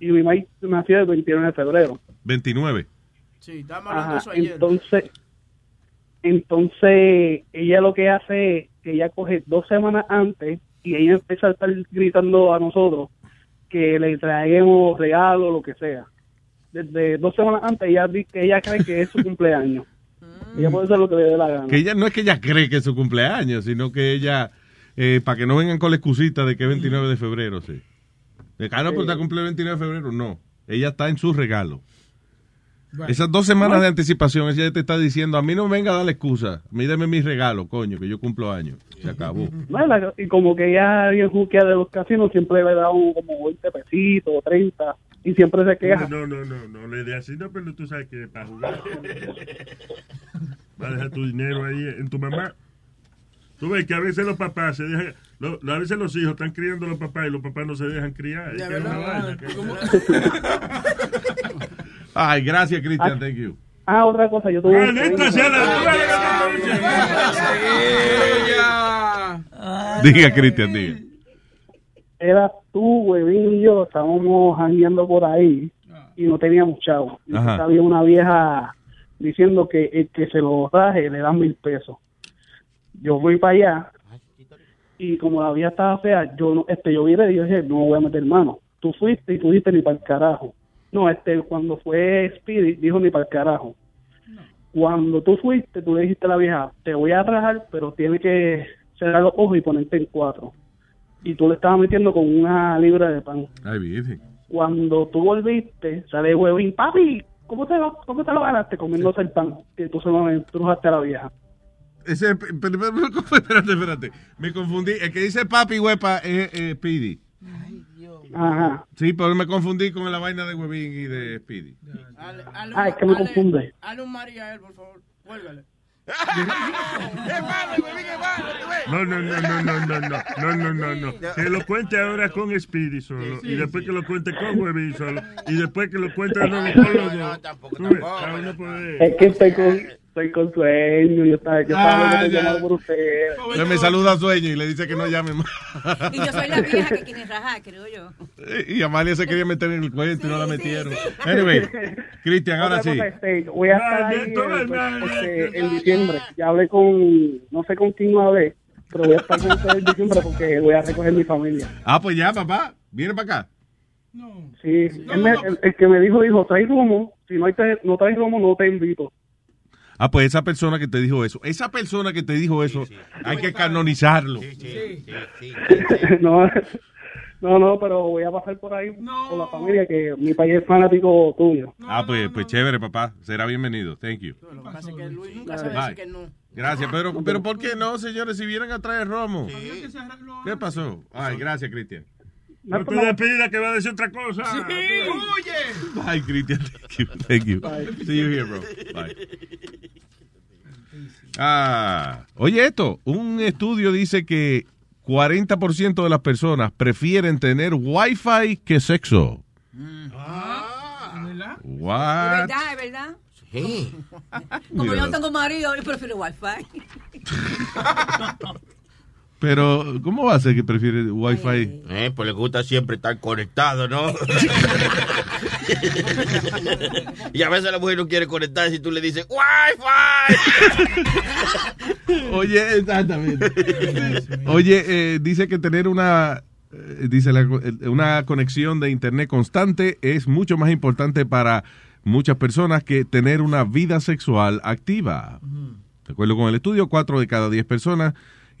Y mi mamá nació el 21 de febrero. 29. Sí, estábamos hablando de Ajá, eso ayer. entonces, entonces ella lo que hace es que ella coge dos semanas antes y ella empieza a estar gritando a nosotros que le traemos regalos, lo que sea. Desde dos semanas antes ella que ella cree que es su cumpleaños. Ella puede hacer lo que le dé la gana. Que ella no es que ella cree que es su cumpleaños, sino que ella, eh, para que no vengan con la excusita de que es 29 de febrero, sí. De que, ah, no, pues está cumple el 29 de febrero. No, ella está en su regalo. Esas dos semanas de anticipación, ella te está diciendo, a mí no me venga a dar la excusa, a mí dame mi regalo, coño, que yo cumplo años. Se acabó. Y como que ella bien juquea de los casinos siempre le da un, como 20 pesitos o 30 y siempre se queja. No, no, no, no, le dé así, no, pero tú sabes que para jugar. Va a dejar tu dinero ahí en tu mamá. Tú ves que a veces los papás se dejan, lo- a veces los hijos están criando a los papás y los papás no se dejan criar. Es que es una ¿verdad? vaina que-. Ay, gracias, Cristian, thank you. Ah, otra cosa, yo tuve... Maldita sea la- Diga, Cristian, diga. Era tú, Huevín y yo, estábamos jangueando por ahí y no teníamos chavos. Y había una vieja diciendo que el que se lo traje le dan mil pesos. Yo fui para allá y como la vieja estaba fea, yo no, este, yo viré y yo dije, no me voy a meter mano. Tú fuiste y tú dijiste ni para el carajo. No, este, cuando fue Speedy, dijo ni para el carajo. Cuando tú fuiste, tú le dijiste a la vieja, te voy a rajar, pero tienes que cerrar los ojos y ponerte en cuatro. Y tú le estabas metiendo con una libra de pan. Ay, virgen. Cuando tú volviste, sale huevín, papi, ¿cómo te lo, cómo te lo ganaste comiéndose el pan que tú se lo a la vieja? Ese, espérate, espérate. Me confundí. El que dice papi huepa es eh, Speedy. Ajá. Sí, pero me confundí con la vaina de Huevín y de Speedy. Ah, es que me confunde. Hale un María a él, por favor. Cuélgale. No, no, no, no, no, no, no, no, no, no, no. Que lo cuente ahora con Speedy solo, y después que lo cuente con Huevín solo, y después que lo cuente con los ves, cada uno puede- Es que estoy con, estoy con sueño, yo estaba, yo estaba Ah, llamado por ustedes. Entonces me saluda a Sueño y le dice que no llame más. Y yo soy la vieja que quiere rajar, creo yo. Y Amalia se quería meter en el cuento y no la metieron. Anyway, Cristian, ahora sí. Este, voy a estar ahí hermano. este, en diciembre. Ya hablé con, no sé con quién no hablé, pero voy a estar con ustedes en diciembre porque voy a recoger mi familia. Ah, pues ya, papá. Viene para acá. Sí, él me- el, el que me dijo, dijo, trae romo, si no, hay te- no traes romo, no te invito. Ah, pues esa persona que te dijo eso, esa persona que te dijo eso, hay que canonizarlo. no, no, no, pero voy a pasar por ahí con la familia, que mi país es fanático tuyo. Ah, pues, pues chévere, papá. Será bienvenido. Thank you. Lo que pasa es que Luis nunca sabe Bye. decir que no. Gracias, pero, pero ¿por qué no, señores? Si vienen a traer romo. ¿Qué pasó? Ay, gracias, Cristian. No te despida que va a decir otra cosa. Bye, Cristian. Thank you. Thank you. See you here, bro. Bye. Ah, oye esto, un estudio dice que 40% de las personas prefieren tener wifi que sexo. ¿Es What? verdad? ¿Es verdad? Sí. Como yo Mira. no tengo marido, yo prefiero wifi. Pero, ¿cómo va a ser que prefiere wifi? Eh, pues le gusta siempre estar conectado, ¿no? y a veces la mujer no quiere conectarse y tú le dices, ¡Wi-Fi! Oye, exactamente. Oye, eh, dice que tener una eh, dice la- eh, una conexión de internet constante es mucho más importante para muchas personas que tener una vida sexual activa. De acuerdo con el estudio, 4 de cada 10 personas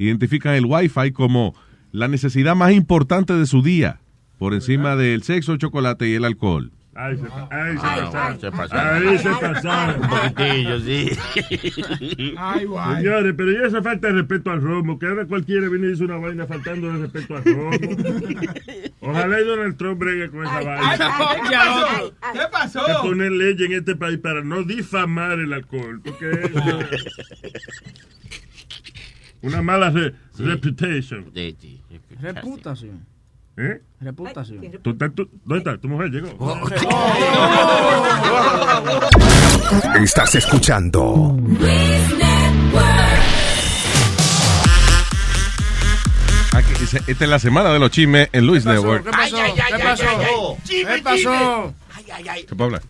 identifican el Wi-Fi como la necesidad más importante de su día, por encima del sexo, chocolate y el alcohol. Ahí se, ahí se Ay, pasaron. ay, se pasaron. Ahí se pasaron. Un poquitillo, sí. Señores, pero ya esa falta de respeto al romo, que ahora cualquiera viene y dice una vaina faltando de respeto al romo. Ojalá y Donald Trump bregue con esa vaina. ¿Qué pasó? ¿Qué pasó? Que poner ley en este país para no difamar el alcohol, porque una mala re- reputation. Reputación. ¿Eh? Reputación. ¿Tú estás- tú- ¿Dónde está? ¿Tu mujer llegó? Estás escuchando Aquí dice, esta es la semana de los chismes en Luis Network. ¿Qué pasó? ¿Qué pasó? ¿Qué pasó? ¿Se puede hablar? Se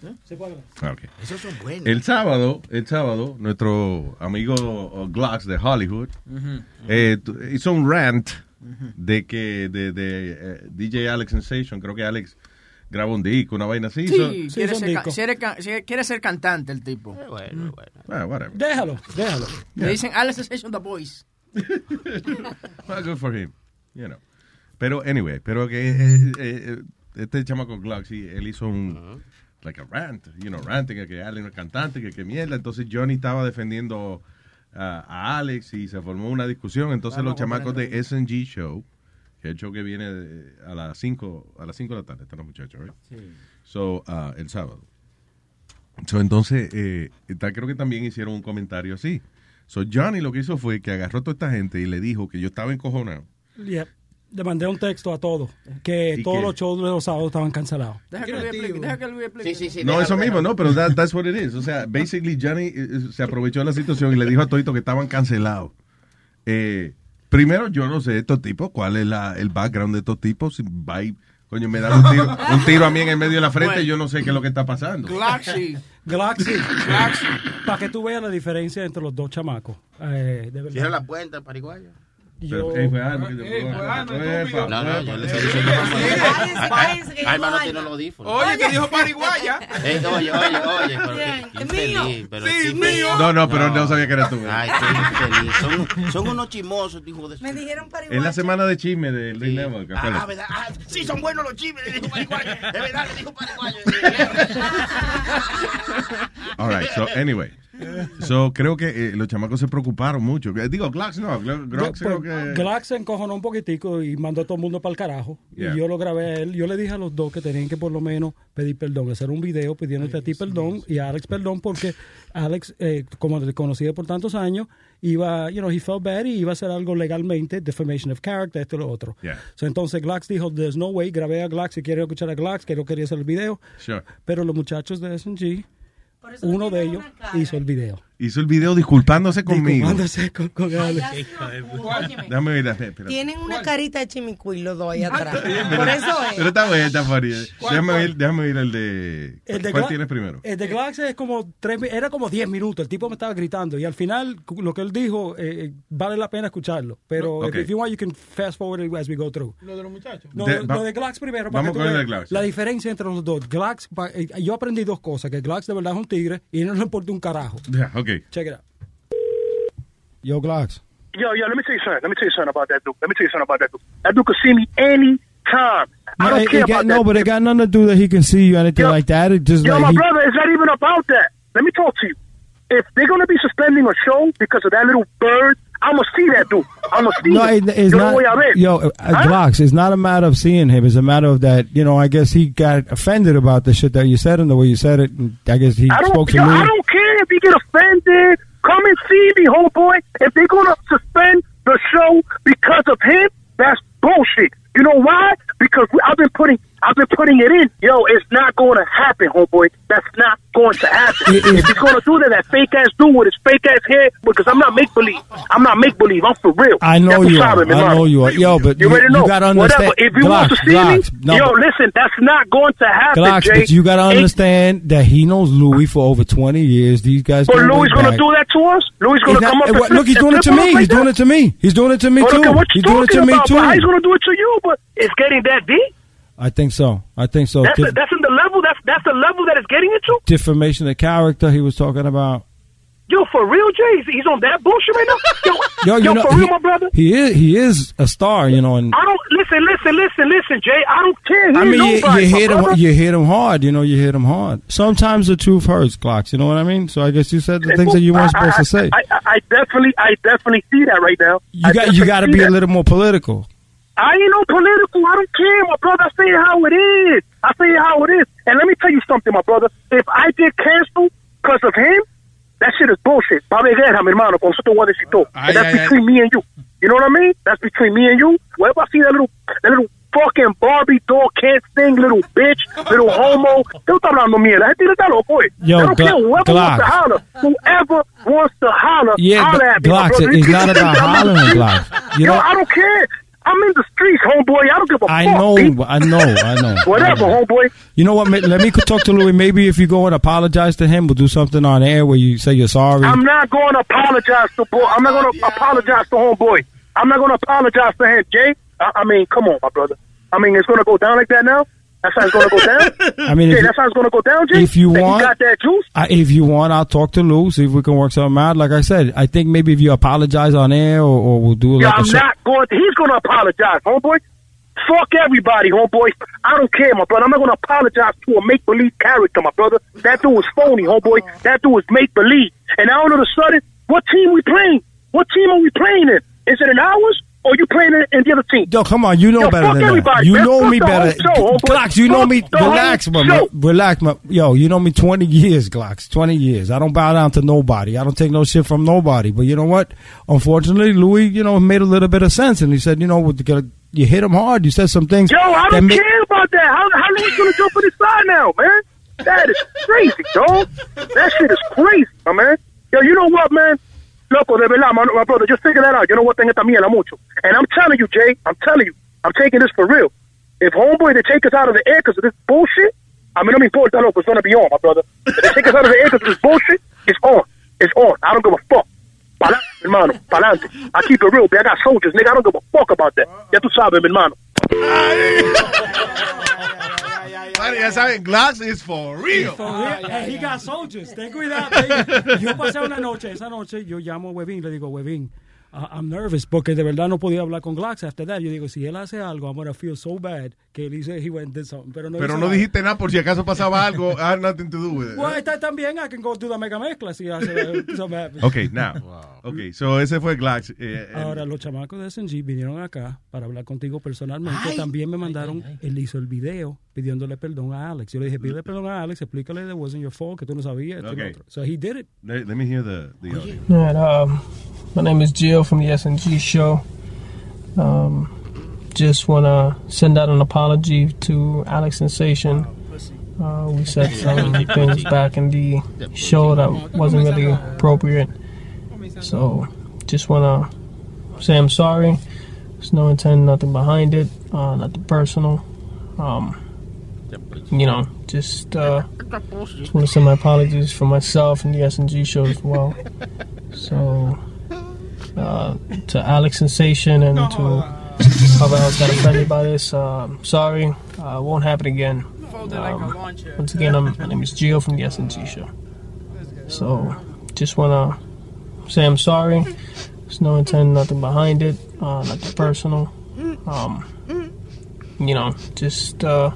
puede hablar. Ah, ok. Esos son buenos. El sábado, el sábado, nuestro amigo uh, Glocks de Hollywood Ujú. eh, tu- hizo un rant de que de, de, eh, DJ Alex Sensation, creo que Alex grabó un disco, una vaina así. hizo- Sí, quiere ser, quiere quiere ser cantante el tipo. Bueno, bueno. Ah, whatever. Déjalo, déjalo. Le dicen Alex Sensation The Voice. Well, good for him, you know. Pero, anyway, pero que eh, eh, este chamaco Glocks, sí, él hizo un, like a rant, you know, ranting, que Alex no es cantante, que, que mierda. Entonces Johnny estaba defendiendo a- a Alex y se formó una discusión. Entonces Vamos los a chamacos de SNG Show, que es el show que viene de- a las 5 a las 5 de la tarde, están los muchachos, right? So, ah, el sábado. So, entonces, eh, creo que también hicieron un comentario así. So, Johnny lo que hizo fue que agarró a toda esta gente y le dijo que yo estaba encojonado. Yeah. Le mandé un texto a todos que ¿Y todos qué? los shows de los sábados estaban cancelados. Deja que Luis explique. Deja que Luis explique. Sí, sí, sí. No, eso mismo, no, pero that- that's what it is. O sea, basically Johnny eh, se aprovechó de la situación y le dijo a Toito que estaban cancelados. Eh, primero, yo no sé de estos tipos, cuál es la, el background de estos tipos. Si va y, coño, me dan un tiro, un tiro a mí en el medio de la frente, Bueno. yo no sé qué es lo que está pasando. Galaxy. Galaxy. Para que tú veas la diferencia entre los dos chamacos. Eh, de verdad. Cierra la puerta, pariguaya. Yo- Pero, ¿qué fue Alma? ¿Qué te fue? Epa, No, no, yo le estoy epa. diciendo Alma no tiene los audífonos. Oye, te dijo pariguaya. Eh, oye, oye, oye, pero qué, infeliz. Pero Sí, mío. No, no, pero no sabía que era tú. Ay, qué infeliz. Son, son unos chimosos, hijo de su... Me dijeron para Es la semana de chisme de Luis Network. Ah, acuérdate. ¿verdad? Ah, sí, son buenos los chismes, le dijo pariguayo. Es verdad, le dijo pariguayo. All right, so anyway. So, creo que eh, los chamacos se preocuparon mucho. Eh, Digo, Glax no. Gl- Glax creo Pues, que... Glax se encojonó un poquitico y mandó a todo el mundo para el carajo. Yeah. Y yo lo grabé a él. Yo le dije a los dos que tenían que por lo menos pedir perdón, hacer un video pidiéndote a ti perdón y a Alex perdón porque Alex, eh, como te conocía por tantos años, iba, you know, he felt bad y iba a hacer algo legalmente, defamation of character, esto y lo otro. Yeah. So, entonces Glax dijo, there's no way, grabé a Glax si quiere escuchar a Glax, que no quería hacer el video. Sure. Pero los muchachos de S&G, uno de ellos hizo el video. Hizo el video disculpándose conmigo. Disculpándose con, con Alex. Déjame ver. espera. Tienen una carita de chimicuí los dos ahí atrás. Por eso es. Pero está bueno, está funny. Déjame ver, déjame ver el de... El de ¿Cuál Gla- tienes primero? El de Glax es como tres, era como 10 minutos. El tipo me estaba gritando y al final lo que él dijo eh, eh, vale la pena escucharlo. Pero if, you want, you can fast forward it as we go through. Lo de los muchachos. No, De- lo- de Glax primero. vamos con el de Glax. La diferencia entre los dos. Glax, eh, yo aprendí dos cosas: que Glax de verdad es un tigre y no le importa un carajo. Yeah, okay. Check it out. Yo, Glax. Yo, yo, let me tell you something. Let me tell you something about that dude. Let me tell you something about that dude. That dude could see me any time. I don't it- care it got- about no, that. but it got nothing to do that he can see you or anything like that. It just Yo, like my he- brother, it's not even about that. Let me talk to you. If they're going to be suspending a show because of that little bird, I'm to see that dude. I'm to see No, it, it's not. lo voy a ver. Yo, uh, Huh? Glocks, it's not a matter of seeing him. It's a matter of that, you know, I guess he got offended about the shit that you said and the way you said it. And I guess he I don't, spoke to yo, me. I don't care if you get offended. Come and see me, homeboy. If they're going to suspend the show because of him, that's bullshit. You know why? Because I've been putting I've been putting it in. Yo, it's not going to happen, homeboy. That's not going to happen. It- it- if he's going to do that, that fake ass dude with his fake ass hair, because I'm not make believe. I'm not make believe. I'm for real. I know tú you are. mi I know you are. Yo, but You you, already know. you gotta understand. Whatever. If you want to see Glocks, me, no, yo, listen, that's not going to happen, Glocks, Jay. but you gotta Ain't- understand that he knows Louis for over 20 years. These guys But Louis going to do that to us? Louis going to come up eh, and Look, he's doing it to me. He's doing it to me. He's doing it to me too. okay, what you He's doing it to me too. He's going to do it to you? But it's getting that deep. I think so. I think so. That's, Def- that's in the level. That's that's the level that it's getting into. defamation of character he was talking about. Yo, for real, Jay, he's, on that bullshit right now. Yo, Yo, you know, for real, he, my brother. he is he is a star, you know, and I don't listen, listen, listen, listen, Jay. I don't care. He I mean, you, nobody, you my hit him, brother. you hit him hard. You know, you hit him hard. Sometimes the truth hurts, Glocks. You know what I mean? So I guess you said the things that you weren't I- supposed to say. I, I, I definitely, I definitely see that right now. You I got you got to be a little more political. I ain't no political. I don't care, my brother. I say it how it is. I say it how it is. And let me tell you something, my brother. If I get canceled because of him, that shit is bullshit. Va a guerra, mi hermano, con nosotros guardecito. Ay, And that's ay, ay. between me and you. You know what I mean? That's between me and you. Wherever I see that little, that little fucking Barbie doll can't sing, little bitch, little homo. ¿Qué está hablando mierda? Tigre está loco, eh. Yo, I don't care. Whoever wants to holler, whoever wants to holler, Yeah, holler at me, brother. it's not about hollering. Glocks. You Yo, know- I don't care. I'm in the streets, homeboy. I don't give a I fuck. know, I know, I know. Whatever, homeboy. You know what? Let me talk to Louis. Maybe if you go and apologize to him, we'll do something on air where you say you're sorry. I'm not going to apologize to boy. I'm not going to apologize to homeboy. I'm not going to apologize to him, Jay. I, I mean, come on, my brother. I mean, it's going to go down like that now. That's how it's going to go down. I mean, you- that's how it's going to go down, Jay. if you That want- got that juice. I, if you want, I'll talk to Lou, see if we can work something out. Like I said, I think maybe if you apologize on air or, or we'll do Yeah, like I'm a show. not going. To, he's going to apologize, homeboy. Fuck everybody, homeboy. I don't care, my brother. I'm not going to apologize to a make believe character, my brother. That dude was phony, homeboy. That dude was make believe. And now all of a sudden, what team we playing? What team are we playing in? Is it in ours or you playing in, in the other team? Yo, come on, you know Yo, better fuck than that. You man. know Fuck me better. show. Glocks, you know me. Relax, my, show. relax, my, yo. You know me twenty years, Glocks. Twenty years. I don't bow down to nobody. I don't take no shit from nobody. But you know what? Unfortunately, Louis, you know, made a little bit of sense, and he said, you know, you hit him hard. You said some things. Yo, I don't make- care about that. How how Louis gonna jump on his side now, man? That is crazy, dog. That shit is crazy, my man. Yo, you know what, man? Loco, de verdad, my, my brother, just figure that out. You know what? Tengo esta mierda mucho. And I'm telling you, Jay, I'm telling you, I'm taking this for real. If homeboy they take us out of the air because of this bullshit, I mean, no me importa, loco, it's gonna be on, my brother. If they take us out of the air because of this bullshit, it's on. It's on. I don't give a fuck. Pala- hermano, pa'lante. I keep it real, man. I got soldiers, nigga. I don't give a fuck about that. Ya tú sabes, mi hermano. Bueno, ya saben, Glass is for real. For real. And he got soldiers. Ten cuidado. Yo pasé una noche, esa noche, yo llamo a Webin, le digo, Webin, uh, I'm nervous porque de verdad no podía hablar con Glax after that. Yo digo, si él hace algo, I'm gonna feel so bad que él dice he went did something. Pero no, Pero no nada. dijiste nada por si acaso pasaba algo. I had nothing to do with it. Well, está también, I can go do the mega mezcla si hace. Okay, now. Okay, so ese fue Glax. eh, eh, Ahora, los chamacos de SNG vinieron acá para hablar contigo personalmente. También me mandaron, él hizo el video pidiéndole perdón a Alex. Yo le dije, pídele perdón a Alex, explícale that wasn't your fault, que tú no sabías. lo Okay. otro. So he did it. let, let me hear the, the audio. All right, um, my name is Jill from the SNG show. Um, just want to send out an apology to Alex Sensation. Uh, we said some things back in the show that wasn't really appropriate. So, just want to say I'm sorry. There's no intent, nothing behind it, uh, nothing personal. Um, you know, just, uh, just want to send my apologies for myself and the SNG show as well. So, uh, to Alex Sensation and to whoever else got offended by this, uh, sorry. Uh, won't happen again. Um, once again, I'm, my name is Gio from the SNG show. So, just want to say I'm sorry. There's no intent, nothing behind it, uh, nothing personal. Um, you know, just uh,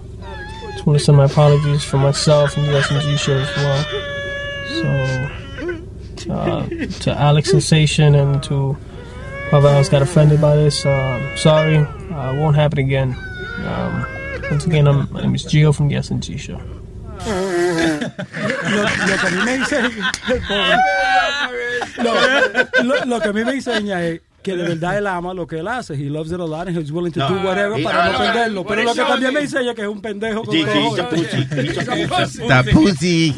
just want to send my apologies for myself and the SNG show as well. So, uh, to Alex Sensation and to whoever else got offended by this, uh, sorry. Uh, won't happen again. Um, once again, I'm, my name is Gio from the SNG show. lo, lo que a mí me dice lo, lo- lo que a mí me enseña es que de verdad él ama lo que él hace. He loves it a lot and he's willing to do whatever He- para no no, perderlo. por Pero lo que también me sí. enseña que es un pendejo.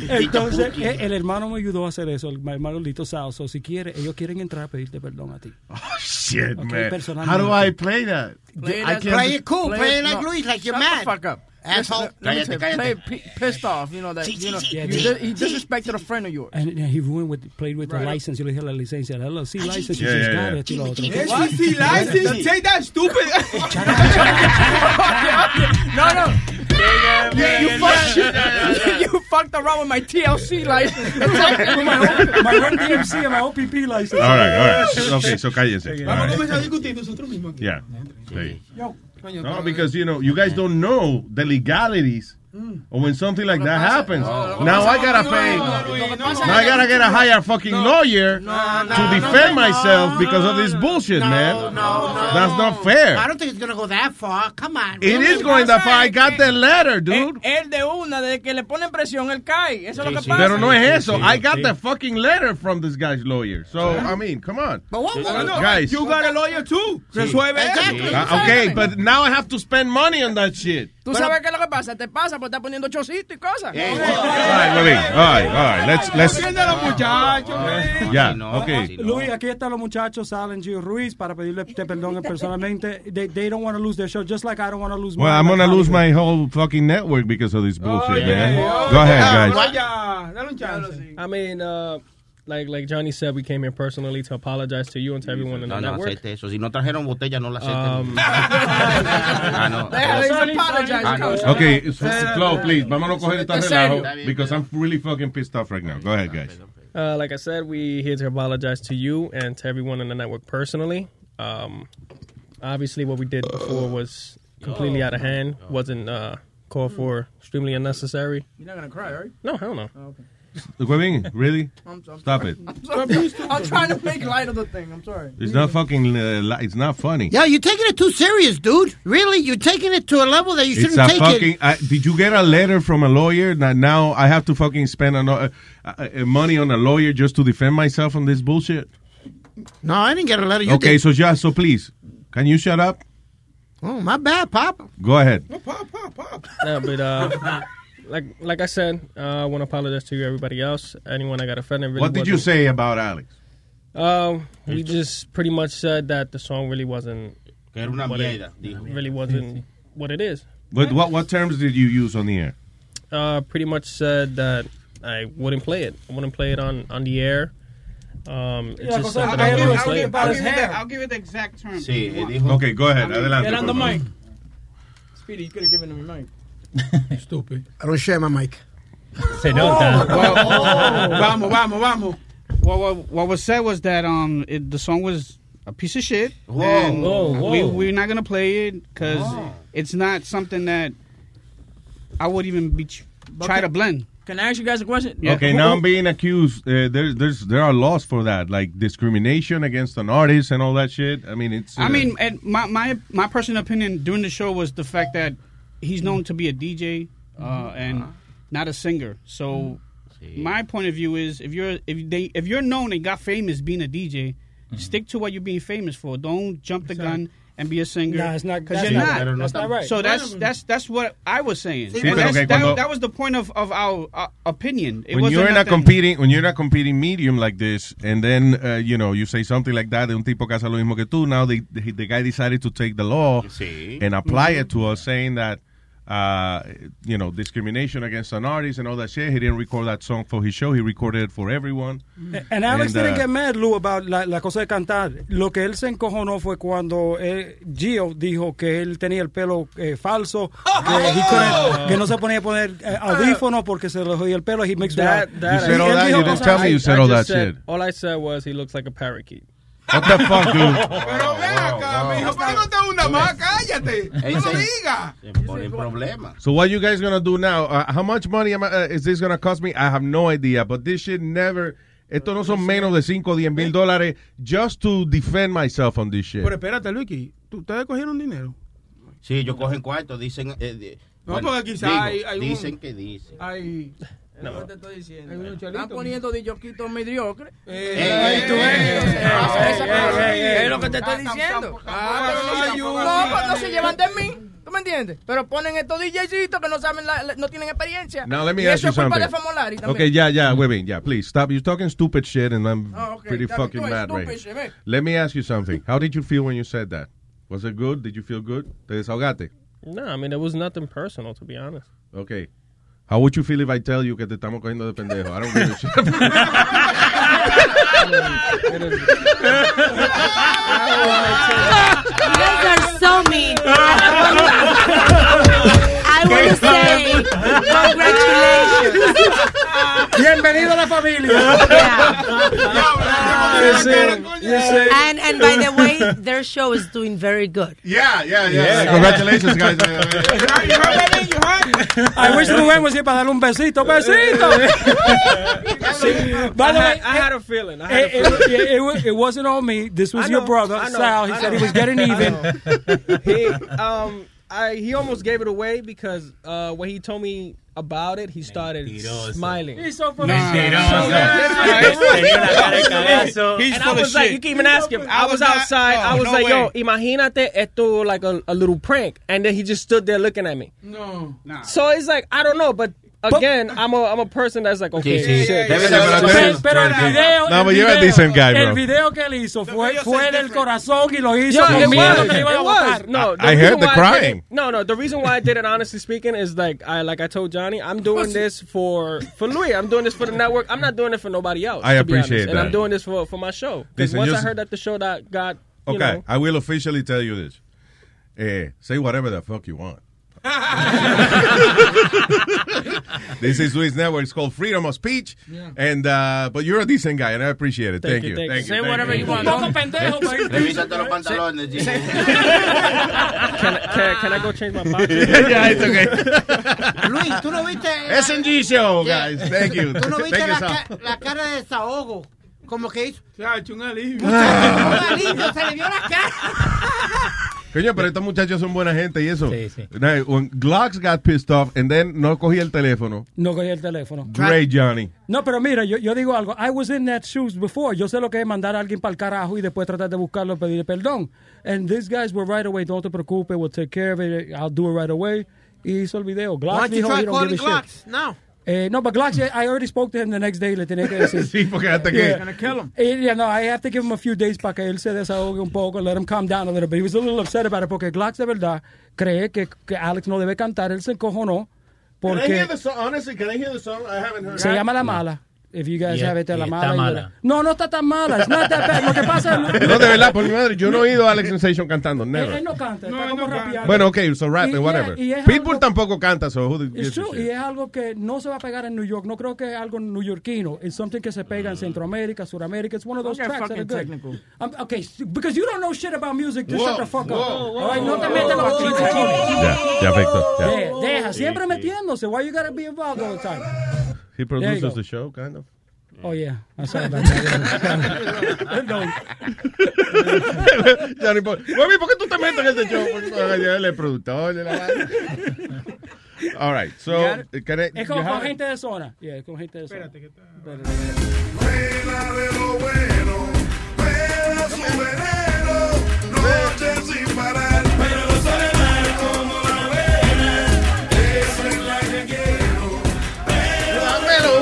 Entonces, eh, el hermano me ayudó a hacer eso, el mi hermano Lito Sal. So, si quiere, ellos quieren entrar a pedirte perdón a ti. Shit, Ok, man. personalmente. How do I play that? Play I Play it cool. Play, it like no. Luis, like you're Shut mad. the fuck up. Asshole. Listen, let me Cállate, tell you. Play pissed off, you know that. You know, sí, sí, you sí. di- he disrespected a friend of yours. And, and he ruined with, played with the license. Yo le dije la licencia, la LLC license, Yeah, y yeah, got it, y lo otro. LLC license? Take that stupid. no, no. You, you, fucked, you fucked around with my TLC license. With my My Run DMC and my OPP license. All right, all right. Okay, so cállense. All Vamos a right. comenzar a discutir nosotros mismos. aquí. Yeah. Sí. Yo, coño, No, because you know you guys don't know the legalities or when something like that happens. Now I gotta pay. Now I gotta get a higher fucking lawyer to defend myself because of this bullshit, man. That's not fair. I don't think it's going to go that far. Come on. It is going that far. I got the letter, dude. Él de una, de que le ponen presión, él cae. Eso es lo que pasa. Pero no es eso. I got the fucking letter from this guy's lawyer. So I mean, come on, But what, what, no, guys. You got a lawyer too. Resuelve eso. Uh, okay, but now I have to spend money on that shit. Tú sabes qué es lo que pasa. Te pasa por estar poniendo chocito y cosas. All right, wait. All right, all right. Let's let's. A los muchachos. Yeah. Okay. Luis, aquí están los muchachos, Salen Gio Ruiz, para pedirle te perdón personalmente. They, they don't want to lose their show, just like I don't want to lose Well, mine. I'm gonna like lose my whole fucking network because of this bullshit, man. Go ahead, guys. Vaya, dale un chance. I mean, uh, like like Johnny said, we came here personally to apologize to you and to everyone in the No, no, network. acepte eso. Si no trajeron botella, no la Um, acepten. ah, no. apologize. Ah, no. Okay, f- Flo, please, vámonos a coger esta Está serio. relajo because I'm really fucking pissed off right now. Go ahead, guys. Uh, like I said, we here to apologize to you and to everyone in the network personally. Um, obviously, what we did before was completely out of hand. wasn't uh, called for, extremely unnecessary. You're not gonna cry, right? No, hell no. Oh, okay. Huevín, really? I'm, I'm Stop sorry. it. I'm, sorry. I'm trying to make light of the thing. I'm sorry. It's not fucking. Uh, li- it's not funny. Yeah, you're taking it too serious, dude. Really? You're taking it to a level that you shouldn't a take fucking. it. I, did you get a letter from a lawyer that now I have to fucking spend ano- uh, uh, uh, money on a lawyer just to defend myself on this bullshit? No, I didn't get a letter. You okay, did. so just so please, can you shut up? Oh, my bad, Pop. Go ahead. No, but uh, like like I said, uh, I want to apologize to everybody else, anyone I got offended. Really What did you say about Alex? Um, we just pretty much said that the song really wasn't. Era una what it- mierda. Really wasn't what it is. What what what terms did you use on the air? Uh, pretty much said that I wouldn't play it. I wouldn't play it on on the air. Um, Y it's la just cosa es something que I él do lo this explica later. para I'll give, you the, I'll give you the exact term. Sí, Ok, go ahead, adelante. Get on the mic. Speedy, you could have given him a mic. Stupid. I don't share my mic. Se nota. vamos, vamos, vamos. What, what, what was said was that um it, the song was a piece of shit. Whoa. and Whoa, whoa. We, we're not gonna play it because Oh. it's not something that I would even be ch- try to blend. Can I ask you guys a question? Okay, now I'm being accused. Uh, there's, there's, there are laws for that, like discrimination against an artist and all that shit. I mean, it's. I uh, mean, my, my my personal opinion during the show was the fact that he's known to be a DJ uh, and not a singer. So my point of view is if you're if they if you're known and got famous being a DJ, stick to what you're being famous for. Don't jump the gun and be a singer. Nah, it's not- because you're not- not. that's not right. So that's that's that's what I was saying. Sí, And pero that's- que that, cuando- that was the point of of our uh, opinion. It when wasn't you're in a nothing- competing when you're in a competing medium like this, and then uh, you know you say something like that de un tipo que hace lo mismo que tú. Now the, the the guy decided to take the law Sí. and apply Mm-hmm. it to us, saying that. Uh, you know, discrimination against an artist and all that shit. He didn't record that song for his show. He recorded it for everyone. And Alex And, didn't uh, get mad, Lou, about la, la cosa de cantar. Lo que él se encojonó fue cuando eh, Gio dijo que él tenía el pelo eh, falso, que, he couldn't- que no se ponía a poner eh, audífonos porque se le jodía el pelo. He mixed That, it up. that, You said all that? You didn't tell me you said all that said- shit. All I said was he looks like a parakeet. What the fuck, dude? Pero ven acá, mijo, pero no te una más, cállate. No lo digas. Se pone problema. So what you guys gonna do now? Uh, how much money am I, uh, is this gonna cost me? I have no idea, but this shit never. Esto no son menos de 5 o 10 mil dólares just to defend myself on this shit. Pero espérate, Luiki, ¿tú- ¿ustedes cogieron dinero? Sí, ellos cogen cuarto, dicen. eh, No, bueno, porque quizá digo, hay- hay un- dicen que dicen. Ay, No, te estoy diciendo. Están poniendo dilloquitos mediocres. Eh, eh, eh, eh, Es lo que te estoy diciendo. Ah, pero no. No, no se llevan de mí. ¿Tú me entiendes? Pero ponen estos DJcitos que no saben, la- no tienen experiencia. Now let me y ask eso you es culpa something. de Famolari también. Okay, yeah, yeah, wait, wait, yeah, please stop. You're talking stupid shit, and I'm Oh, okay. pretty bien, fucking mad right ve. Let me ask you something. How did you feel when you said that? Was it good? Did you feel good? ¿Te desahogaste? No, I mean it was nothing personal to be honest. Okay. How would you feel if I tell you que te estamos cogiendo de pendejo? I don't give a shit. You guys are so mean. I want to say congratulations. Bienvenido a la familia. And and by the way, their show is doing very good. Yeah, yeah, yeah. Congratulations, guys. I wish Rubén was here para darle un besito. ¡Besito! By the way, I had a eh, feeling. I had eh, a it, it, feeling. it, it, wa- it wasn't on me. This was I your know, brother, I know, Sal. He I said he know. was getting I even. know. he, um, I, he almost gave it away because uh, when he told me about it, he started smiling. He's so full of shit. and I was like, you can't even ask him. I, I was, was not- outside. I oh, was no like, yo, way. imagínate esto like a, a little prank. And then he just stood there looking at me. No. Nah. So it's like, I don't know, but again, I'm a I'm a person that's like, okay, Sí, sí. shit. Debe de Pero, pero el video, No, el but you're a video- decent guy, El bro. video que él hizo fue, fue del corazón y lo hizo Yo, it was, que le iban a it was. botar. No, I reason heard the why did crying. no, no. The reason why I did it, honestly speaking, is like I like I told Johnny, I'm doing this for for Louis. I'm doing this for the network. I'm not doing it for nobody else. I to be honest. appreciate and that. I'm doing this for for my show. Because once I heard that the show that got you Okay, know, I will officially tell you this. Eh, say whatever the fuck you want. This is Luis Network. It's called Freedom of Speech. And uh, but you're a decent guy, and I appreciate it. Thank, Thank you, you. thank you. Say thank whatever you want. Un poco pendejo, Revísate los pantalones. can, can, can I go change my pocket? yeah, it's okay. Luis, tú no viste. SNG show, guys. Thank you. Tú no viste la, ca- la cara de desahogo. Como que hizo. Chacho, un alivio. Un alivio, se le vio la cara. Coño, pero estos muchachos son buena gente y eso. Now, When Glocks got pissed off and then no cogía el teléfono. No cogí el teléfono. Great, Johnny. No, pero mira, yo, yo digo algo. I was in that shoes before. Yo sé lo que es mandar a alguien para el carajo y después tratar de buscarlo y pedirle perdón. And these guys were right away. Don't te preocupes. We'll take care of it. I'll do it right away. Y hizo el video. Why Glocks don't you dijo, try calling. Glocks? No. Eh, no, but yeah, I already spoke to him the next day. Le tenía que decir. sí, porque hasta que. Yeah. Gonna kill him. Eh, yeah, no, I have to give him a few days para que él se desahogue un poco, let him calm down a little bit. He was a little upset about it porque Glocks de verdad cree que, que Alex no debe cantar. Él se encojonó Can I porque hear the song? Honestly, can I hear the song? I haven't heard se it. llama La Mala. If you guys Y- have it de y la está mala. y- mala. No, no está tan mala. It's not that bad. Lo que pasa es... No, de verdad, por mi madre, yo no he oído a Alex Sensation cantando, Él, never. él no canta, está como rapeando. Bueno, ok, so rap, Y- whatever. y es Pitbull algo- tampoco canta, so who It's a true, y es algo que no se va a pegar en New York. No creo que es algo neoyorquino. It's something que se pega en Centroamérica, Suramérica. It's one of those get tracks that are good. technical. Um, okay, because you don't know shit about music, just Whoa, shut the fuck up. whoa, All right, no te metas en los chichichines. Ya, ya. Deja, deja, siempre metiéndose. Why you gotta be involved all the time? He produces the show, kind of. Oh, yeah. I saw that. Perdón. Johnny ¿por qué tú te metes en este show? Él es productor de la. All right, so, I- Es con gente de zona. Yeah, con gente de zona. Espérate, que Noche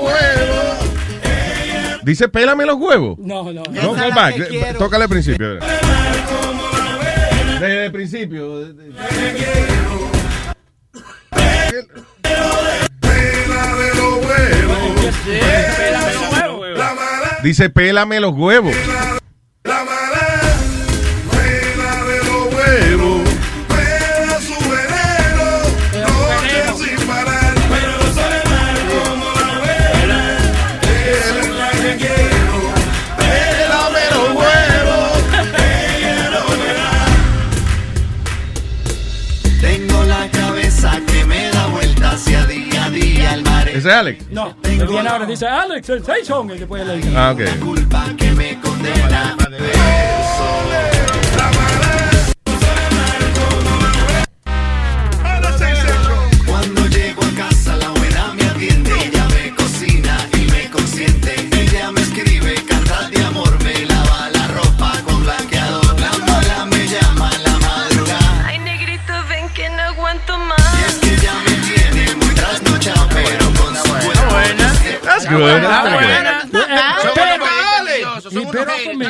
huevos. Dice, pélame los huevos. No, no. No, go back. Tócale al principio. Desde el principio. Dice, pélame los huevos. El mar. ¿Ese es Alex? No, me viene ahora dice Alex, el Station, y después le dice. Ah, ok. que me condena. That's good. That's good. Y pero for me,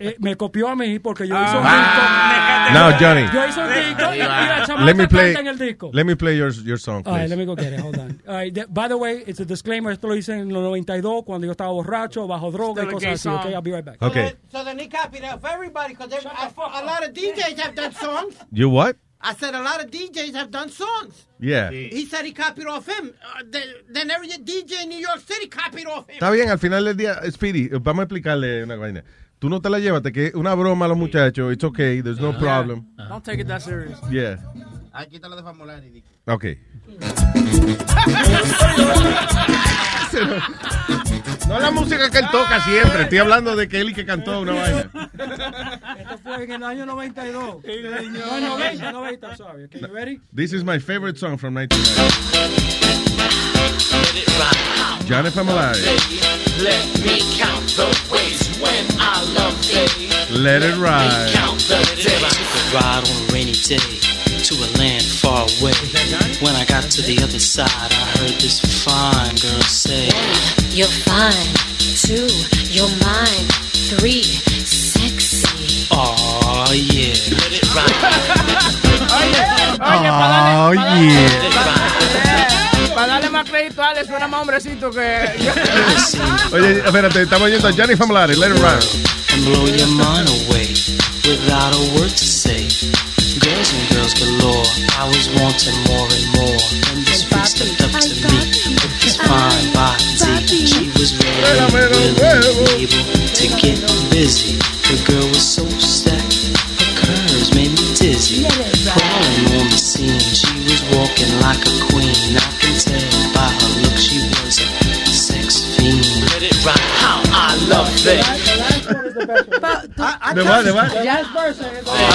eh, me copió a mí porque yo hice un Ah. disco. Now, Johnny. Yo hice un disco y la chamaca Let me play. canta en el disco. Let me play your your song, All right, let me go get it. Hold on. All right, th- by the way, it's a disclaimer. Esto lo hice en los 92 cuando yo estaba borracho, bajo droga y Still a cosas así. song. Okay, I'll be right back. Okay. So then he copied it of everybody because a, a lot of DJs have done songs. You what? I said a lot of DJs have done songs. Yeah. He said he copied off him. Uh, the- then every DJ in New York City copied off him. Está bien, al final del día, Speedy, vamos a explicarle una vaina. Tú no te la llevas, que es una broma a los muchachos. It's okay, there's no problem. Don't take it that serious. Yeah. Ay, quítalo de Famolari. Okay. No la música que él toca siempre. Estoy hablando de que él y que cantó una vaina. Esto fue en el año 92. No, 90, 90, I'm sorry. Okay, you ready? This is my favorite song from 1990. Johnny Famolari. Let me count the ways when I love thee. Let it ride. Count the days. ride on a rainy day to a land far away. When I got to the other side, I heard this fine girl say, One, You're fine. Two, you're mine. Three, sexy. Oh yeah, let it rhyme. Oh, yeah. Para darle más crédito a Alex, suena más hombrecito que. Oye, espérate, estamos yendo a Johnny Famolari. Let it ride. and blow your mind away without a word to say. Girls and girls galore. I was wanting more and more. Then this freak stepped up to me with this fine body. She was ready, willing, able to get busy. The girl was so stacked, her curves made me dizzy. Crawling on the scene, she was walking like a queen. I can tell by her look she was a sex fiend. Let it ride. How I love that. ¿De what? ¿De what? Ya es verse.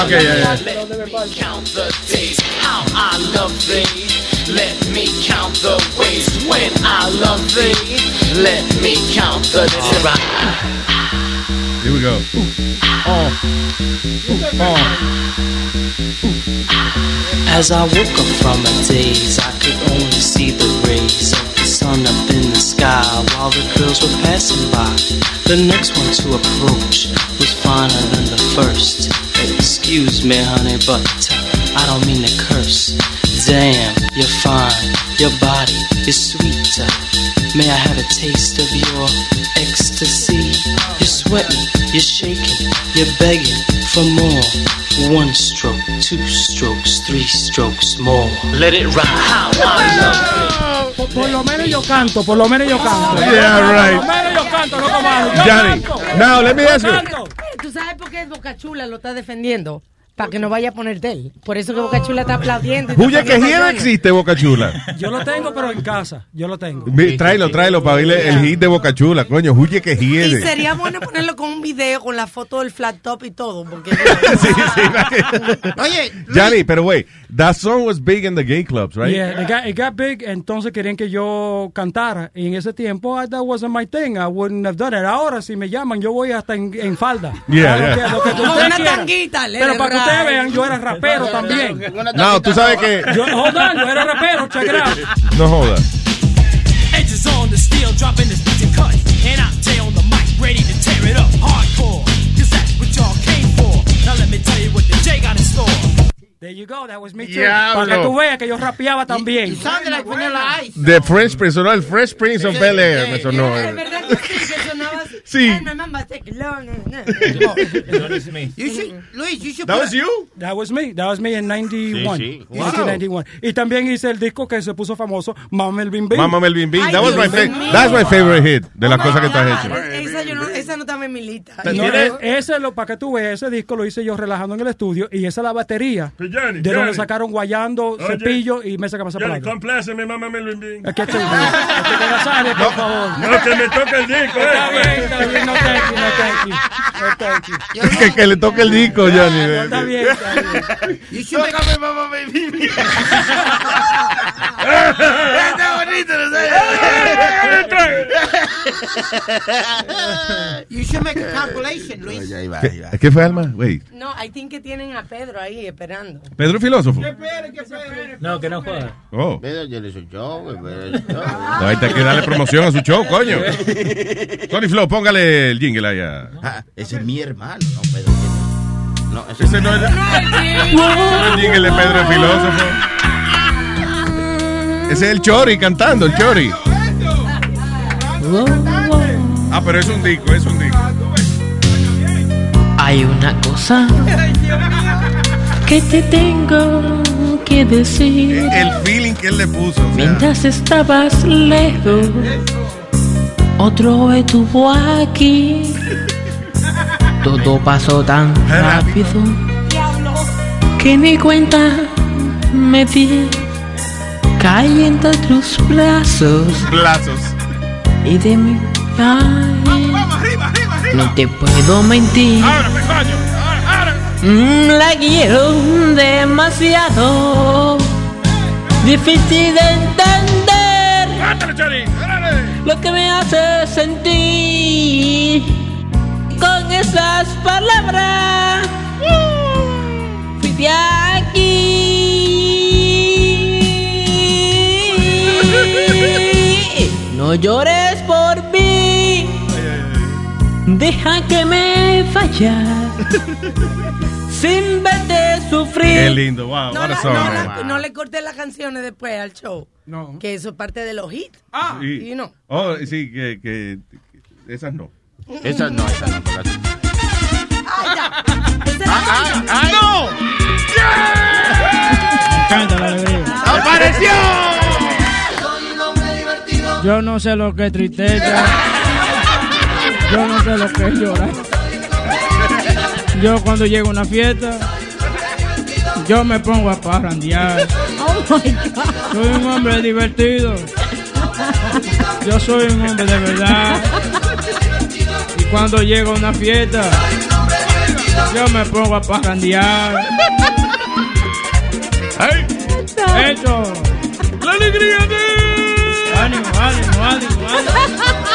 Okay, yeah, yeah. Let me count the days. How I love thee. Let me count the ways when I love thee. Let me count the days. Here we go. Oh. Oh. As I woke up from my daze, I could only see the rays of the up in the sky while the girls were passing by. The next one to approach was finer than the first. Excuse me, honey, but uh, I don't mean to curse. Damn, you're fine, your body is sweet. May I have a taste of your ecstasy? You're sweating, you're shaking, you're begging for more. One stroke, two strokes, three strokes more. Let it ride. How I love Por, por lo menos yo canto, por lo menos yo canto. Yeah, right. Por lo menos yo canto, no. Yo Johnny, canto. now let me ask you. ¿Tú sabes por qué Boca Chula lo está defendiendo? Para que no vaya a poner de él. Por eso que Boca Chula está aplaudiendo. y Huye que canciones. existe, Boca Chula. Yo lo tengo, pero en casa. Yo lo tengo. Vi- Tráelo, tráelo para oírle el hit de Boca Chula, coño. Huye que Y hiede. sería bueno ponerlo con un video con la foto del flat top y todo. Porque Oye, Johnny, pero wait, that song was big in the gay clubs, right? Yeah, it got, it got big, entonces querían que yo cantara. Y en ese tiempo, I- that wasn't my thing. I wouldn't have done it. Ahora, si me llaman, yo voy hasta en, en falda. Yeah, lo yeah. que- lo que ustedes una tanguita, Pero para que ustedes vean, yo era rapero también. No, tú sabes que... Yo, hold on, yo era rapero, check it out. No jodas. Edges on the steel, dropping this There you go, that was me too. Para que tú veas que yo rapeaba también. You sounded like Vanilla Ice. The Fresh Prince, sonó el Fresh Prince of Bel Air, me sonó. Es verdad que sí, que sonaba así. Sí. Ay, mamá, take it long, no, no. You should, Luis, you should That was you? That was me. That was me in 91. Sí, sí. 1991. Y también hice el disco que se puso famoso, Mama Melvin Bing. Mama Melvin. Ay, That was my Dios fa- mío. That's my favorite hit de las cosas que tú has hecho. Esa, yo no, esa no estaba en mi lista. No, e- ese lo para que tú veas, ese disco lo hice yo relajando en el estudio y esa es la batería de donde sacaron guayando, Oye. cepillo y mesa que pasa Johnny, palabra. compláceme, mamá me lo envíen. Es que. Es Nazario, por favor. No, que me toque el disco, Está eh. bien, está bien, no thank you, no thank you. No thank you. Que, que le toque el disco, Johnny. No, está bien, está should make, Tócame, mamá. Está bonito, you should make a compilation, Luis. ¿Qué, ¿Qué fue, Alma? Wait. No, I think que tienen a Pedro ahí esperando. Pedro Filósofo. No, que no joda. Oh. Pedro, yo le soy yo, güey, Pedro, yo soy yo. No, hay que darle promoción a su show, coño. Tony Flo, póngale el jingle ahí. a- Ah, ese es mi hermano, no, Pedro. No, ese, Ese no es, ese no es el jingle de Pedro el Filósofo. Ese es el Chori cantando, el Chori. Ah, pero es un disco, es un disco. Hay una cosa que te tengo que decir. El feeling que él le puso. o sea. Mientras estabas lejos, otro estuvo aquí. Todo pasó tan rápido que ni cuenta me di. Caí entre tus brazos Brazos. y de mi ay, no te puedo mentir. Mm, La quiero demasiado. Difícil de entender lo que me hace sentir con esas palabras. Fui de aquí. No llores. Deja que me falla sin verte sufrir. Qué lindo, wow. No, la- song, no, la- no le corté las canciones después al show. No. Que eso es parte de los hits. Ah, y no. Oh, sí, que, que esas no. Esas no, esas no. pero- ¡Ay, no! Canta la alegría. ¡Apareció! Yo no sé lo que es tristeza. Yo no sé lo que es llorar. Yo cuando llego a una fiesta, yo me pongo a parrandear. Soy un hombre divertido. Yo soy un hombre de verdad. Y cuando llego a una fiesta, yo me pongo a parrandear. Esto. La alegría de. Ánimo, ánimo, ánimo, ánimo.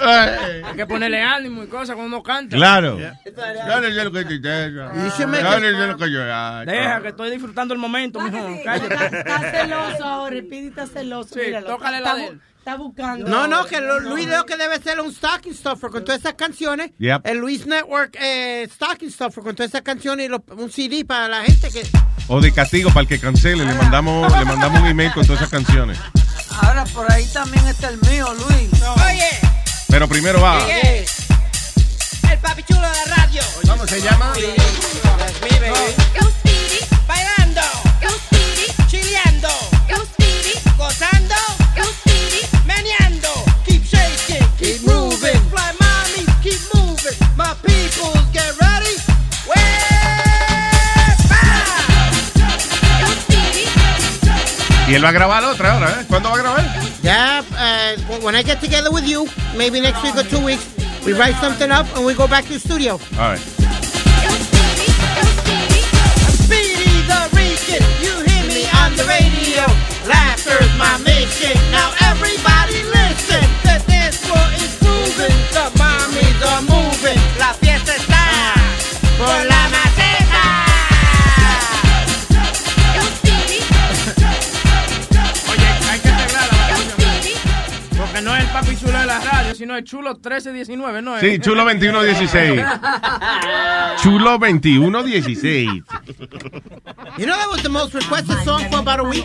Hay que ponerle ánimo y cosas cuando uno canta. Claro. Dale, lo que te make Dale, it- lo que yo- ah, Deja que estoy disfrutando el momento, mijo. Cállate. Está celoso ahora, el Pidi está celoso. Sí, míralo. tócale está, la de él. está buscando. No, no, que lo- Luis lo que debe ser un stocking stuffer con todas esas canciones. Yep. El Luis Network eh, stocking stuffer con todas esas canciones y lo- un CD para la gente que... O de castigo para el que cancele. Le mandamos, le mandamos un email con todas esas canciones. Ahora por ahí también está el mío, Luis. Oye, Pero primero va. El papi chulo de la radio. ¿Cómo se llama? Bailando. Chileando. Gozando. Y él va a grabar otra ahora, ¿eh? ¿Cuándo va a grabar? Yeah, uh, when I get together with you, maybe next week or two weeks, we write something up and we go back to the studio. All right. Speedy the Rican, you hear me on the radio. Laughter's my mission. Now everybody listen. The dance floor is moving. The mommies are moving. La fiesta está por la papi chulo de la radio, sino el chulo 1319, ¿no? Sí, chulo 2116. Chulo 2116. You know that was the most requested song for about a week?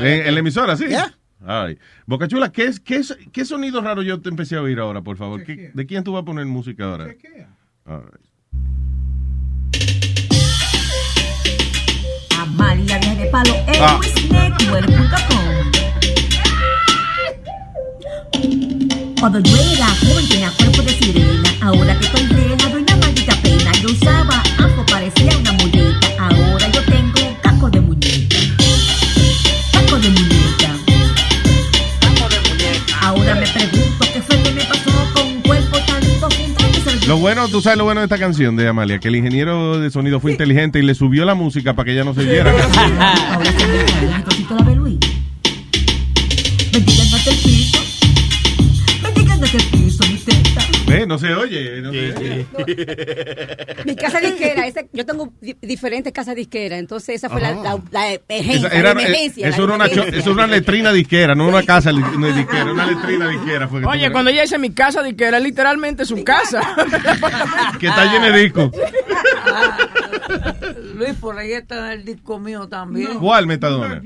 ¿En, en la emisora, sí? Yeah. Ay. Boca Chula, ¿qué, es, qué, es, ¿qué sonido raro yo te empecé a oír ahora, por favor? ¿Qué- ¿De quién tú vas a poner música ahora? Amalia de palo en Ah. Cuando yo era joven tenía cuerpo de sirena. Ahora que estoy vieja doy una maldita pena. Yo usaba afro, parecía una muñeca. Ahora yo tengo caco de muñeca. Caco de muñeca. Ahora me pregunto qué fue que me pasó con un cuerpo tan profundo que Lo bueno, tú sabes lo bueno de esta canción de Amalia, que el ingeniero de sonido fue inteligente y le subió la música para que ella no se oyera. Ahora se me de la Luis. Bendiga el piso. No se oye. no se- Mi casa disquera, yo tengo di- diferentes casas disqueras, entonces esa fue la, la, la emergencia. Esa era- la emergencia, eso, la era una, eso letrina disquera, no una casa no disquera, una letrina disquera. Fue Oye, cuando ella dice mi casa, di que era literalmente su casa. que está llena de discos. Luis, por ahí está el disco mío también. ¿Cuál Metadona?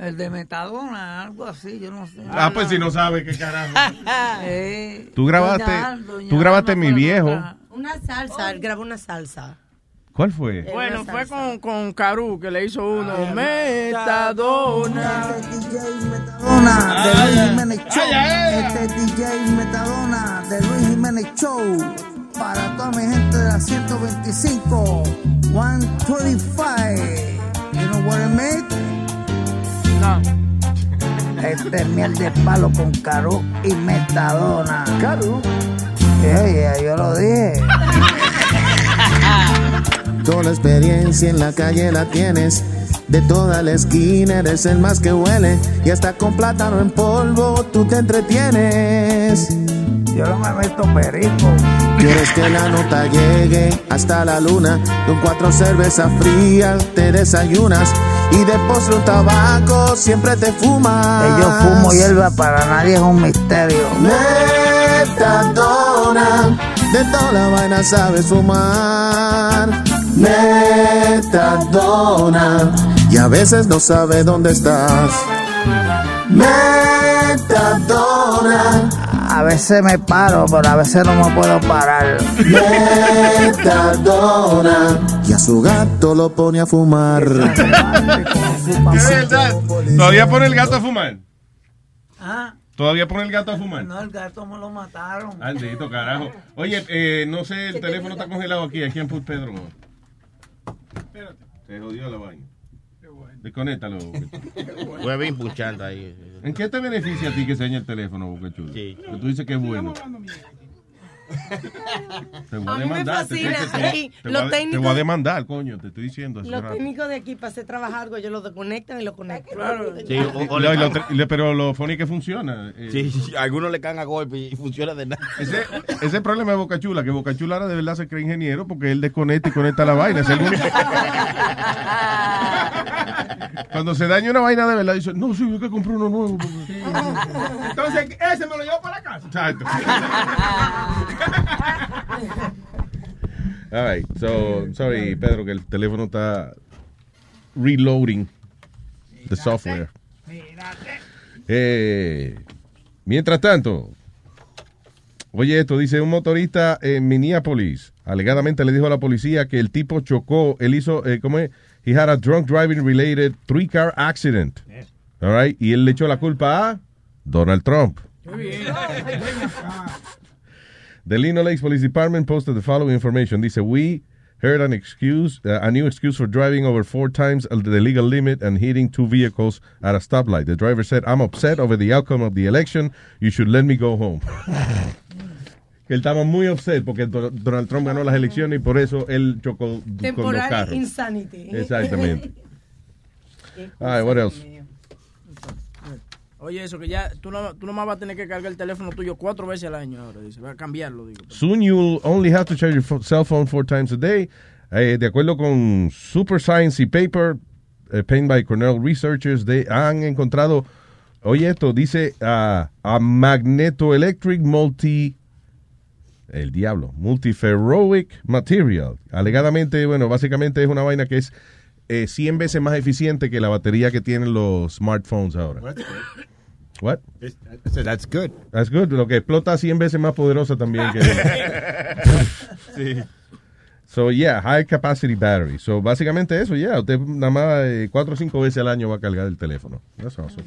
El de Metadona, algo así, yo no sé. Ah, pues si no sabe qué carajo. Eh, Tú grabaste, doña Al, doña tú grabaste mi viejo. Una salsa, él grabó una salsa. ¿Cuál fue? Bueno, fue con, con Caru que le hizo uno. Metadona. Metadona de Luis Jiménez Show. Este es DJ Metadona de Luis Jiménez Show. Para toda mi gente de la 125, 125. You know what I mean? No. Este es miel de palo con Caru y Metadona. Caru. Oye, yo lo dije. Toda la experiencia en la calle la tienes. De toda la esquina eres el más que huele. Y hasta con plátano en polvo tú te entretienes. Yo no me meto perico. Quieres que la nota llegue hasta la luna. Con cuatro cervezas frías te desayunas. Y de postre un tabaco siempre te fumas. Que yo fumo hierba para nadie es un misterio. Metadona, de toda la vaina sabes fumar. Metadona, y a veces no sabe dónde estás. Metadona, A veces me paro, pero a veces no me puedo parar. Metadona, y a su gato lo pone a fumar. Es verdad. ¿Todavía pone el gato a fumar? Ah, ¿Todavía pone el gato a fumar? no, el gato me lo mataron. Maldito carajo. Oye, eh, no sé, el teléfono está congelado aquí, aquí en Put Pedro. Espérate. Se jodió la vaina. Desconéctalo. Huevín punchando ahí. ¿En qué te beneficia a ti que se dañe el teléfono, Boca Chula? Sí. Que tú dices que es bueno. Te voy A a mí me demandar. fascina te- aquí, te los voy a- Te técnicos- voy a demandar, coño, te estoy diciendo. Los técnicos de aquí para hacer trabajar algo, ellos lo desconectan y lo conectan. Sí, o- o No, le y lo caen- tre- le- pero lo funny que funciona. eh, Sí, sí, algunos le caen a golpe y funciona de nada. Ese, ese es el problema de Boca Chula, que Boca Chula ahora de verdad se cree ingeniero porque él desconecta y conecta la vaina. Es el único- Cuando se daña una vaina de verdad, dice, no, sí, hay que comprar uno nuevo. Entonces, ese me lo llevo para la casa. Exacto. All right, so, sorry, Pedro, que el teléfono está reloading the software. Eh, mientras tanto, oye esto, dice un motorista en Minneapolis, alegadamente le dijo a la policía que el tipo chocó, él hizo, eh, ¿cómo es? He had a drunk driving related three car accident. All right, y él le echó la culpa a Donald Trump. The Lino Lakes Police Department posted the following information. Dice, we heard an excuse, uh, a new excuse for driving over four times the legal limit and hitting two vehicles at a stoplight. The driver said, I'm upset over the outcome of the election. You should let me go home. que él estaba muy upset porque Do- Donald Trump ganó las elecciones y por eso él chocó con los Temporal carros. insanity. Exactamente. All right, what else? Oye, eso que ya tú no, tú nomás vas a tener que cargar el teléfono tuyo cuatro veces al año ahora, dice. Va a cambiarlo, digo. Soon you'll only have to charge your cell phone four times a day. Eh, de acuerdo con Super Science y Paper, eh, penned by Cornell researchers, de, han encontrado, oye esto, dice ah, a magnetoelectric multi, el diablo, multiferroic material. Alegadamente, bueno, básicamente es una vaina que es eh, 100 veces más eficiente que la batería que tienen los smartphones ahora. What? So that's good. That's good. Lo que explota 100 veces más poderosa también que. Sí. So, yeah, high capacity battery. So, básicamente eso, yeah. Usted nada más eh, cuatro o cinco veces al año va a cargar el teléfono. That's awesome.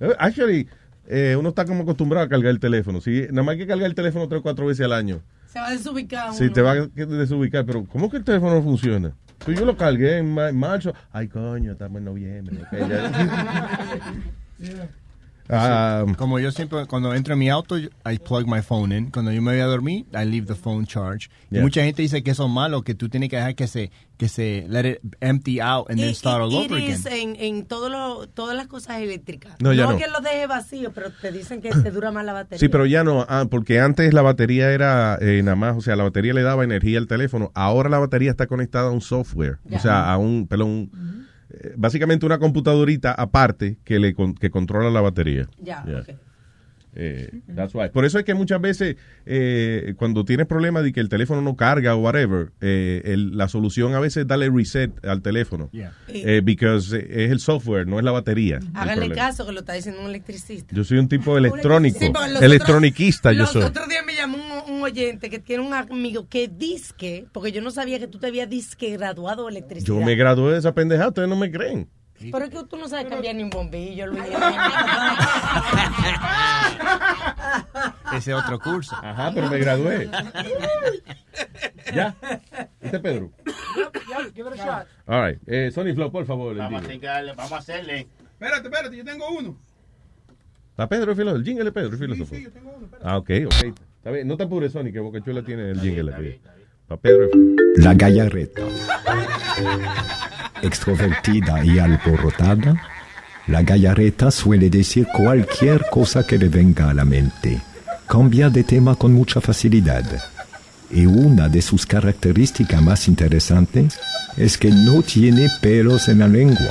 Eh, Actually, eh, uno está como acostumbrado a cargar el teléfono. Si nada más hay que cargar el teléfono tres o cuatro veces al año, Se va a desubicar uno. te va a desubicar. Pero, ¿cómo que el teléfono no funciona? Pues yo lo cargué en ma- marzo. Ay, coño, estamos en noviembre. ok, ya. Ah, Como yo siempre, cuando entro en mi auto, yo- I plug my phone in. Cuando yo me voy a dormir, I leave the phone charge. Y mucha gente dice que eso es malo, que tú tienes que dejar que se, que se let it empty out and then start all It over again. en, en todo lo, todas las cosas eléctricas. No, ya no. es que lo deje vacío, pero te dicen que te dura más la batería. Sí, pero ya no, ah, porque antes la batería era eh, nada más, o sea, la batería le daba energía al teléfono. Ahora la batería está conectada a un software, o sea, a un, perdón, eh, básicamente una computadorita aparte que le con- que controla la batería. Ya, Yeah. ok. Eh, that's why. Por eso es que muchas veces eh, cuando tienes problemas de que el teléfono no carga o whatever, eh, el- la solución a veces es darle reset al teléfono. Yeah. Eh, because es el software, no es la batería. Háganle caso que lo está diciendo un electricista. Yo soy un tipo electrónico, Sí, los electroniquista yo Los soy. otros días me llamó un, oyente que tiene un amigo que disque, porque yo no sabía que tú te habías disque graduado de electricidad. Yo me gradué de esa pendejada, ustedes no me creen. Pero es que tú no sabes cambiar ni un bombillo, Luis. Ese otro curso. Ajá, pero me gradué. ¿Ya? ¿Este es Pedro? Give it a shot. All right. Eh, Sony Flow, por favor. Vamos a, hacerle, vamos a hacerle. Espérate, espérate, yo tengo uno. ¿Está Pedro el filósofo? ¿El jingle Pedro el filósofo? Ah, ok, ok. Está bien. No te apures, Sony, que Boca Chula tiene el jingle aquí. Para Pedro. La gallareta. Extrovertida y alborotada, la gallareta suele decir cualquier cosa que le venga a la mente. Cambia de tema con mucha facilidad. Y una de sus características más interesantes es que no tiene pelos en la lengua.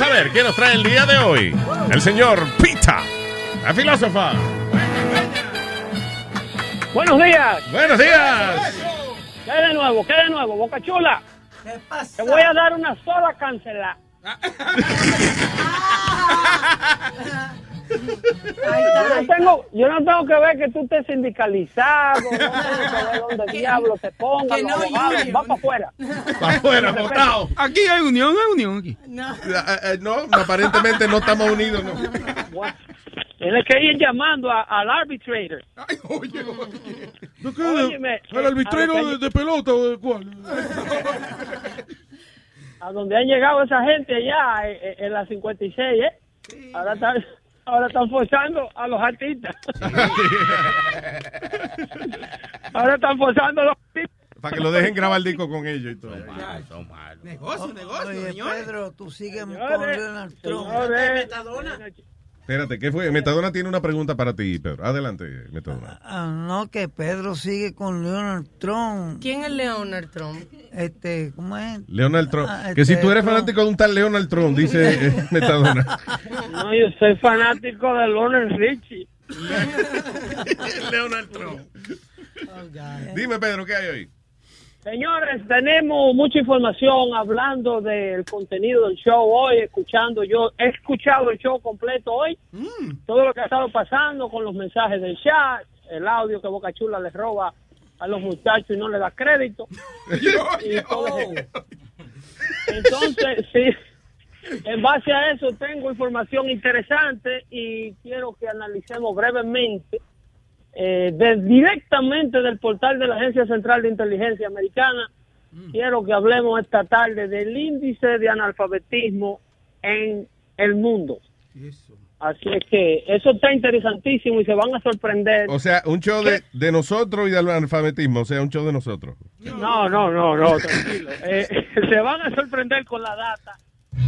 Vamos a ver qué nos trae el día de hoy. El señor Pita, la filósofa. Buenos días. Buenos días. ¿Qué de nuevo? ¿Qué de nuevo? Boca Chula. Te voy a dar una sola cancelada. Yo no, tengo, yo no tengo que ver que tú estés sindicalizado, no tengo que ver dónde diablo te pongan, no, Junior. va para afuera. Para afuera, botado. Aquí hay unión, hay unión aquí. No. Eh, eh, no, aparentemente no estamos unidos. No. Bueno, Tienes que ir llamando a- al arbitrator. ¿No Óyeme, ¿El eh, arbitrero a lo que- de, de pelota o de cuál? a donde han llegado esa gente allá eh, eh, en la 56, ¿eh? Ahora están, ahora están forzando a los artistas. ahora están forzando a los artistas. Para que lo dejen grabar el disco con ellos y todo. Negocio, negocio, Oye, señores. Pedro, tú sigues con Donald Trump. Espérate, ¿qué fue? Metadona tiene una pregunta para ti, Pedro. Adelante, Metadona. Ah, no, que Pedro sigue con Donald Trump. ¿Quién es Leonard Trump? Este, ¿cómo es? Leonard Trump. Ah, Que si este, tú eres Trump. fanático de un tal Leonard Trump, dice eh, Metadona. No, yo soy fanático de Lionel Richie. Leonard Trump. Dime, Pedro, ¿qué hay hoy? Señores, tenemos mucha información hablando del contenido del show hoy, escuchando yo, he escuchado el show completo hoy, todo lo que ha estado pasando con los mensajes del chat, el audio que Boca Chula les roba a los muchachos y no le da crédito. Y todo. Entonces, sí, en base a eso tengo información interesante y quiero que analicemos brevemente eh, de- directamente del portal de la Agencia Central de Inteligencia Americana. Quiero que hablemos esta tarde del índice de analfabetismo en el mundo. Así es que eso está interesantísimo y se van a sorprender. O sea, un show de, de nosotros y del analfabetismo. O sea, un show de nosotros. No, no, no, no, tranquilo. Eh, se van a sorprender con la data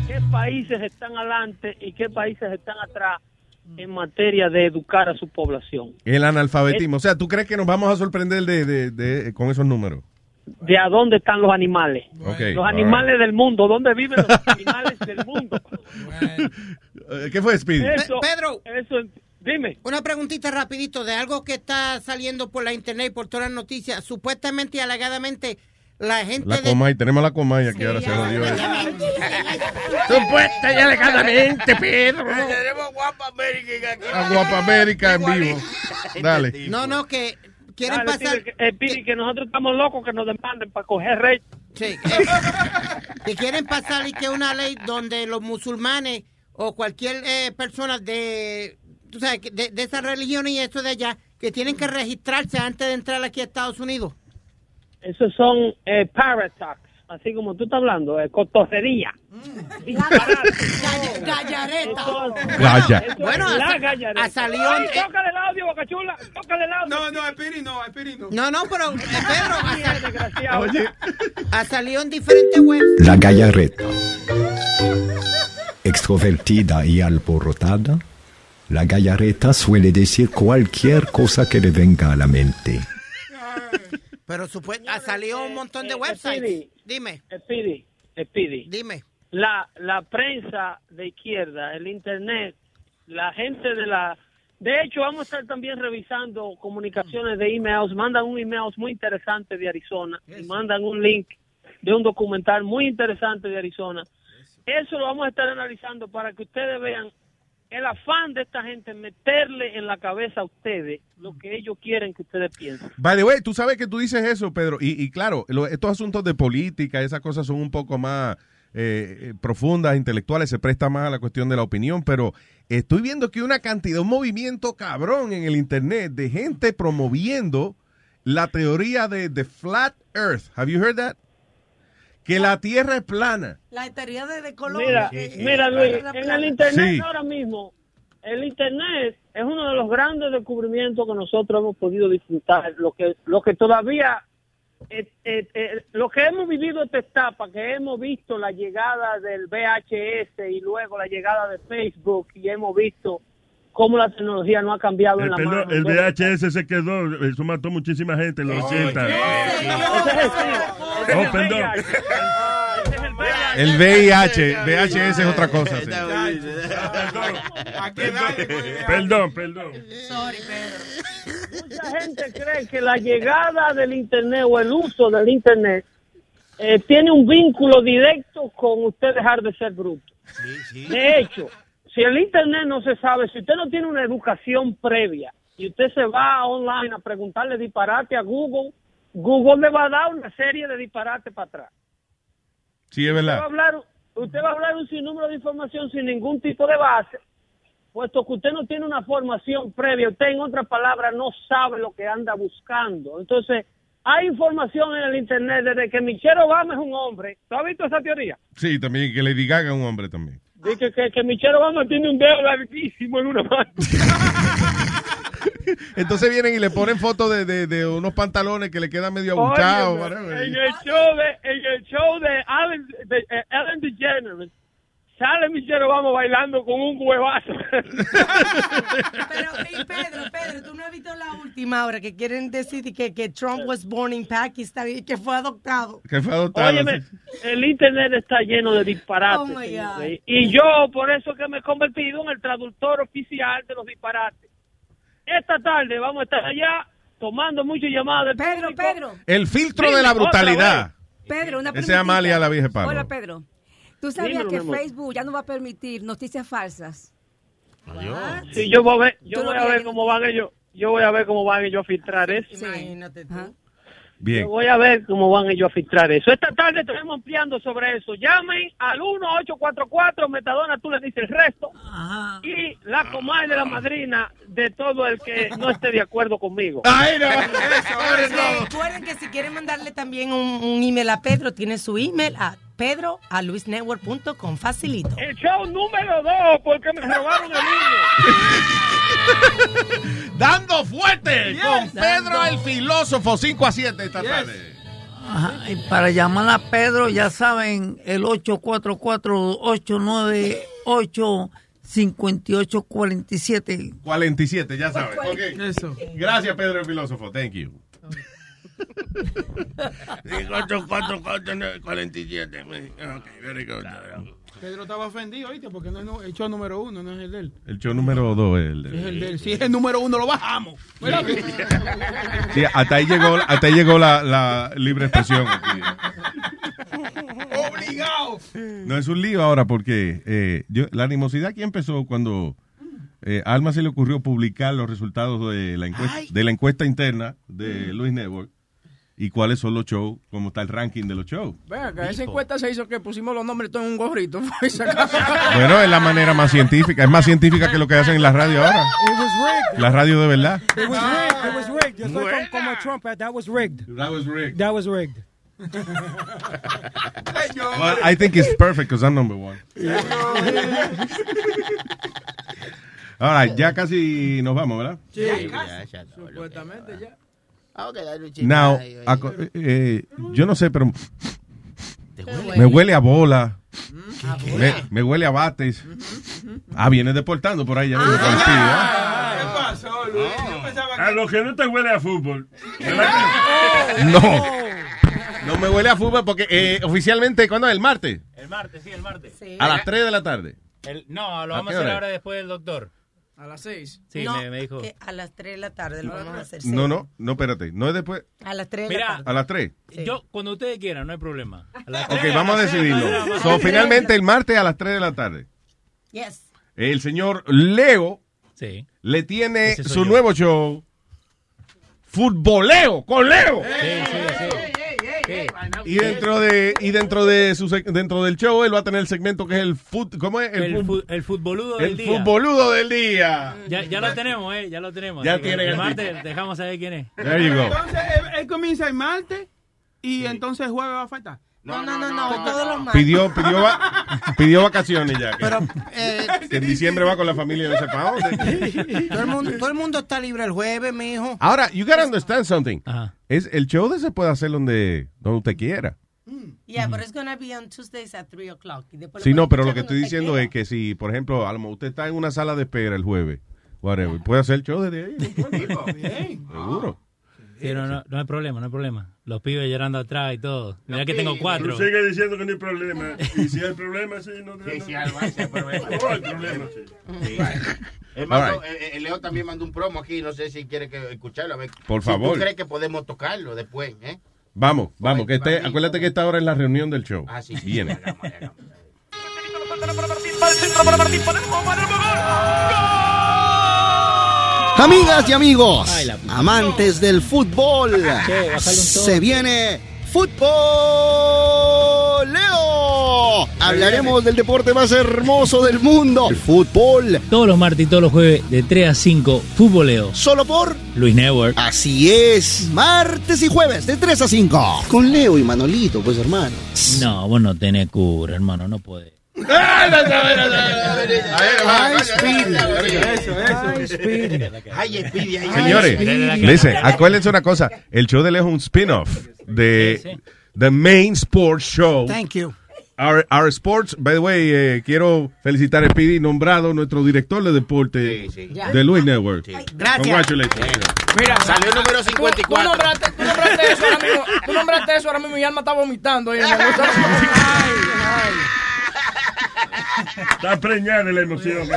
qué países están adelante y qué países están atrás en materia de educar a su población. El analfabetismo. O sea, ¿tú crees que nos vamos a sorprender de, de- de- con esos números? De a dónde están los animales. Los animales del mundo, ¿dónde viven los animales del mundo? ¿Qué fue, Speedy? Eso, Pedro. Eso, dime. Una preguntita rapidito de algo que está saliendo por la internet y por todas las noticias. Supuestamente y alegadamente la gente La de... Comay, tenemos la Comay aquí, ahora se jodió. Supuesta y alegadamente, Pedro. Tenemos Guapa América aquí. A Guapa América en vivo. Dale. No, no, que quieren Dale, pasar... Eh, que nosotros estamos locos que nos demanden para coger rey. Sí, eh, que quieren pasar y que una ley donde los musulmanes o cualquier eh, persona de, tú sabes, que de, de esa religión y eso de allá, que tienen que registrarse antes de entrar aquí a Estados Unidos. Esos son eh, así como tú estás hablando, eh, cotorrería. Gallareta. Galla. Eso es Bueno, la gallareta. ha salido- Ay, eh, tócale el audio, Boca Chula, tócale el audio. No, no, Espiri no, Espiri no. No, no, pero eh, Pedro, ha. Oye, ha salido en diferentes webs. La gallareta. Extrovertida y alborotada, la gallareta suele decir cualquier cosa que le venga a la mente. Pero supue- ha salido un montón de eh, websites. Dime, Speedy. dime. La, la prensa de izquierda, el internet, la gente de la... De hecho, vamos a estar también revisando comunicaciones de emails. Mandan un email muy interesante de Arizona y mandan un link de un documental muy interesante de Arizona. Eso lo vamos a estar analizando para que ustedes vean el afán de esta gente en meterle en la cabeza a ustedes lo que ellos quieren que ustedes piensen. By the way, tú sabes que tú dices eso, Pedro. Y, claro, estos asuntos de política, esas cosas son un poco más eh, eh, profundas, intelectuales, se presta más a la cuestión de la opinión. Pero estoy viendo que una cantidad, un movimiento cabrón en el Internet de gente promoviendo la teoría de, de Flat Earth. Have you heard that? Que la Tierra es plana. La teoría de, de Colombia. Mira, eh, mira Luis, en el internet Sí. ahora mismo, el internet es uno de los grandes descubrimientos que nosotros hemos podido disfrutar, lo que lo que todavía eh, eh, eh, lo que hemos vivido esta etapa, que hemos visto la llegada del VHS y luego la llegada de Facebook y hemos visto cómo la tecnología no ha cambiado El, en la pelo- mano. el VHS se quedó, eso mató muchísima gente en los 80. Ese es el SIDA, ese es Oh, el perdón. El VIH. VHS es otra cosa. sí. Perdón, perdón. Mucha gente cree que la llegada del Internet o el uso del Internet eh, tiene un vínculo directo con usted dejar de ser bruto. De hecho, si el Internet no se sabe, si usted no tiene una educación previa y usted se va online a preguntarle disparate a Google, Google le va a dar una serie de disparates para atrás. Sí, es Usted va, a verdad. hablar, usted va a hablar un sinnúmero de información sin ningún tipo de base, puesto que usted no tiene una formación previa, usted en otras palabras no sabe lo que anda buscando. Entonces, hay información en el internet desde que Michelle Obama es un hombre. ¿Tú has visto esa teoría? Sí, también que Lady Gaga es un hombre también. Dice que, que, que Michelle Obama tiene un dedo larguísimo en una mano. Entonces vienen y le ponen fotos de, de, de unos pantalones que le quedan medio abuchados. en el show de, en el show de Ellen, de, eh, Ellen DeGeneres sale Michelle Obama bailando con un huevazo. Pero, y Pedro, Pedro, tú no has visto la última hora que quieren decir que, que Trump was born in Pakistan y que fue adoptado. Que fue adoptado. Óyeme, el internet está lleno de disparates. Oh, my. God. Y yo, por eso que me he convertido en el traductor oficial de los disparates. Esta tarde vamos a estar allá tomando muchas llamadas Pedro, público. Pedro. El filtro de la brutalidad. Pedro, una Ese es preguntita. Amalia, la vieja palo. Hola, Pedro. ¿Tú sabías Dímelo, que. Facebook ya no va a permitir noticias falsas? Sí, yo voy a ver, yo voy a ver cómo van ellos, yo voy a ver cómo van ellos a filtrar eso. Imagínate tú. Bien. Yo voy a ver cómo van ellos a filtrar eso. Esta tarde estaremos ampliando sobre eso. Llamen al 1844, Metadona, tú le dices el resto. Y la comadre de la madrina de todo el que no esté de acuerdo conmigo. Recuerden que si quieren mandarle también un, un email a Pedro, tiene su email a pedro a luisnetwork.com. Facilito. El show número dos, porque me robaron el Dando fuerte Yes. con Pedro Dando. el filósofo, 5 a 7 esta tarde. Ajá, y para llamar a Pedro, ya saben, el 844-898-5847. 47, ya sabes. Ok. Eso. Gracias, Pedro el filósofo. Thank you. 47. Ok, very good. Pedro estaba ofendido, ¿oíste? Porque no es el show número uno, no es el de él. El show número 2 es el de- Es el de él. Si es el número uno, lo bajamos. Sí, hasta ahí llegó, hasta ahí llegó la, la libre expresión. Obligado. No es un lío ahora porque eh, yo, la animosidad aquí empezó cuando eh, a Alma se le ocurrió publicar los resultados de la encuesta, de la encuesta interna de Luis Network y cuáles son los shows, cómo está el ranking de los shows. Ven acá, esa encuesta se hizo que pusimos los nombres todos en un gorrito. Bueno, es la manera más científica, es más científica que lo que hacen en la radio ahora. It was rigged. La radio de verdad. It was rigged. It was rigged. Just like como, como Trump, that was rigged. That was rigged. That was rigged. Well, I think it's perfect because I'm number one. All right, ya casi nos vamos, ¿verdad? Sí, ya, ya, Supuestamente ya. Vamos a darle un chisme Now, eh, yo no sé, pero me huele a bola. Me, me huele a bates. Ah, viene deportando por ahí. Ya tío, ¿eh? ¿Qué pasó, Luis? Yo pensaba A lo que no te huele a fútbol. No. No me huele a fútbol porque eh, oficialmente, ¿cuándo es? ¿El martes? El martes, sí, el martes. A las 3 de la tarde. El- no, lo ¿A vamos a hacer hora? ahora después del doctor. A las seis. Sí, No, me, me dijo. que a las 3 de la tarde lo vamos a hacer. No, no, no, espérate. No es después. A las 3 de la Mira, tarde. A las 3. Yo, cuando ustedes quieran, no hay problema. A las Ok, tres, vamos a decidirlo. So, finalmente, el martes a las 3 de la tarde. Yes. El señor Leo Sí. le tiene su yo. nuevo show. Futboleo con Leo. Y dentro de y dentro de su dentro del show él va a tener el segmento que es el fut, ¿cómo es? El, fut- el futboludo el del día. futboludo del día. Ya, ya lo tenemos, ¿eh? Ya lo tenemos. Ya tiene El el- martes dejamos saber quién es. There you go. Entonces, él, él comienza el martes y entonces el juedes va a faltar. No, no, no, no, todos los martes. Pidió pidió va- pidió vacaciones ya. Que, Eh, que en diciembre va con la familia no sé para dónde. todo, el mundo, todo el mundo está libre el jueves, mijo. Ahora, you gotta understand something. Es el show de se puede hacer donde donde usted quiera. Yeah, but it's gonna be on Tuesdays at 3 o'clock. Y después Sí, no, pero lo que estoy diciendo es que si, por ejemplo, a lo mejor usted está en una sala de espera el jueves, whatever, puede hacer el show desde ahí. Seguro. Sí, no, no, no hay problema, no hay problema. Los pibes llorando atrás y todo. Mira que tengo cuatro. Tú sigues diciendo que no hay problema. Y si hay problema, sí, no Sí, no- sí, algo hay, problema. No hay problema, sí. Sí. Él mandó- All eh, eh, Leo también mandó un promo aquí, no sé si quiere que escucharlo. A ver, Por si favor. ¿Tú crees que podemos tocarlo después? ¿eh? Vamos, vamos, que esté, acuérdate que esta hora es la reunión del show. Ah, sí, sí, Viene. Amigas y amigos, amantes del fútbol, se viene fútbol Leo hablaremos del deporte más hermoso del mundo, el fútbol. Todos los martes y todos los jueves de 3 a 5, Futboleo. Solo por Luis Network. Así es, martes y jueves de 3 a 5. Con Leo y Manolito, pues hermano. No, vos no tenés cura, hermano, no podés. Señores, listen, acuérdense una cosa. El show de Leo es un spin-off de The Main Sports Show. Thank you. Our, our Sports, by the way, eh, quiero felicitar a Speedy, nombrado nuestro director de deporte de Luis Network. Gracias. Congratulations. Mira, Salió el número tú- 54. Tú, nombraste, tú nombraste eso ahora mismo. Tú nombraste eso ahora mismo y Alma está vomitando. ahí Ay, ay. Está preñada de la emoción.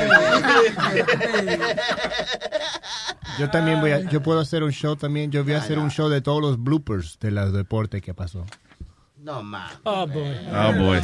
Yo también voy a, yo puedo hacer un show también, yo voy a hacer un show de todos los bloopers de los deportes que pasó. No más. Oh, boy. Oh, boy.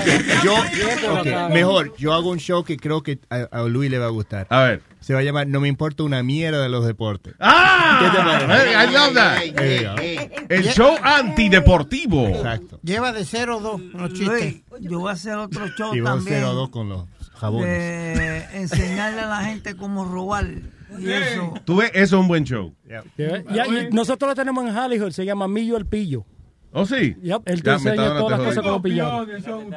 Okay, yo, mejor, yo hago un show que creo que a, a Luis le va a gustar. A ver. Se va a llamar No me importa una mierda de los deportes. ¡Ah! ¿Qué te parece? Hey, I love that. There you go. El show antideportivo. Exacto. Lleva de 0 a 2 los chistes. Luis, yo voy a hacer otro show Y vamos también. 0 2 con los jabones. de enseñarle a la gente cómo robar. Y eso. Tú ves, eso es un buen show. Ya, y nosotros lo tenemos en Hollywood, se llama Millo el Pillo. ¿Oh, sí? Yep, él te Ya, enseña todas las cosas como pillado.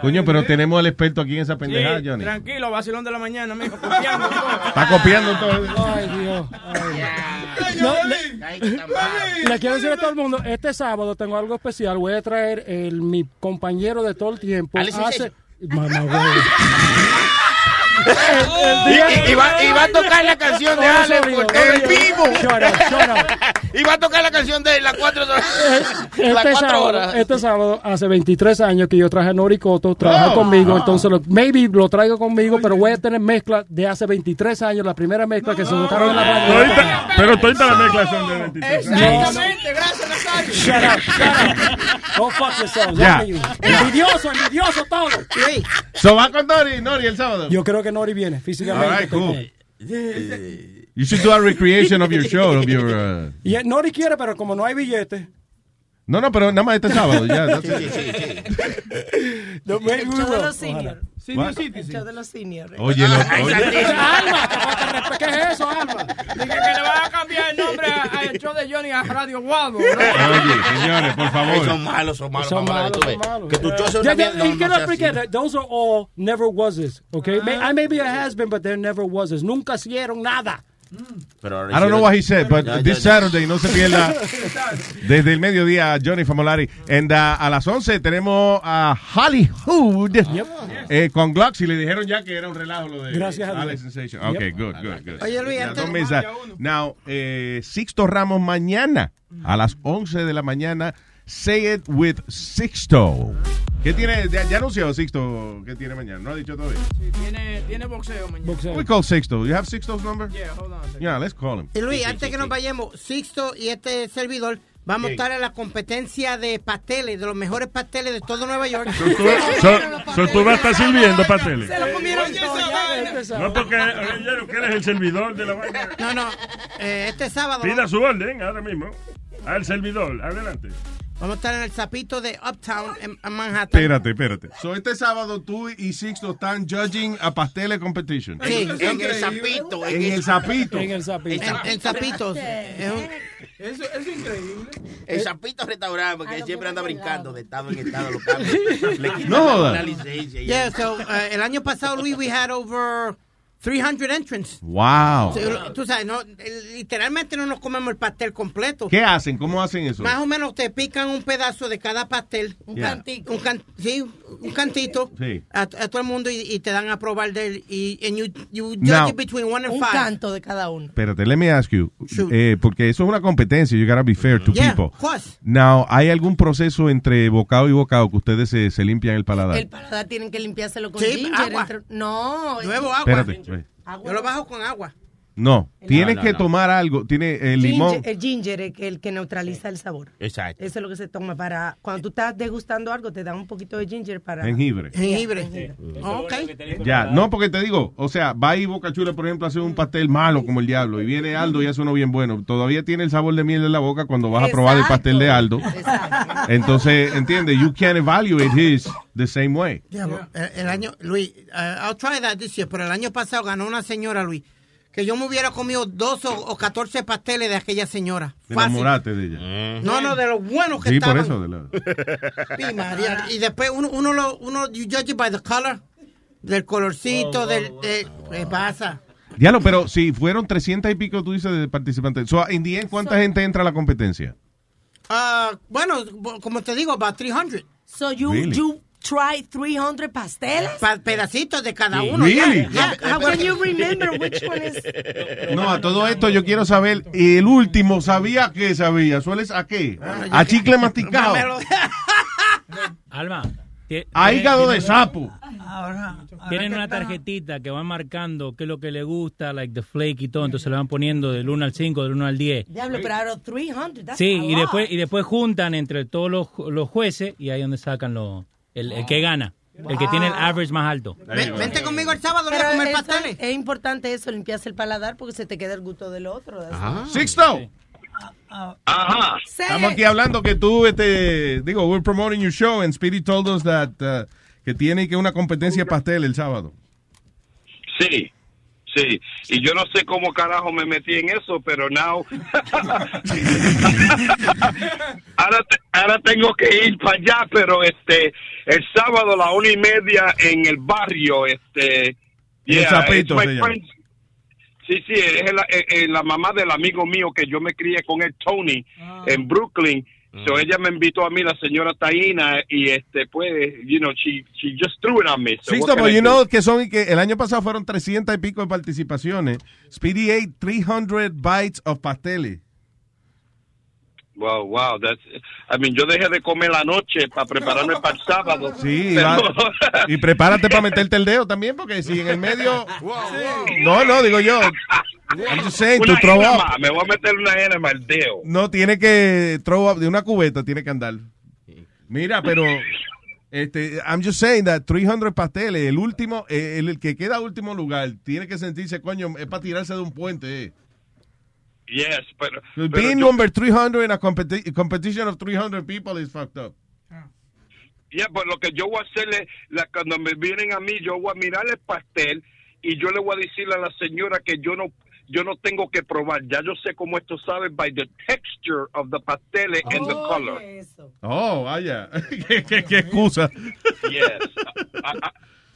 Coño, pero tenemos al experto aquí en esa pendejada, Sí, Johnny. Tranquilo, vacilón de la mañana, mijo, copiando todo. Está copiando todo. Ay, Dios. Ay. No, le, le quiero decir a todo el mundo, este sábado tengo algo especial. Voy a traer el, mi compañero de todo el tiempo. Hace, Mamá, güey. Y, y- y va, y va a tocar la canción de Alex oye, vivo. Y va a tocar la canción de las cuatro horas. las Este cuatro sábado, horas. este sábado, hace 23 años que yo traje a Noricoto, trabaja Oh. conmigo, Ah. entonces lo, maybe lo traigo conmigo, pero voy a tener mezcla de hace 23 años, la primera mezcla que se tocaron en la radio. Pero todas las mezclas son de 23 años. Exactamente, gracias, Nazario. Shut up, shut up. Go fuck yourselves. Envidioso, envidioso todo. So va con Nori, Nori el sábado. Yo creo que Nori viene físicamente. All right, cool. You should do a recreation of your show, of your. uh, Y eh, Nori quiere, pero como no hay billetes. No, no, pero nada más este sábado. Ya, Sí, it. sí, sí, No, El show de los seniors. What? El show de los seniors. Oye, lo- oye. Alma. ¿qué es eso, Alma? Dije que le van a cambiar el nombre a- al show de Johnny a Radio Guado. ¿no? Oye, señores, por favor. son malos, son malos. Son malos, son malos. Que tu show sea una mierda. y No, que no no sea explique, así. those are all never wases, okay? May- I may be a has been, but they're never wases. Nunca hicieron nada. Pero ahora I don't know what he said, but Ya, this ya. Saturday no se pierda desde el mediodía Johnny Famolari. And, uh, a las 11 tenemos a Hollywood eh, con Glocks y le dijeron ya que era un relajo lo de Gracias a Dios. Alex Sensation. Ok, Yep. good, good, good. Oye, Luis. Now, eh, Sixto Ramos mañana a las 11 de la mañana. Say it with Sixto. ¿Qué tiene? Ya, ya anunció Sixto qué tiene mañana. No ha dicho todavía. Sí, tiene, tiene boxeo mañana. Boxeo. We call Sixto. You have Sixto's number? Yeah, hold on a. Yeah, let's call him. Y Luis, antes que nos vayamos, Sixto y este servidor vamos a estar en la competencia de pasteles, de los mejores pasteles de todo Nueva York. So, so tú vas a estar sirviendo pasteles. Se lo comieron ya. No, porque oye, yo que eres el servidor de la vaina. No, no, eh, este sábado Pida su orden ahora mismo. Al servidor, adelante. Vamos a estar en el zapito de Uptown en, en Manhattan. Espérate, espérate. So, este sábado tú y Sixto están judging a pasteles competition. Sí, En el zapito. En el zapito. En el sapito. en, un- Eso es increíble. El zapito restaurante, porque él siempre anda brincando de estado en estado. Lo cambia. Le No la licencia. yeah, so, eh, el año pasado, Luis, we had over 300 entrants. Wow. Tú sabes, no, literalmente no nos comemos el pastel completo. ¿Qué hacen? ¿Cómo hacen eso? Más o menos te pican un pedazo de cada pastel. Un Yeah. cantico. Un, can- sí, un cantito Sí. a, a todo el mundo y, y te dan a probar de él. Y and you, you judge Now- it between one and Un five. canto de cada uno. Espérate, let me ask you. Eh, porque eso es una competencia. You gotta be fair to Yeah, people. of course. Now, ¿hay algún proceso entre bocado y bocado que ustedes se, se limpian el paladar? El paladar tienen que limpiárselo con Sí, ginger. agua. entre- No. Nuevo agua. Espérate. Yo lo bajo con agua. No, El tienes no, que no. tomar algo. Tiene el limón. Ginger, el ginger es el que neutraliza el sabor. Exacto. Eso es lo que se toma para cuando tú estás degustando algo, te dan un poquito de ginger para Jengibre. Jengibre. Ok. Ya, no, porque te digo, o sea, va ahí Boca Chula, por ejemplo, a hacer un pastel malo como el diablo, y viene Aldo y hace uno bien bueno. Todavía tiene el sabor de miel en la boca cuando vas a probar el pastel de Aldo. Entonces, entiende, you can't evaluate his the same way. Diablo, el, el año, Luis, uh, I'll try that this year, pero el año pasado ganó una señora, Luis, que yo me hubiera comido dos o, o 14 pasteles de aquella señora. Te Fácil. enamoraste de ella. No, no, de los buenos que Sí, por estaban. eso. De la... Sí, María. Y después uno, uno, lo, uno, you judge it by the color, del colorcito, del, de, ¿qué pasa? Diablo, pero si fueron 300 y pico, tú dices, de participantes. So, in the end, ¿cuánta gente entra a la competencia? Ah, bueno, como te digo, about 300. So you, Really? you try 300 pasteles? Pa- pedacitos de cada uno. Really? ya. How can you remember which one is? No, a todo esto yo quiero saber, el último, ¿sabía qué sabía? ¿Sueles a qué? A chicle masticado. Alma. A hígado de sapo. Tienen una tarjetita que van marcando qué es lo que le gusta, like the flake y todo, entonces le van poniendo del 1 al 5, del 1 al 10. Diablo, pero of 300, that's Sí, y después, y después juntan entre todos los, los jueces y ahí es donde sacan lo, el, el que gana, el que tiene el average más alto. Ven- vente conmigo el sábado, voy a comer eso- pasteles. Es importante eso, limpiarse el paladar porque se te queda el gusto del otro. Sixto. Ajá. Estamos aquí hablando que tú, este, digo, we're promoting your show and Speedy told us that uh, que tiene que una competencia de pastel el sábado. Sí, sí. Y yo no sé cómo carajo me metí en eso, pero now. ahora, te- ahora tengo que ir para allá, pero este, el sábado a la una y media en el barrio, este. El Zapito se llama. Sí, sí, es la, eh, eh, la mamá del amigo mío que yo me crié con él, Tony, en Brooklyn. So ella me invitó a mí, la señora Taina, y este, pues, you know, she, she just threw it on me. So but I you do? know que son y que el año pasado fueron 300 y pico de participaciones. Speedy ate 300 bites of pasteles. Wow, wow, that's, I mean, yo dejé de comer la noche para prepararme para el sábado. Sí, pero- va- y prepárate para meterte el dedo también, porque si en el medio... No, no, digo yo. I'm just saying, to una throw enema, up. me voy a meter una enema al dedo. No, tiene que throw up de una cubeta, tiene que andar. Mira, pero este, I'm just saying that 300 pasteles, el último, eh, el, el que queda último lugar, tiene que sentirse, coño, es para tirarse de un puente. Eh. Yes, pero, pero Being yo- number 300 in a competi- competition of 300 people is fucked up. Yeah, pues lo que yo voy a hacerle, la, cuando me vienen a mí, yo voy a mirar el pastel y yo le voy a decirle a la señora que yo no yo no tengo que probar. Ya yo sé cómo esto sabe by the texture of the pastel and the color. Oh, vaya. ¿Qué, qué, qué excusa. Yes. I, I,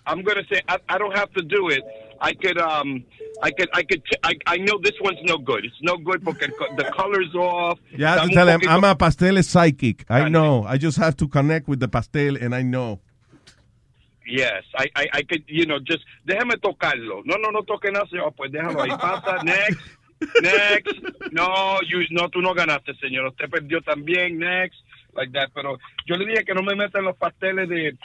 I'm going to say I, I don't have to do it. I could um I could I could I, I know this one's no good. It's no good co- the color's off. Está un tell him, I'm a pastel psychic. I know. I just have to connect with the pastel and I know. Yes, I, I, I could, you know, just déjame tocarlo. No, no, no toque nada, señor. Pues déjalo ahí. Pasa, next, next. No, you, no, tú no ganaste, señor. Usted perdió también, next, like that. Pero yo le dije que no me metan los pasteles de,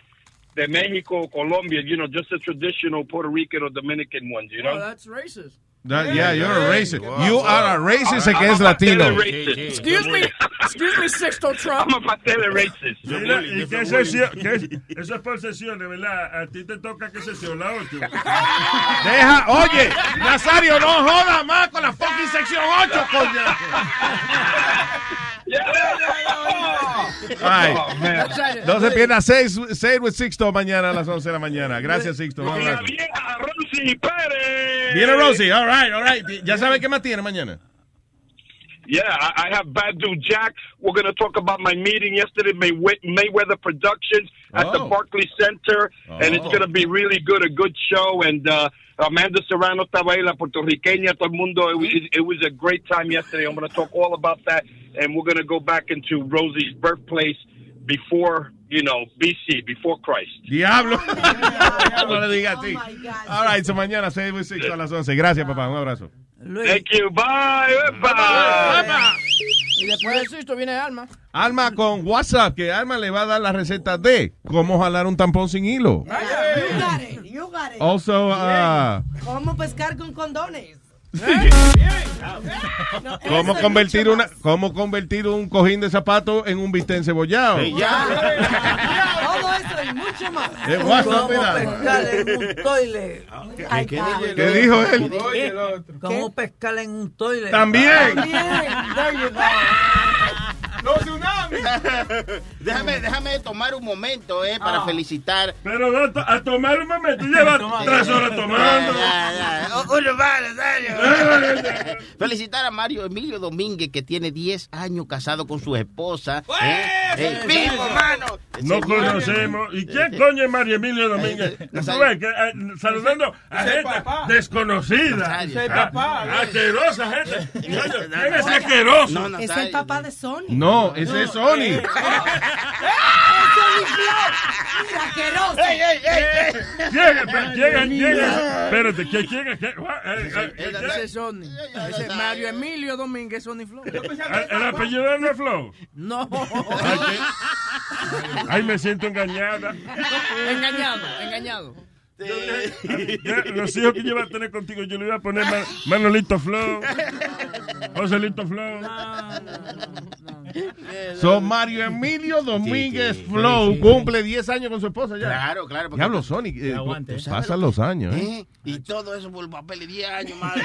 de México o Colombia, you know, just the traditional Puerto Rican or Dominican ones, you oh, know. Oh, that's racist. That- yeah, you're a racist. You are a racist que es latino. Excuse me, excuse me, Sixto Trump. I'm a pastel racist. Mira, ¿Y qué sesión? qué es? Eso es por sesiones, ¿verdad? A ti te toca qué sesión, la 8. Deja, oye, Nazario, no joda más con la fucking sección 8, coño. Ay, no se pierda 6 with Sixto mañana a las 11 de la mañana. Gracias, Sixto. Abrazo. Rosy Pérez. Viene Rosie, all right, all right. Ya sabe qué más tiene mañana. Yeah, I, I have Badu Jack. We're going to talk about my meeting yesterday, May, Mayweather Productions at the Oh. Barclays Center, and it's Oh. going to be really good, a good show. And uh, Amanda Serrano estaba ahí, la puertorriqueña, todo el mundo. It, was- it was a great time yesterday. I'm going to talk all about that, and we're going to go back into Rosie's birthplace before, you know, BC, before Christ. Diablo. no le diga así. All right, so mañana 6 with Sixto a las 11. Gracias, papá. Un abrazo. Thank you. Bye. Bye. Y después de Sixto viene Alma. Alma con WhatsApp, que Alma le va a dar la receta de cómo jalar un tampón sin hilo. You got it, you got it. Also, uh, ¿Cómo pescar con condones? ¿Cómo convertir, una, ¿Cómo convertir un cojín de zapatos en un bistec encebollado? Todo eso y mucho más. ¿Cómo pescar en un toile? Ay, ¿Qué- qué- qué dijo él? ¿Cómo pescar en un toile? También. Los tsunamis. déjame, déjame tomar un momento eh, para Ah. felicitar. Pero a to- a tomar un momento, lleva tres horas tomando. Uno. Felicitar a Mario Emilio Domínguez, que tiene 10 años casado con su esposa. ¿eh? Eh, ¡Vivo, mano! No conocemos. ¿Y quién coño es Mario Emilio Domínguez? Tú ves que, eh, saludando a gente papá. desconocida. Ah, papá. Asquerosa gente. ¿Quién es asqueroso? Es el papá de Sony. No, ese es Sony. ¡Eh! Mira, asqueroso. Llega, pero llega, llega. Espérate, ¿quién llega? Eh, Ese es Sony. Ese es Mario Emilio Domínguez Sony Flow. ¿El el apellido no es Flow? No. Ay, me siento engañada. engañado, engañado. Ya, Los hijos que yo iba a tener contigo, yo le iba a poner Man- Manolito Flow, Joselito Flow. Son Mario Emilio Domínguez Sí, sí, Flow. sí, sí. Cumple 10 años con su esposa ya. Claro, claro. porque- Diablo, Sony. eh, aguante. pasan los años, ¿eh? ¿Eh? Y todo eso por el papel de 10 años más.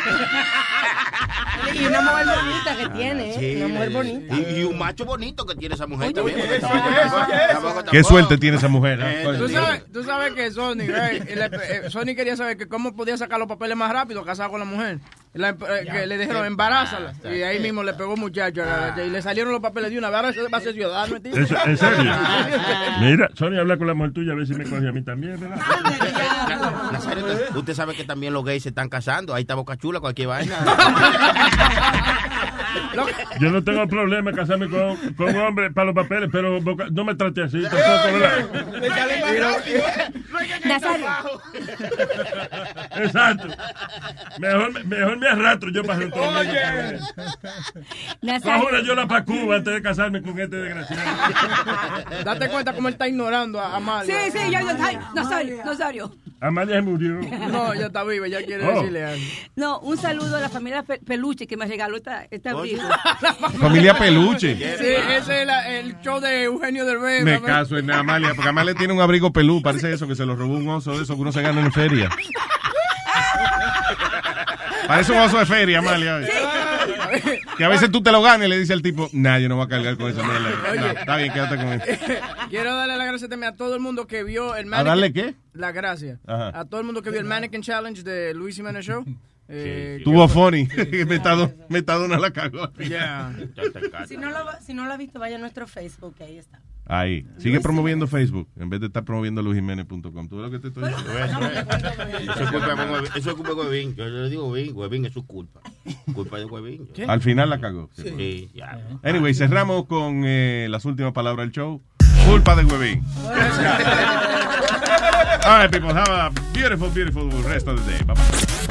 Y una mujer bonita que tiene, ¿eh? Sí, una mujer bonita. Y, y un macho bonito que tiene esa mujer también. oye, eso, tampoco- eso, tampoco- eso. tampoco- Qué suerte tiene esa mujer. ¿eh? Eh, Tú sabes, tú sabes que eh, eh, Sony quería saber que cómo podía sacar los papeles más rápido casado con la mujer. La- eh, que le dijeron embarázala. Y ahí mismo le pegó muchacho a- y le salieron los papeles de una. Ahora se va a ser ciudadano. Eso- ¿En serio? Mira, Sonia, habla con la mujer tuya a ver si me coge a mí también, ¿verdad? Nazario, usted sabe que también los gays se están casando. Ahí está Boca Chula, cualquier vaina. Yo no tengo problema en casarme con, con un hombre para los papeles, pero Boca- no me trate así tampoco, ¿verdad? Nazario. Exacto. Mejor, mejor me arrastro yo para otro Oye. Nazario. Ahora yo la pa' Cuba antes de casarme con este desgraciado. Date cuenta cómo él está ignorando a Amalia. Sí, sí, yo, yo, ay, Nazario, Nazario. Amalia se murió. No, ella está viva, ya quiere Oh. decirle algo. No, un saludo a la familia Pe- Peluche que me regaló esta, este Familia Peluche. Sí, ese es la- el show de Eugenio Derbez. Me mamá. caso en Amalia, porque Amalia tiene un abrigo pelú, parece eso, que se lo robó un oso de eso que uno se gana en feria. Parece un oso de feria, Amalia. Que a veces tú te lo ganas y le dice al tipo, nadie no va a cargar con esa mierda. No, está bien, quédate con eso. Quiero darle las gracias también a todo el mundo que vio el ¿A darle Mannequin- qué? La gracia. Ajá. A todo el mundo que vio el Mannequin Challenge de Luis Jiménez Show. Eh, Tuvo funny. Metado- Metadona la cagó. Yeah. Si no, lo, si no lo ha visto, vaya a nuestro Facebook, que ahí está. Ahí. Sigue promoviendo Facebook en vez de estar promoviendo luisjiménez.com. ¿Tú ves lo que te estoy diciendo? Eso es culpa de Huevín. Eso es culpa de Huevín. Yo le digo Huevín. Huevín es su culpa. Culpa de Huevín. Al final la cagó. Sí, ya. Anyway, cerramos con eh, las últimas palabras del show. Culpa de Huevín. All right, people. Have a beautiful, beautiful rest of the day. Bye bye.